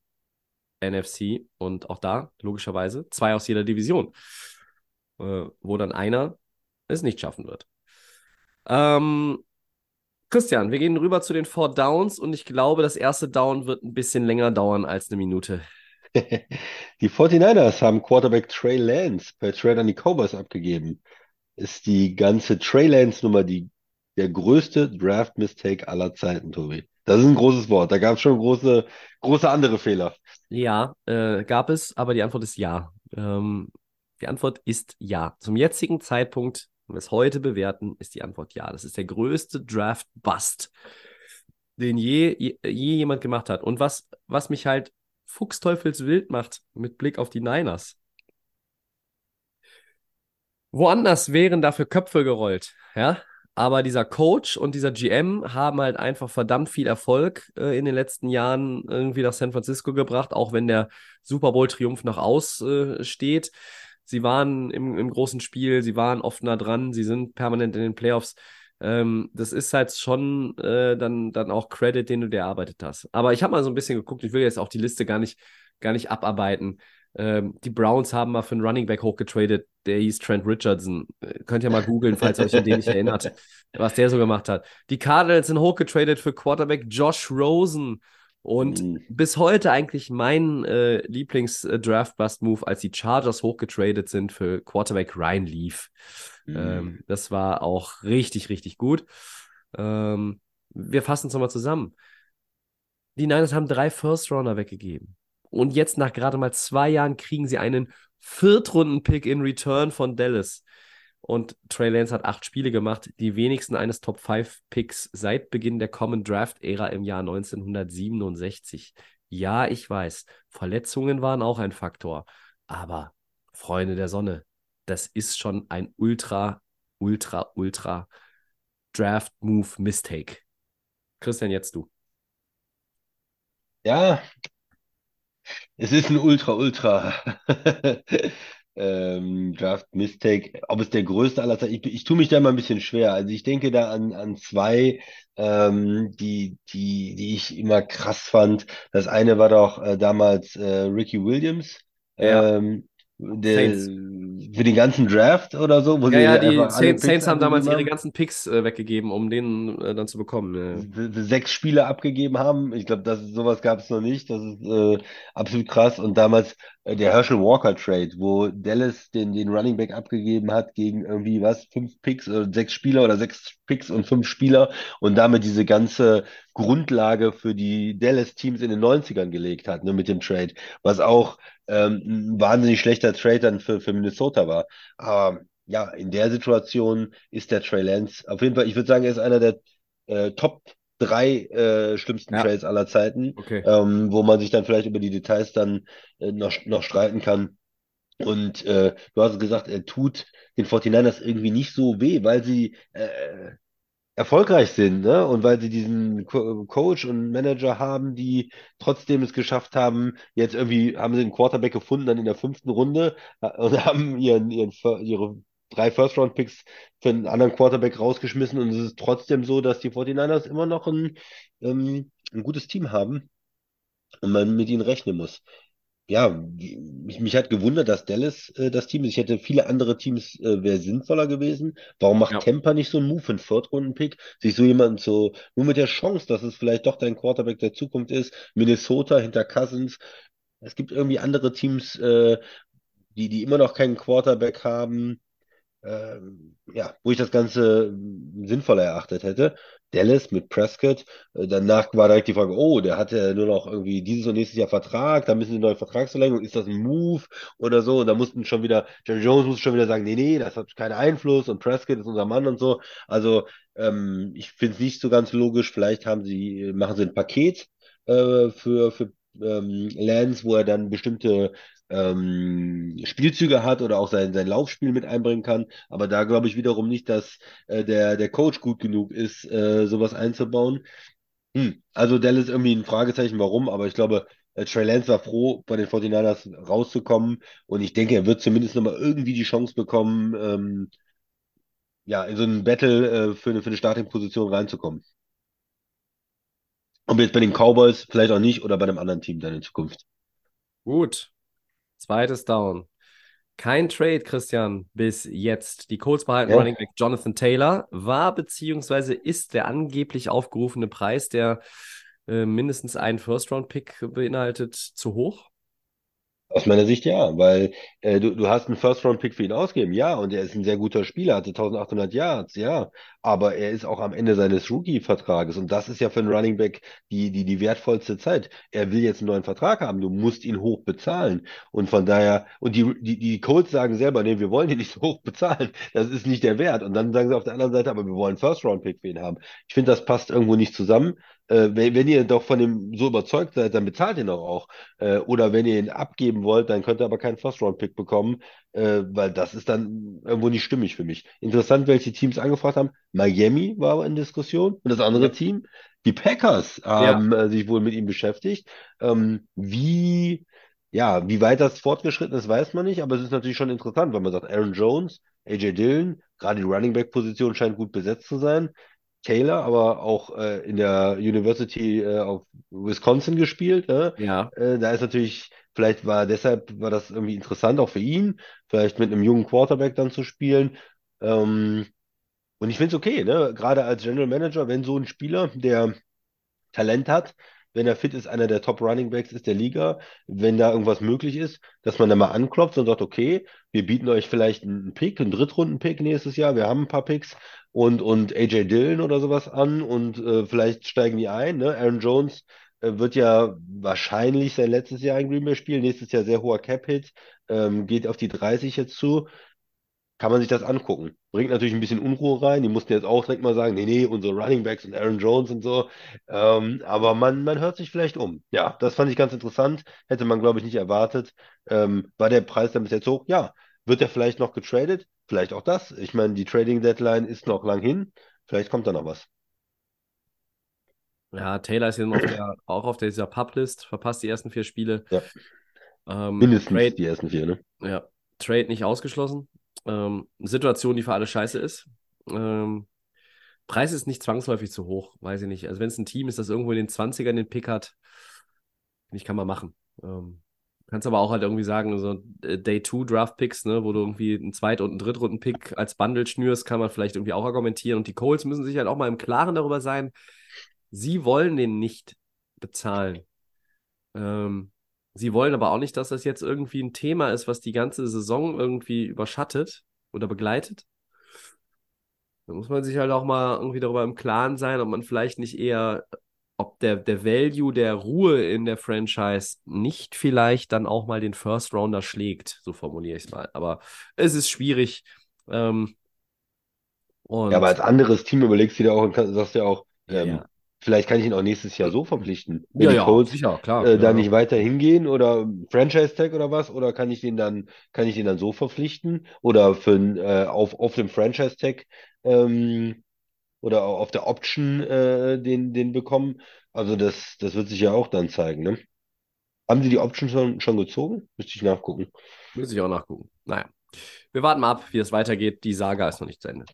NFC. Und auch da, logischerweise, zwei aus jeder Division, äh, wo dann einer es nicht schaffen wird. Ähm, Christian, wir gehen rüber zu den Four Downs und ich glaube, das erste Down wird ein bisschen länger dauern als eine Minute. Die 49ers haben Quarterback Trey Lance per Trade an die Cowboys abgegeben. Ist die ganze Trey Lance-Nummer die, der größte Draft-Mistake aller Zeiten, Tobi? Das ist ein großes Wort. Da gab es schon große, große andere Fehler. Ja, äh, gab es, aber die Antwort ist ja. Ähm, die Antwort ist ja. Zum jetzigen Zeitpunkt, wenn wir es heute bewerten, ist die Antwort ja. Das ist der größte Draft-Bust, den je, je, je jemand gemacht hat. Und was, was mich halt fuchsteufelswild macht mit Blick auf die Niners. Woanders wären dafür Köpfe gerollt, ja. Aber dieser Coach und dieser GM haben halt einfach verdammt viel Erfolg äh, in den letzten Jahren irgendwie nach San Francisco gebracht, auch wenn der Super Bowl-Triumph noch aussteht. Äh, sie waren im, im großen Spiel, sie waren oft nah dran, sie sind permanent in den Playoffs. Ähm, das ist halt schon äh, dann, dann auch Credit, den du dir erarbeitet hast. Aber ich habe mal so ein bisschen geguckt, ich will jetzt auch die Liste gar nicht, gar nicht abarbeiten. Ähm, die Browns haben mal für einen Running Back hochgetradet, der hieß Trent Richardson. Äh, könnt ihr mal googeln, falls euch an den nicht erinnert, was der so gemacht hat. Die Cardinals sind hochgetradet für Quarterback Josh Rosen. Und mhm. bis heute eigentlich mein äh, Lieblings-Draft-Bust-Move, als die Chargers hochgetradet sind für Quarterback Ryan Leaf. Mhm. Ähm, das war auch richtig, richtig gut. Ähm, wir fassen es nochmal zusammen. Die Niners haben drei First-Runner weggegeben. Und jetzt nach gerade mal zwei Jahren kriegen sie einen Viertrunden-Pick in Return von Dallas. Und Trey Lance hat acht Spiele gemacht, die wenigsten eines Top 5 Picks seit Beginn der Common Draft Ära im Jahr 1967. Ja, ich weiß, Verletzungen waren auch ein Faktor. Aber Freunde der Sonne, das ist schon ein ultra, ultra, ultra Draft Move Mistake. Christian, jetzt du. Ja, es ist ein ultra, ultra ähm, Draft Mistake. Ob es der größte aller Zeiten ich, ich tue mich da mal ein bisschen schwer. Also ich denke da an, an zwei, ähm, die, die, die ich immer krass fand. Das eine war doch äh, damals äh, Ricky Williams. Ja. Ähm, der, für den ganzen Draft oder so? Wo ja, ja, die Saints, Saints haben damals ihre ganzen Picks äh, weggegeben, um den äh, dann zu bekommen. Ja. Sechs Spiele abgegeben haben. Ich glaube, das sowas gab es noch nicht. Das ist äh, absolut krass. Und damals äh, der Herschel Walker Trade, wo Dallas den, den Running Back abgegeben hat gegen irgendwie was, fünf Picks oder sechs Spieler oder sechs Picks und fünf Spieler und damit diese ganze Grundlage für die Dallas-Teams in den 90ern gelegt hat, ne, mit dem Trade, was auch ähm, ein wahnsinnig schlechter Trade dann für, für Minnesota war. Aber ja, in der Situation ist der Trey Lance auf jeden Fall, ich würde sagen, er ist einer der äh, Top drei äh, schlimmsten ja. Trades aller Zeiten, okay. ähm, wo man sich dann vielleicht über die Details dann äh, noch, noch streiten kann. Und äh, du hast gesagt, er tut den 49ers irgendwie nicht so weh, weil sie äh, erfolgreich sind, ne? Und weil sie diesen Co Coach und Manager haben, die trotzdem es geschafft haben, jetzt irgendwie haben sie einen Quarterback gefunden, dann in der fünften Runde äh, und haben ihren, ihren ihre drei First-Round-Picks für einen anderen Quarterback rausgeschmissen und es ist trotzdem so, dass die 49ers immer noch ein, ähm, ein gutes Team haben und man mit ihnen rechnen muss ja, mich, mich hat gewundert, dass Dallas äh, das Team ist. Ich hätte viele andere Teams, äh, wäre sinnvoller gewesen. Warum macht Ja. Tampa nicht so einen Move, einen Viertrunden-Pick? Sich so jemanden so, nur mit der Chance, dass es vielleicht doch dein Quarterback der Zukunft ist. Minnesota hinter Cousins. Es gibt irgendwie andere Teams, äh, die, die immer noch keinen Quarterback haben ähm, ja, wo ich das Ganze äh, sinnvoller erachtet hätte. Dallas mit Prescott. Äh, danach war direkt die Frage, oh, der hat ja nur noch irgendwie dieses und nächstes Jahr Vertrag, da müssen sie neue Vertragsverlängerung, ist das ein Move oder so? Und da mussten schon wieder, Jerry Jones muss schon wieder sagen, nee, nee, das hat keinen Einfluss und Prescott ist unser Mann und so. Also ähm, ich finde es nicht so ganz logisch. Vielleicht haben sie, machen sie ein Paket äh, für, für ähm, Lance, wo er dann bestimmte ähm, Spielzüge hat oder auch sein, sein Laufspiel mit einbringen kann. Aber da glaube ich wiederum nicht, dass äh, der, der Coach gut genug ist, äh, sowas einzubauen. Hm. Also ist irgendwie ein Fragezeichen, warum, aber ich glaube, äh, Trey Lance war froh, bei den 49ers rauszukommen und ich denke, er wird zumindest nochmal irgendwie die Chance bekommen, ähm, ja, in so einen Battle äh, für eine, für eine Starting-Position reinzukommen. Und jetzt bei den Cowboys vielleicht auch nicht oder bei einem anderen Team dann in Zukunft. Gut. Zweites Down. Kein Trade, Christian, bis jetzt. Die Colts behalten Ja. Running Back Jonathan Taylor. War beziehungsweise ist der angeblich aufgerufene Preis, der äh, mindestens einen First-Round-Pick beinhaltet, zu hoch? Aus meiner Sicht ja, weil äh, du, du hast einen First-Round-Pick für ihn ausgegeben, ja, und er ist ein sehr guter Spieler, hatte 1800 Yards, ja, aber er ist auch am Ende seines Rookie-Vertrages und das ist ja für einen Running Back die, die, die wertvollste Zeit. Er will jetzt einen neuen Vertrag haben, du musst ihn hoch bezahlen und von daher, und die, die, die Colts sagen selber, nee, wir wollen ihn nicht so hoch bezahlen, das ist nicht der Wert und dann sagen sie auf der anderen Seite, aber wir wollen First-Round-Pick für ihn haben. Ich finde, das passt irgendwo nicht zusammen. Äh, wenn, wenn ihr doch von dem so überzeugt seid, dann bezahlt ihn doch auch. Äh, oder wenn ihr ihn abgeben wollt, dann könnt ihr aber keinen First-Round-Pick bekommen, äh, weil das ist dann irgendwo nicht stimmig für mich. Interessant, welche Teams angefragt haben. Miami war in Diskussion und das andere Ja. Team, die Packers, haben äh, sich wohl mit ihm beschäftigt. Ähm, wie, ja, wie weit das fortgeschritten ist, weiß man nicht, aber es ist natürlich schon interessant, weil man sagt, Aaron Jones, AJ Dillon, gerade die Running Back-Position scheint gut besetzt zu sein. Taylor, aber auch äh, in der University äh, of Wisconsin gespielt. Ne? Ja. Äh, da ist natürlich, vielleicht war deshalb war das irgendwie interessant auch für ihn, vielleicht mit einem jungen Quarterback dann zu spielen. Ähm, und ich finde es okay, ne? Gerade als General Manager, wenn so ein Spieler, der Talent hat, wenn er fit ist, einer der Top Running Backs ist der Liga, wenn da irgendwas möglich ist, dass man da mal anklopft und sagt, okay, wir bieten euch vielleicht einen Pick, einen Drittrunden-Pick nächstes Jahr, wir haben ein paar Picks und, und AJ Dillon oder sowas an und äh, vielleicht steigen die ein. Ne? Aaron Jones äh, wird ja wahrscheinlich sein letztes Jahr in Green Bay spielen, nächstes Jahr sehr hoher Cap-Hit, ähm, geht auf die 30 jetzt zu kann man sich das angucken. Bringt natürlich ein bisschen Unruhe rein. Die mussten jetzt auch direkt mal sagen, nee, nee, unsere Running Backs und Aaron Jones und so. Ähm, aber man, man hört sich vielleicht um. Ja, das fand ich ganz interessant. Hätte man, glaube ich, nicht erwartet. Ähm, war der Preis dann bis jetzt hoch? Ja. Wird er vielleicht noch getradet? Vielleicht auch das. Ich meine, die Trading Deadline ist noch lang hin. Vielleicht kommt da noch was. Ja, Taylor ist jetzt auf der, auch auf dieser Publist, verpasst die ersten vier Spiele. Ja. Ähm, Mindestens Trade, die ersten vier, ne? ja, Trade nicht ausgeschlossen. Ähm, Situation, die für alle scheiße ist. Ähm, Preis ist nicht zwangsläufig zu hoch, weiß ich nicht. Also wenn es ein Team ist, das irgendwo in den 20ern den Pick hat, finde ich, kann man machen. Ähm, kannst aber auch halt irgendwie sagen, so äh, Day 2 Draft Picks, ne, wo du irgendwie einen Zweit- und einen Drittrunden-Pick als Bundle schnürst, kann man vielleicht irgendwie auch argumentieren. Und die Colts müssen sich halt auch mal im Klaren darüber sein, sie wollen den nicht bezahlen. Ähm, sie wollen aber auch nicht, dass das jetzt irgendwie ein Thema ist, was die ganze Saison irgendwie überschattet oder begleitet. Da muss man sich halt auch mal irgendwie darüber im Klaren sein, ob man vielleicht nicht eher, ob der, der Value der Ruhe in der Franchise nicht vielleicht dann auch mal den First Rounder schlägt, so formuliere ich es mal. Aber es ist schwierig. Ähm, Ja, aber als anderes Team überlegst du dir auch und sagst ja auch, ähm, ja. vielleicht kann ich ihn auch nächstes Jahr so verpflichten. Wenn ja, die ja, Colts sicher, klar. äh, da nicht weiter hingehen oder Franchise Tag oder was? Oder kann ich den dann, kann ich den dann so verpflichten? Oder für äh, auf, auf dem Franchise Tag ähm, oder au- auf der Option äh, den, den bekommen? Also das, das wird sich ja auch dann zeigen, ne? Haben Sie die Option schon, schon gezogen? Müsste ich nachgucken. Muss ich auch nachgucken. Naja, wir warten mal ab, wie es weitergeht. Die Saga ist noch nicht zu Ende.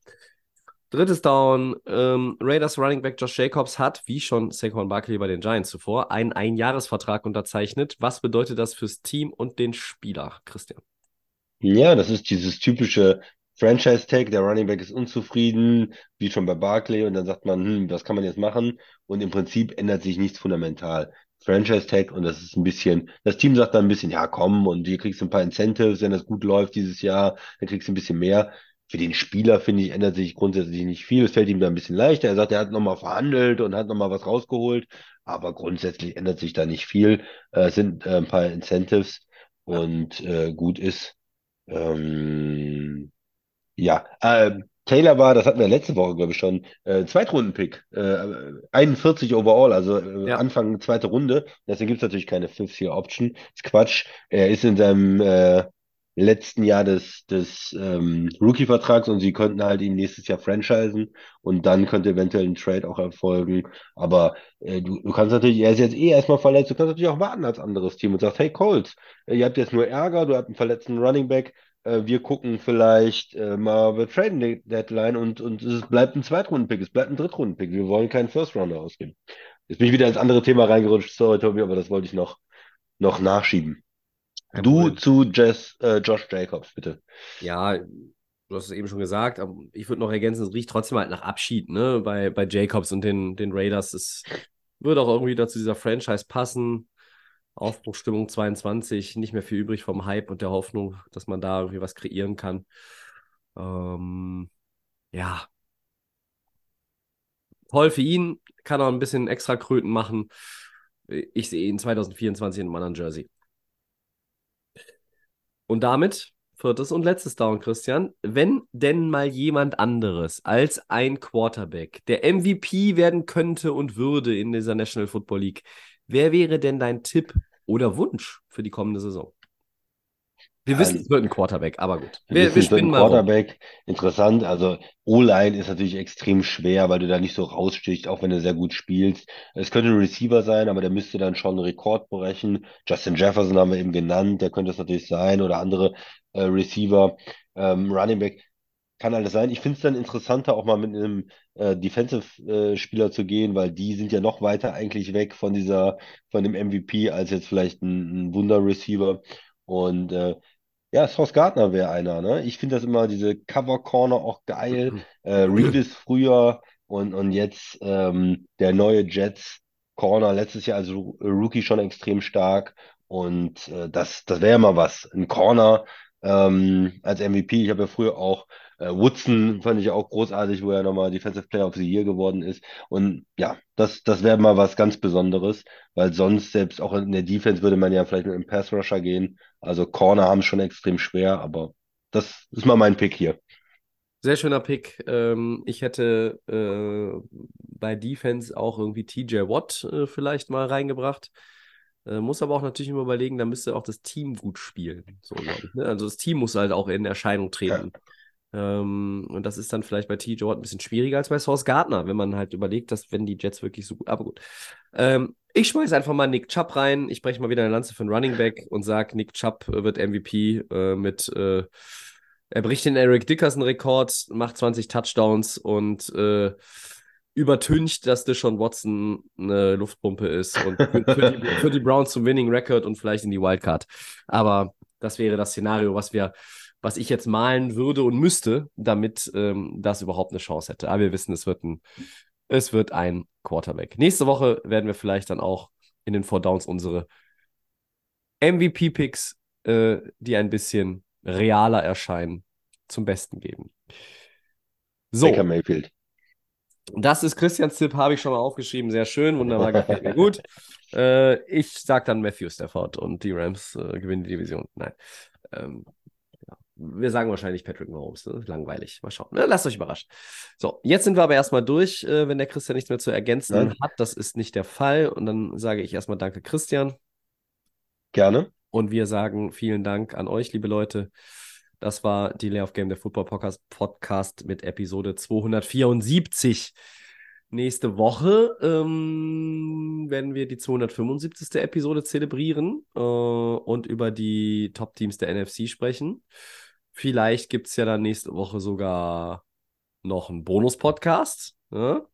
Drittes Down. Ähm, Raiders Running Back Josh Jacobs hat, wie schon Saquon Barkley bei den Giants zuvor, einen Einjahresvertrag unterzeichnet. Was bedeutet das fürs Team und den Spieler, Christian? Ja, das ist dieses typische Franchise-Tag, der Running Back ist unzufrieden, wie schon bei Barkley, und dann sagt man, hm, was kann man jetzt machen? Und im Prinzip ändert sich nichts fundamental. Franchise-Tag, und das ist ein bisschen, das Team sagt dann ein bisschen, ja, komm, und hier kriegst du ein paar Incentives, wenn das gut läuft dieses Jahr, dann kriegst du ein bisschen mehr. Für den Spieler, finde ich, ändert sich grundsätzlich nicht viel. Es fällt ihm da ein bisschen leichter. Er sagt, er hat nochmal verhandelt und hat nochmal was rausgeholt, aber grundsätzlich ändert sich da nicht viel. Äh, es sind äh, ein paar Incentives und äh, gut ist. Ähm, ja, äh, Taylor war, das hatten wir letzte Woche, glaube ich, schon, äh, Zweitrunden-Pick, äh, 41 overall, also äh, Ja. Anfang zweite Runde. Deswegen gibt es natürlich keine Fifth-Year-Option. Ist Quatsch. Er ist in seinem äh, letzten Jahr des, des ähm, Rookie-Vertrags und sie könnten halt ihn nächstes Jahr franchisen und dann könnte eventuell ein Trade auch erfolgen. Aber äh, du, du kannst natürlich, er ist jetzt eh erstmal verletzt, du kannst natürlich auch warten als anderes Team und sagst, hey Colts, äh, ihr habt jetzt nur Ärger, du habt einen verletzten Running Back, äh, wir gucken vielleicht äh, mal bei Trading De- Deadline und, und es bleibt ein Zweitrunden-Pick, es bleibt ein Drittrunden-Pick. Wir wollen keinen First-Rounder ausgeben. Jetzt bin ich wieder ins andere Thema reingerutscht, sorry Tobi, aber das wollte ich noch, noch nachschieben. Kein Du Problem. zu Jess, äh, Josh Jacobs, bitte. Ja, du hast es eben schon gesagt, aber ich würde noch ergänzen, es riecht trotzdem halt nach Abschied, ne? Bei, bei Jacobs und den, den Raiders. Es würde auch irgendwie dazu dieser Franchise passen. Aufbruchstimmung 22, nicht mehr viel übrig vom Hype und der Hoffnung, dass man da irgendwie was kreieren kann. Ähm, ja. Toll für ihn, kann auch ein bisschen extra Kröten machen. Ich sehe ihn 2024 in einem anderen Jersey. Und damit viertes und letztes Down, Christian. Wenn denn mal jemand anderes als ein Quarterback der MVP werden könnte und würde in dieser National Football League, wer wäre denn dein Tipp oder Wunsch für die kommende Saison? Wir wissen, es wird ein Quarterback, aber gut. Wir Wir, wir es wird spinnen ein mal. Quarterback. Interessant. Also O-Line ist natürlich extrem schwer, weil du da nicht so rausstichst, auch wenn du sehr gut spielst. Es könnte ein Receiver sein, aber der müsste dann schon einen Rekord brechen. Justin Jefferson haben wir eben genannt, der könnte es natürlich sein oder andere äh, Receiver. Ähm, Running Back kann alles sein. Ich finde es dann interessanter, auch mal mit einem äh, Defensive-Spieler zu gehen, weil die sind ja noch weiter eigentlich weg von dieser, von dem MVP als jetzt vielleicht ein, ein Wunder-Receiver. Und äh, ja, Sauce Gardner wäre einer, ne? Ich finde das immer, diese Cover Corner auch geil. Äh, Reeves früher und, und jetzt ähm, der neue Jets Corner, letztes Jahr als Rookie schon extrem stark. Und äh, das, das wäre mal was. Ein Corner ähm, als MVP. Ich habe ja früher auch äh, Woodson, fand ich auch großartig, wo er nochmal Defensive Player of the Year geworden ist. Und ja, das, das wäre mal was ganz Besonderes, weil sonst selbst auch in der Defense würde man ja vielleicht mit einem Pass Rusher gehen. Also Corner haben schon extrem schwer, aber das ist mal mein Pick hier. Sehr schöner Pick. Ähm, ich hätte äh, bei Defense auch irgendwie TJ Watt äh, vielleicht mal reingebracht. Äh, muss aber auch natürlich immer überlegen, da müsste auch das Team gut spielen. So, ich, ne? Also das Team muss halt auch in Erscheinung treten. Ähm, und das ist dann vielleicht bei TJ Watt ein bisschen schwieriger als bei Sauce Gardner, wenn man halt überlegt, dass wenn die Jets wirklich so gut. Aber gut. Ähm, ich schmeiß einfach mal Nick Chubb rein. Ich breche mal wieder eine Lanze für einen Running Back und sage, Nick Chubb äh, wird MVP äh, mit. Äh, er bricht den Eric Dickerson-Rekord, macht 20 Touchdowns und äh, übertüncht, dass Deshaun Watson eine Luftpumpe ist und für, die, für die Browns zum Winning Record und vielleicht in die Wildcard. Aber das wäre das Szenario, was wir, was ich jetzt malen würde und müsste, damit ähm, das überhaupt eine Chance hätte. Aber wir wissen, es wird ein, es wird ein Quarterback. Nächste Woche werden wir vielleicht dann auch in den Four Downs unsere MVP-Picks, äh, die ein bisschen realer erscheinen, zum Besten geben. So, Baker Mayfield. Das ist Christians Tipp, habe ich schon mal aufgeschrieben. Sehr schön, wunderbar, gefällt mir gut. Äh, ich sage dann Matthew Stafford und die Rams äh, gewinnen die Division. Nein. Ähm, ja. Wir sagen wahrscheinlich Patrick Mahomes. Ne? Langweilig. Mal schauen. Ne? Lasst euch überraschen. So, jetzt sind wir aber erstmal durch, äh, wenn der Christian nichts mehr zu ergänzen Nein. hat. Das ist nicht der Fall. Und dann sage ich erstmal Danke, Christian. Gerne. Und wir sagen vielen Dank an euch, liebe Leute. Das war die Lay of Game, der Football Podcast, Podcast mit Episode 274. Nächste Woche ähm, werden wir die 275. Episode zelebrieren äh, und über die Top-Teams der NFC sprechen. Vielleicht gibt es ja dann nächste Woche sogar noch einen Bonus-Podcast. Ne?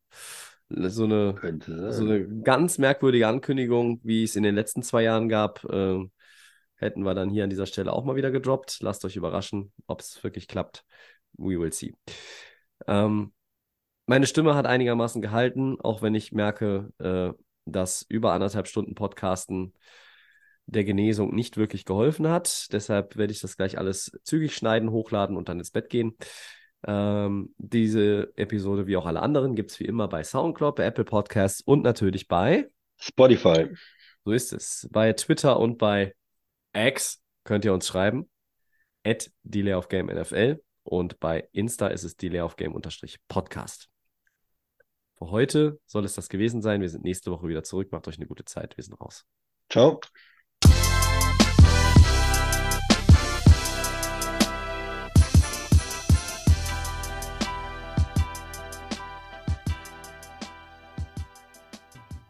So eine so eine ganz merkwürdige Ankündigung, wie es in den letzten zwei Jahren gab, ähm, hätten wir dann hier an dieser Stelle auch mal wieder gedroppt. Lasst euch überraschen, ob es wirklich klappt. We will see. Ähm, meine Stimme hat einigermaßen gehalten, auch wenn ich merke, äh, dass über anderthalb Stunden Podcasten der Genesung nicht wirklich geholfen hat. Deshalb werde ich das gleich alles zügig schneiden, hochladen und dann ins Bett gehen. Ähm, diese Episode, wie auch alle anderen, gibt es wie immer bei Soundcloud, bei Apple Podcasts und natürlich bei, Spotify. so ist es, bei Twitter und bei X könnt ihr uns schreiben. At Delay of Game NFL und bei Insta ist es Delay of Game Podcast. Für heute soll es das gewesen sein. Wir sind nächste Woche wieder zurück. Macht euch eine gute Zeit. Wir sind raus. Ciao.